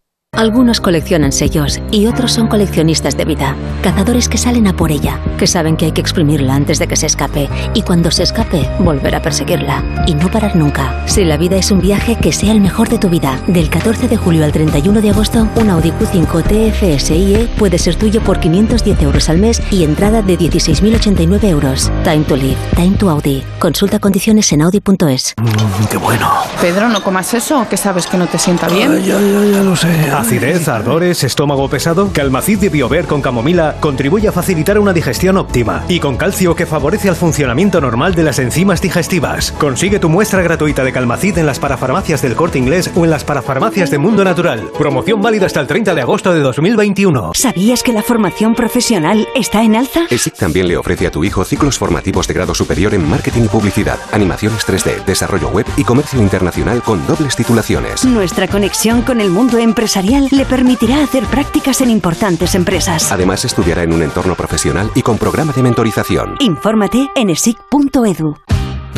algunos coleccionan sellos y otros son coleccionistas de vida, cazadores que salen a por ella, que saben que hay que exprimirla antes de que se escape y cuando se escape volver a perseguirla y no parar nunca. Si la vida es un viaje, que sea el mejor de tu vida. Del 14 de julio al 31 de agosto, un Audi Q5 TFSIe puede ser tuyo por 510 euros al mes y entrada de 16.089 euros. Time to live, time to Audi. Consulta condiciones en audi.es. Mmm, qué bueno. Pedro, no comas eso, que sabes que no te sienta bien. ya, ya, ya lo sé. Acidez, ardores, estómago pesado. Calmacid de Biover con camomila contribuye a facilitar una digestión óptima y con calcio que favorece el funcionamiento normal de las enzimas digestivas. Consigue tu muestra gratuita de Calmacid en las parafarmacias del Corte Inglés o en las parafarmacias de Mundo Natural. Promoción válida hasta el 30 de agosto de 2021. ¿Sabías que la formación profesional está en alza? ESIC también le ofrece a tu hijo ciclos formativos de grado superior en marketing y publicidad, animaciones 3D, desarrollo web y comercio internacional con dobles titulaciones. Nuestra conexión con el mundo empresarial le permitirá hacer prácticas en importantes empresas. Además, estudiará en un entorno profesional y con programa de mentorización. Infórmate en esic.edu.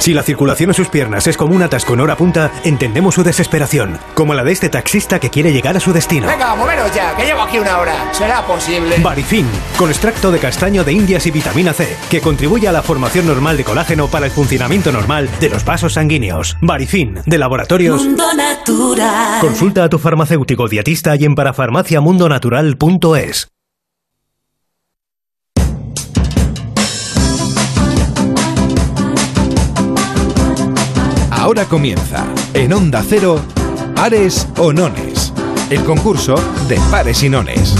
Si la circulación en sus piernas es como un atasco en hora punta, entendemos su desesperación, como la de este taxista que quiere llegar a su destino. Venga, moveros ya, que llevo aquí una hora. ¿Será posible? Barifin, con extracto de castaño de indias y vitamina C, que contribuye a la formación normal de colágeno para el funcionamiento normal de los vasos sanguíneos. Barifin, de laboratorios. Mundo Natural. Consulta a tu farmacéutico dietista y en parafarmaciamundonatural.es. Ahora comienza, en Onda Cero, Pares o Nones, el concurso de pares y nones.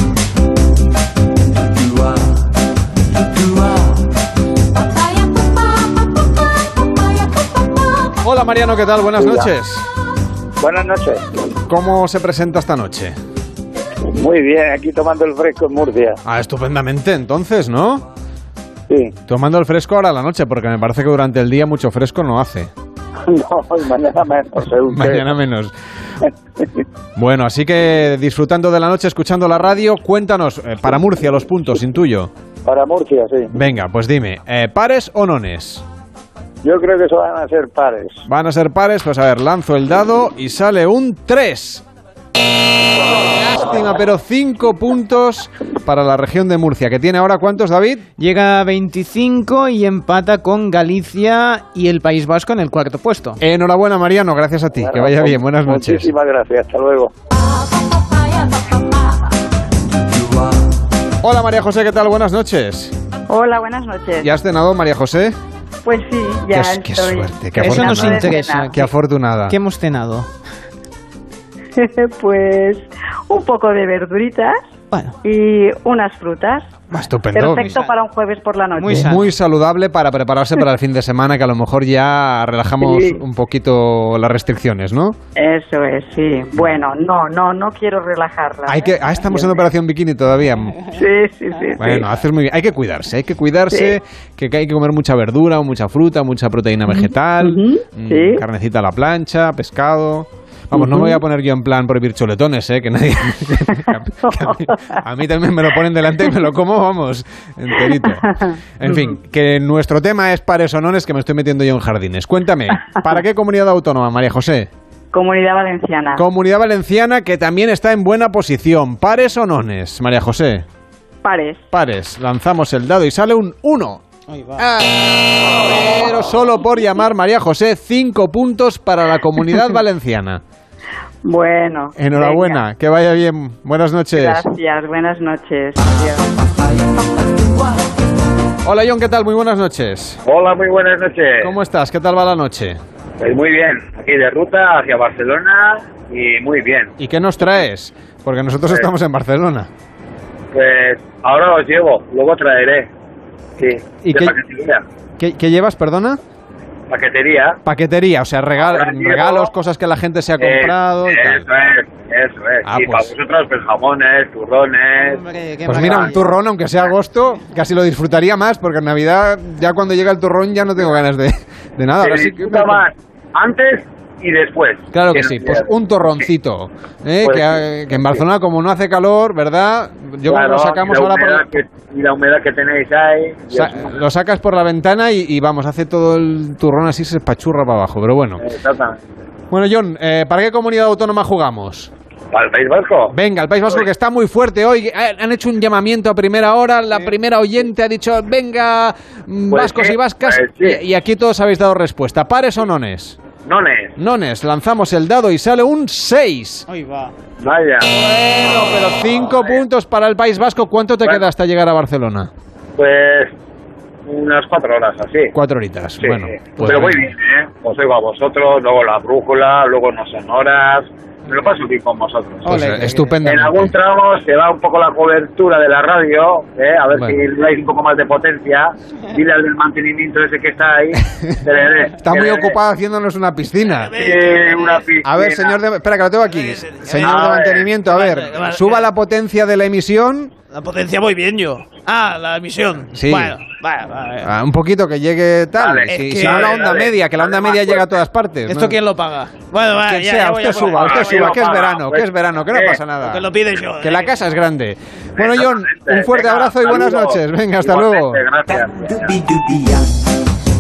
Hola Mariano, ¿qué tal? Buenas Hola. noches. Buenas noches. ¿Cómo se presenta esta noche? Muy bien, aquí tomando el fresco en Murcia. Ah, estupendamente entonces, ¿no? Sí. Tomando el fresco ahora a la noche, porque me parece que durante el día mucho fresco no hace. (laughs) No, y mañana menos. qué. Mañana menos. Bueno, así que disfrutando de la noche, escuchando la radio, cuéntanos, eh, para Murcia los puntos, intuyo. Para Murcia, sí. Venga, pues dime, eh, ¿pares o nones? Yo creo que eso van a ser pares. Van a ser pares, pues a ver, lanzo el dado y sale un 3. Lástima, pero 5 puntos para la región de Murcia, que tiene ahora cuántos, David? Llega a 25 y empata con Galicia y el País Vasco en el cuarto puesto. Enhorabuena, Mariano, gracias a ti. que vaya bien, buenas noches. Muchísimas gracias, hasta luego. Hola, María José, ¿qué tal? Buenas noches. Hola, buenas noches. ¿Ya has cenado, María José? Pues sí, ya qué, qué estoy. suerte, qué Eso nos afortunada. interesa. Qué afortunada. ¿Qué hemos cenado? (laughs) pues un poco de verduritas y unas frutas. Estupendo. Perfecto para un jueves por la noche. Muy, saludable para prepararse para el fin de semana, que a lo mejor ya relajamos Sí. un poquito las restricciones, ¿no? Eso es, sí. Bueno, no, no, no quiero relajarla. Hay que, ah, estamos en operación bikini todavía. Sí, sí, sí. Bueno, haces muy bien. Hay que cuidarse, hay que cuidarse, que hay que comer mucha verdura, mucha fruta, mucha proteína vegetal, sí. carnecita a la plancha, pescado. Vamos, no me voy a poner yo en plan prohibir choletones, ¿eh? Que nadie... (laughs) que a, mí, a mí también me lo ponen delante y me lo como, vamos, enterito. En fin, que nuestro tema es pares o nones, que me estoy metiendo yo en jardines. Cuéntame, ¿para qué comunidad autónoma, María José? Comunidad Valenciana. Comunidad Valenciana que también está en buena posición. ¿Pares o nones, María José? Pares. Pares. Lanzamos el dado y sale un 1. Pero solo por llamar María José, 5 puntos para la comunidad (laughs) valenciana. Bueno. Enhorabuena, que vaya bien. Buenas noches. Gracias, buenas noches. Adiós. Hola John, ¿qué tal? Muy buenas noches. Hola, muy buenas noches. ¿Cómo estás? ¿Qué tal va la noche? Pues muy bien, aquí de ruta hacia Barcelona y muy bien. ¿Y qué nos traes? Porque nosotros estamos en Barcelona. Pues ahora os llevo, luego traeré. Sí, ¿Y qué- paquetería. ¿Qué, qué llevas, perdona? Paquetería. Paquetería, o sea, regal- regalos, cosas que la gente se ha comprado. y Eh, tal. eso es, eso es. Ah, y pues. para vosotros, pues jamones, turrones. Pues mira, un turrón, aunque sea agosto, casi lo disfrutaría más, porque en Navidad, ya cuando llega el turrón, ya no tengo ganas de, de nada. Ahora sí que más antes y después. Claro que sí, pues un torroncito. ¿eh? Pues que, sí, que en Barcelona, como no hace calor, ¿verdad? Yo creo que Claro, lo sacamos y ahora por que- y la humedad que tenéis ahí. Sa- lo sacas por la ventana y, y vamos, hace todo el turrón así, se espachurra para abajo, pero bueno. Exactamente. Bueno, John, eh, ¿para qué comunidad autónoma jugamos? ¿Para el País Vasco? Venga, el País Vasco que está muy fuerte hoy. eh, Han hecho un llamamiento a primera hora. La primera oyente ha dicho, venga, mm, Pues vascos y vascas. pues y aquí todos habéis dado respuesta. ¿Pares o nones? Nones. Nones, lanzamos el dado y sale un 6. Ahí va. Vaya. Bueno, pero 5 puntos para el País Vasco. ¿Cuánto te queda hasta llegar a Barcelona? Pues unas cuatro horas así. Cuatro horitas. Sí, Bueno, pues pero muy bien, ¿eh? Os oigo a vosotros, luego la brújula, luego no son horas. Me lo paso bien con vosotros. Pues, eh, estupendamente. En algún tramo se va un poco la cobertura de la radio, ¿eh? a ver Bueno. si le dais un poco más de potencia. Dile al del mantenimiento ese que está ahí. (laughs) Está muy ocupado haciéndonos una piscina. Sí, una piscina. A ver, señor de... Espera, que lo tengo aquí. Señor de mantenimiento, a ver. Suba la potencia de la emisión. La potencia muy bien yo. Ah, la emisión. Sí. Bueno, vale, vale. Ah, un poquito que llegue tal. Vale, si, es si que- no la onda dale. media, que la onda media llega a todas partes. ¿Esto ¿no? quién lo paga? Bueno, vale, Quien ya, sea, ya voy usted a suba, usted suba, que es verano, pues, que es verano, que no eh, pasa nada. Que lo pide yo. Que la eh. casa es grande. Bueno, John, un fuerte Venga, abrazo y buenas noches. Venga, hasta luego. Gracias.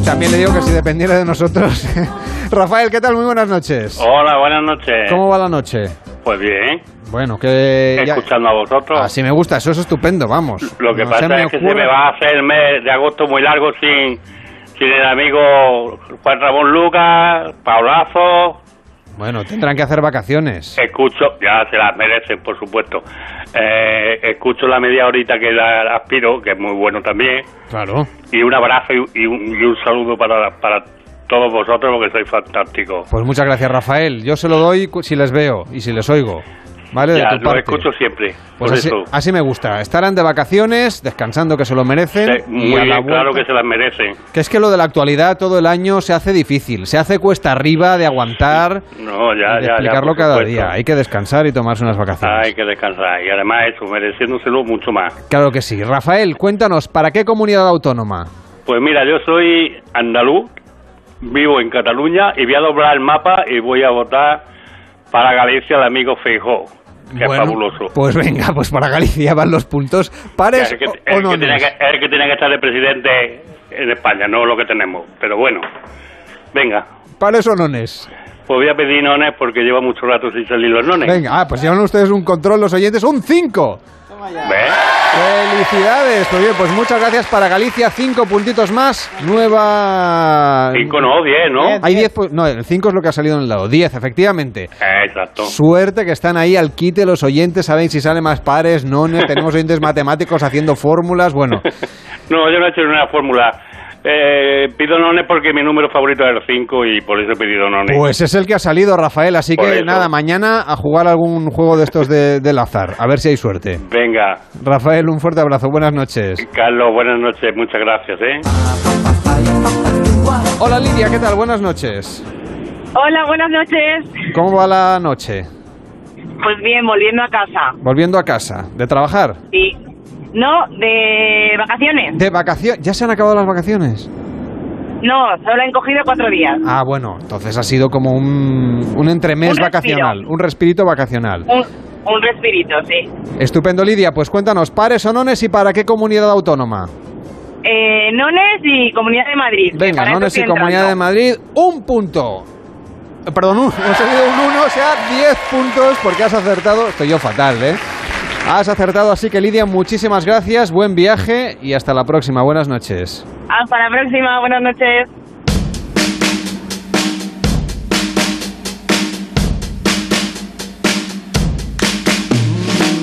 También le digo que si dependiera de nosotros. (laughs) Rafael, ¿qué tal? Muy buenas noches. Hola, buenas noches. ¿Cómo va la noche? Pues bien. Bueno, que... ya- Escuchando a vosotros. Así me gusta, eso es estupendo, vamos. Lo que No pasa es que se me va a hacer el mes de agosto muy largo sin, sin el amigo Juan Ramón Lucas, Paulazo. Bueno, tendrán que hacer vacaciones. Escucho, ya se las merecen, por supuesto. Eh, escucho la media horita que la aspiro, que es muy bueno también. Claro. Y un abrazo y, y un, y un saludo para, para todos vosotros, porque sois fantásticos. Pues muchas gracias, Rafael. Yo se lo doy si les veo y si les oigo. ¿Vale? De ya, tu lo parte. escucho siempre. Pues por así, eso. así me gusta. Estarán de vacaciones, descansando que se lo merecen. Sí, y muy a la bien, claro que se las merecen. Que es que lo de la actualidad todo el año se hace difícil, se hace cuesta arriba de aguantar No, ya, de ya, explicarlo cada supuesto. día. Hay que descansar y tomarse unas vacaciones. Hay que descansar. Y además eso, mereciéndoselo mucho más. Claro que sí. Rafael, cuéntanos, ¿para qué comunidad autónoma? Pues mira, yo soy andaluz, vivo en Cataluña y voy a doblar el mapa y voy a votar para Galicia el amigo Feijó, que Bueno, fabuloso. Pues venga, pues para Galicia van los puntos. Pares el que, el o que tiene nones. que, el que tiene que estar de presidente en España, no lo que tenemos. Pero bueno, venga, Pares o nones. pues voy a pedir nones porque lleva mucho rato sin salir los nones. Venga, ah, pues llevan ustedes un control los oyentes, un 5. Felicidades. Pues bien, pues muchas gracias para Galicia, cinco puntitos más. Nueva... Cinco no, diez, ¿no? Hay 10, pu- no, el 5 es lo que ha salido en el lado. 10, efectivamente. Exacto. Suerte que están ahí al quite los oyentes, saben si salen más pares, nones, tenemos oyentes (laughs) matemáticos haciendo fórmulas, bueno. No, yo no he hecho una fórmula. Eh, pido nones porque mi número favorito es el 5 y por eso he pedido nones. Pues es el que ha salido, Rafael, así Por que eso. nada, mañana a jugar algún juego de estos de, del azar, a ver si hay suerte. Venga, Rafael, un fuerte abrazo, buenas noches. Carlos, buenas noches, muchas gracias, ¿eh? Hola Lidia, ¿qué tal? Buenas noches. Hola, buenas noches. ¿Cómo va la noche? Pues bien, volviendo a casa. Volviendo a casa, ¿de trabajar? Sí. No, de vacaciones. ¿De vacaciones? ¿Ya se han acabado las vacaciones? No, solo han cogido cuatro días. Ah, bueno, entonces ha sido como un, un entremés Un vacacional, un respirito vacacional. Un, un respirito, sí. Estupendo, Lidia. Pues cuéntanos, pares o nones y para qué comunidad autónoma. Eh, Nones y Comunidad de Madrid. Venga, nones y Comunidad de. Madrid, un punto. Perdón, un, (laughs) hemos salido un 1, o sea, 10 puntos porque has acertado. Estoy yo fatal, ¿eh? Has acertado, así que Lidia, muchísimas gracias, buen viaje y hasta la próxima. Buenas noches. Hasta la próxima, buenas noches.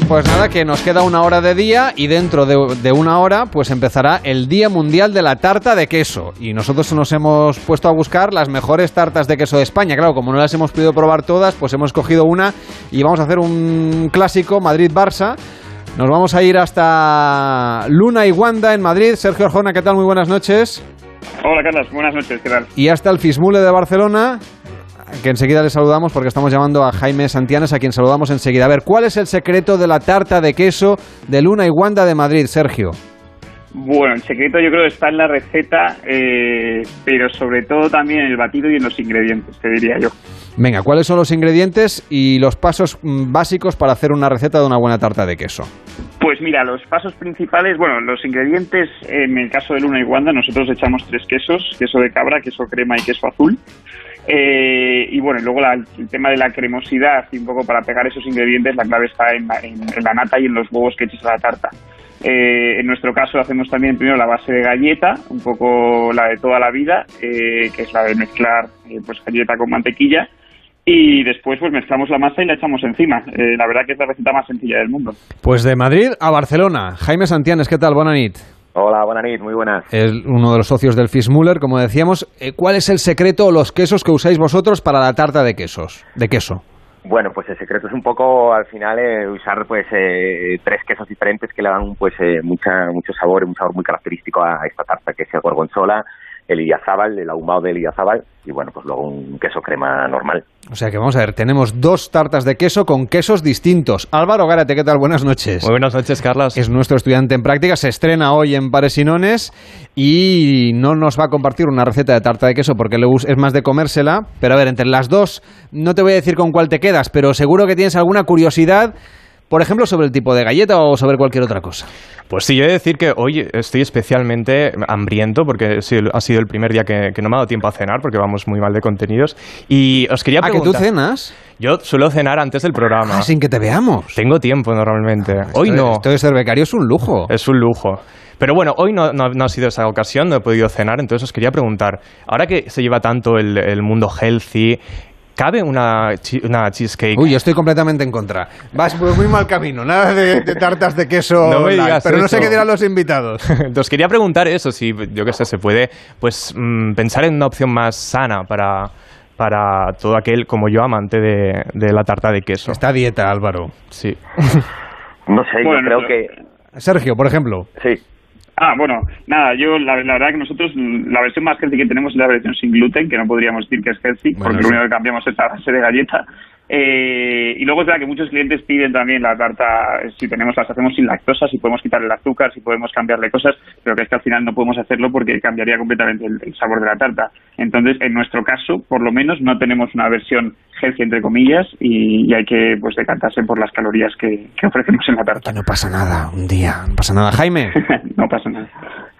Pues nada, que nos queda una hora de día y dentro de, de una hora pues empezará el Día Mundial de la Tarta de Queso. Y nosotros nos hemos puesto a buscar las mejores tartas de queso de España. Claro, como no las hemos podido probar todas, pues hemos cogido una y vamos a hacer un clásico Madrid-Barça. Nos vamos a ir hasta Luna y Wanda en Madrid. Sergio Arjona, ¿qué tal? Muy buenas noches. Hola Carlos, buenas noches, ¿qué tal? Y hasta el Fismule de Barcelona, que enseguida le saludamos porque estamos llamando a Jaime Santianes, a quien saludamos enseguida. A ver, ¿cuál es el secreto de la tarta de queso de Luna y Wanda de Madrid, Sergio? Bueno, el secreto yo creo que está en la receta, eh, pero sobre todo también en el batido y en los ingredientes, te diría yo. Venga, ¿cuáles son los ingredientes y los pasos mm, básicos para hacer una receta de una buena tarta de queso? Pues mira, los pasos principales, bueno, los ingredientes, en el caso de Luna y Wanda, nosotros echamos tres quesos, queso de cabra, queso crema y queso azul. Eh, y bueno, luego la- el tema de la cremosidad y un poco para pegar esos ingredientes, la clave está en la, nata y en los huevos que eches a la tarta. Eh, en nuestro caso hacemos también primero la base de galleta, un poco la de toda la vida, eh, que es la de mezclar eh, pues galleta con mantequilla. Y después pues mezclamos la masa y la echamos encima. Eh, la verdad que es la receta más sencilla del mundo. Pues de Madrid a Barcelona. Jaime Santianes, ¿qué tal? Buenas nit. Hola, buenas nit, muy buenas. Es uno de los socios del Fismuller, como decíamos. Eh, ¿Cuál es el secreto o los quesos que usáis vosotros para la tarta de quesos? De queso. Bueno, pues el secreto es un poco al final eh, usar pues eh, tres quesos diferentes que le dan pues eh, mucha mucho sabor, un sabor muy característico a esta tarta que es el gorgonzola, el idiazábal, el ahumado del idiazábal y bueno, pues luego un queso crema normal. O sea que vamos a ver, tenemos dos tartas de queso con quesos distintos. Álvaro Gárate, ¿qué tal? Buenas noches. Muy buenas noches, Carlos. Es nuestro estudiante en práctica, se estrena hoy en Pares y no nos va a compartir una receta de tarta de queso porque le es más de comérsela. Pero a ver, entre las dos, no te voy a decir con cuál te quedas, pero seguro que tienes alguna curiosidad por ejemplo, sobre el tipo de galleta o sobre cualquier otra cosa. Pues sí, yo he de decir que hoy estoy especialmente hambriento porque ha sido el primer día que, no me ha dado tiempo a cenar porque vamos muy mal de contenidos. Y os quería preguntar... ¿A que tú cenas? Yo suelo cenar antes del programa. Ah, sin que te veamos. Tengo tiempo normalmente. hoy no. Esto de ser becario es un lujo. Es un lujo. Pero bueno, hoy no, no, ha sido esa ocasión, no he podido cenar, entonces os quería preguntar, ahora que se lleva tanto el, el mundo healthy, ¿Cabe una, una, cheesecake? Uy, yo estoy completamente en contra. Vas por muy mal camino. Nada de, tartas de queso. No me digas pero no sé qué dirán los invitados. (laughs) Os quería preguntar eso, si yo qué sé, se puede pues mm, pensar en una opción más sana para, para todo aquel como yo amante de, de la tarta de queso. Esta dieta, Álvaro. Sí. (laughs) no sé, yo creo que... Sergio, por ejemplo. Sí. Ah, bueno, nada, yo la, verdad que nosotros la versión más healthy que tenemos es la versión sin gluten, que no podríamos decir que es healthy, porque lo único que cambiamos es la base de galleta. Eh, y luego es verdad que muchos clientes piden también la tarta, si tenemos las hacemos sin lactosa, si podemos quitarle el azúcar, si podemos cambiarle cosas, pero que es que al final no podemos hacerlo porque cambiaría completamente el, sabor de la tarta. Entonces, en nuestro caso, por lo menos, no tenemos una versión healthy, entre comillas, y, hay que pues decantarse por las calorías que, que ofrecemos en la tarta. Que no pasa nada, un día, no pasa nada. Jaime. (laughs) no pasa nada.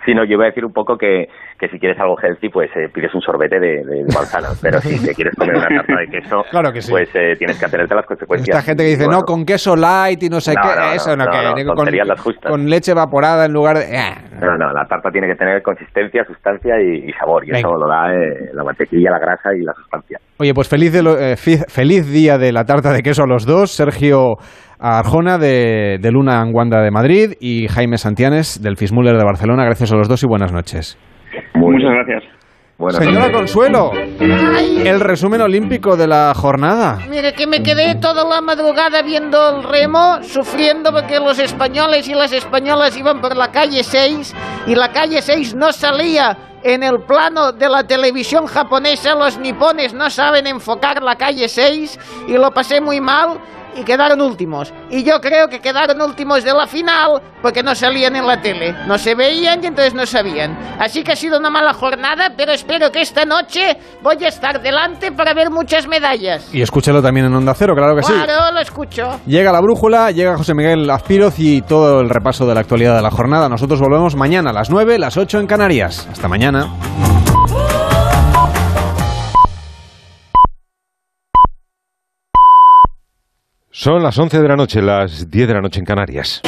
Sí, no, yo iba a decir un poco que, que si quieres algo healthy, pues eh, pides un sorbete de, de, manzana. Pero si te quieres comer una tarta de queso, (laughs) claro que sí. pues eh, tienes que atenerte a las consecuencias. Esta gente que dice, no, con queso light y no sé qué, eso no, que con, las justas. con leche evaporada en lugar de... Eh. No, no, la tarta tiene que tener consistencia, sustancia y, sabor. Y eso lo da eh, la mantequilla, la grasa y la sustancia. Oye, pues feliz, de feliz día de la tarta de queso a los dos. Sergio Arjona de, Luna Anguanda de Madrid y Jaime Santianes del Fismuller de Barcelona. Gracias a los dos y buenas noches. Muchas gracias. Señora Consuelo, el resumen olímpico de la jornada. Mire que me quedé toda la madrugada viendo el remo, sufriendo porque los españoles y las españolas iban por la calle 6 y la calle 6 no salía en el plano de la televisión japonesa. Los nipones no saben enfocar la calle 6 y lo pasé muy mal y quedaron últimos. Y yo creo que quedaron últimos de la final porque no salían en la tele. No se veían y entonces no sabían. Así que ha sido una mala jornada, pero espero que esta noche voy a estar delante para ver muchas medallas. Y escúchelo también en Onda Cero, claro que sí. Claro, lo escucho. Llega la brújula, llega José Miguel Azpiroz y todo el repaso de la actualidad de la jornada. Nosotros volvemos mañana a las 9, las 8 en Canarias. Hasta mañana. Son las 11 de la noche, las 10 de la noche en Canarias.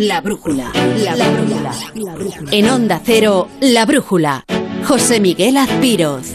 La brújula, la, brújula. En Onda Cero, la brújula. José Miguel Azpiroz.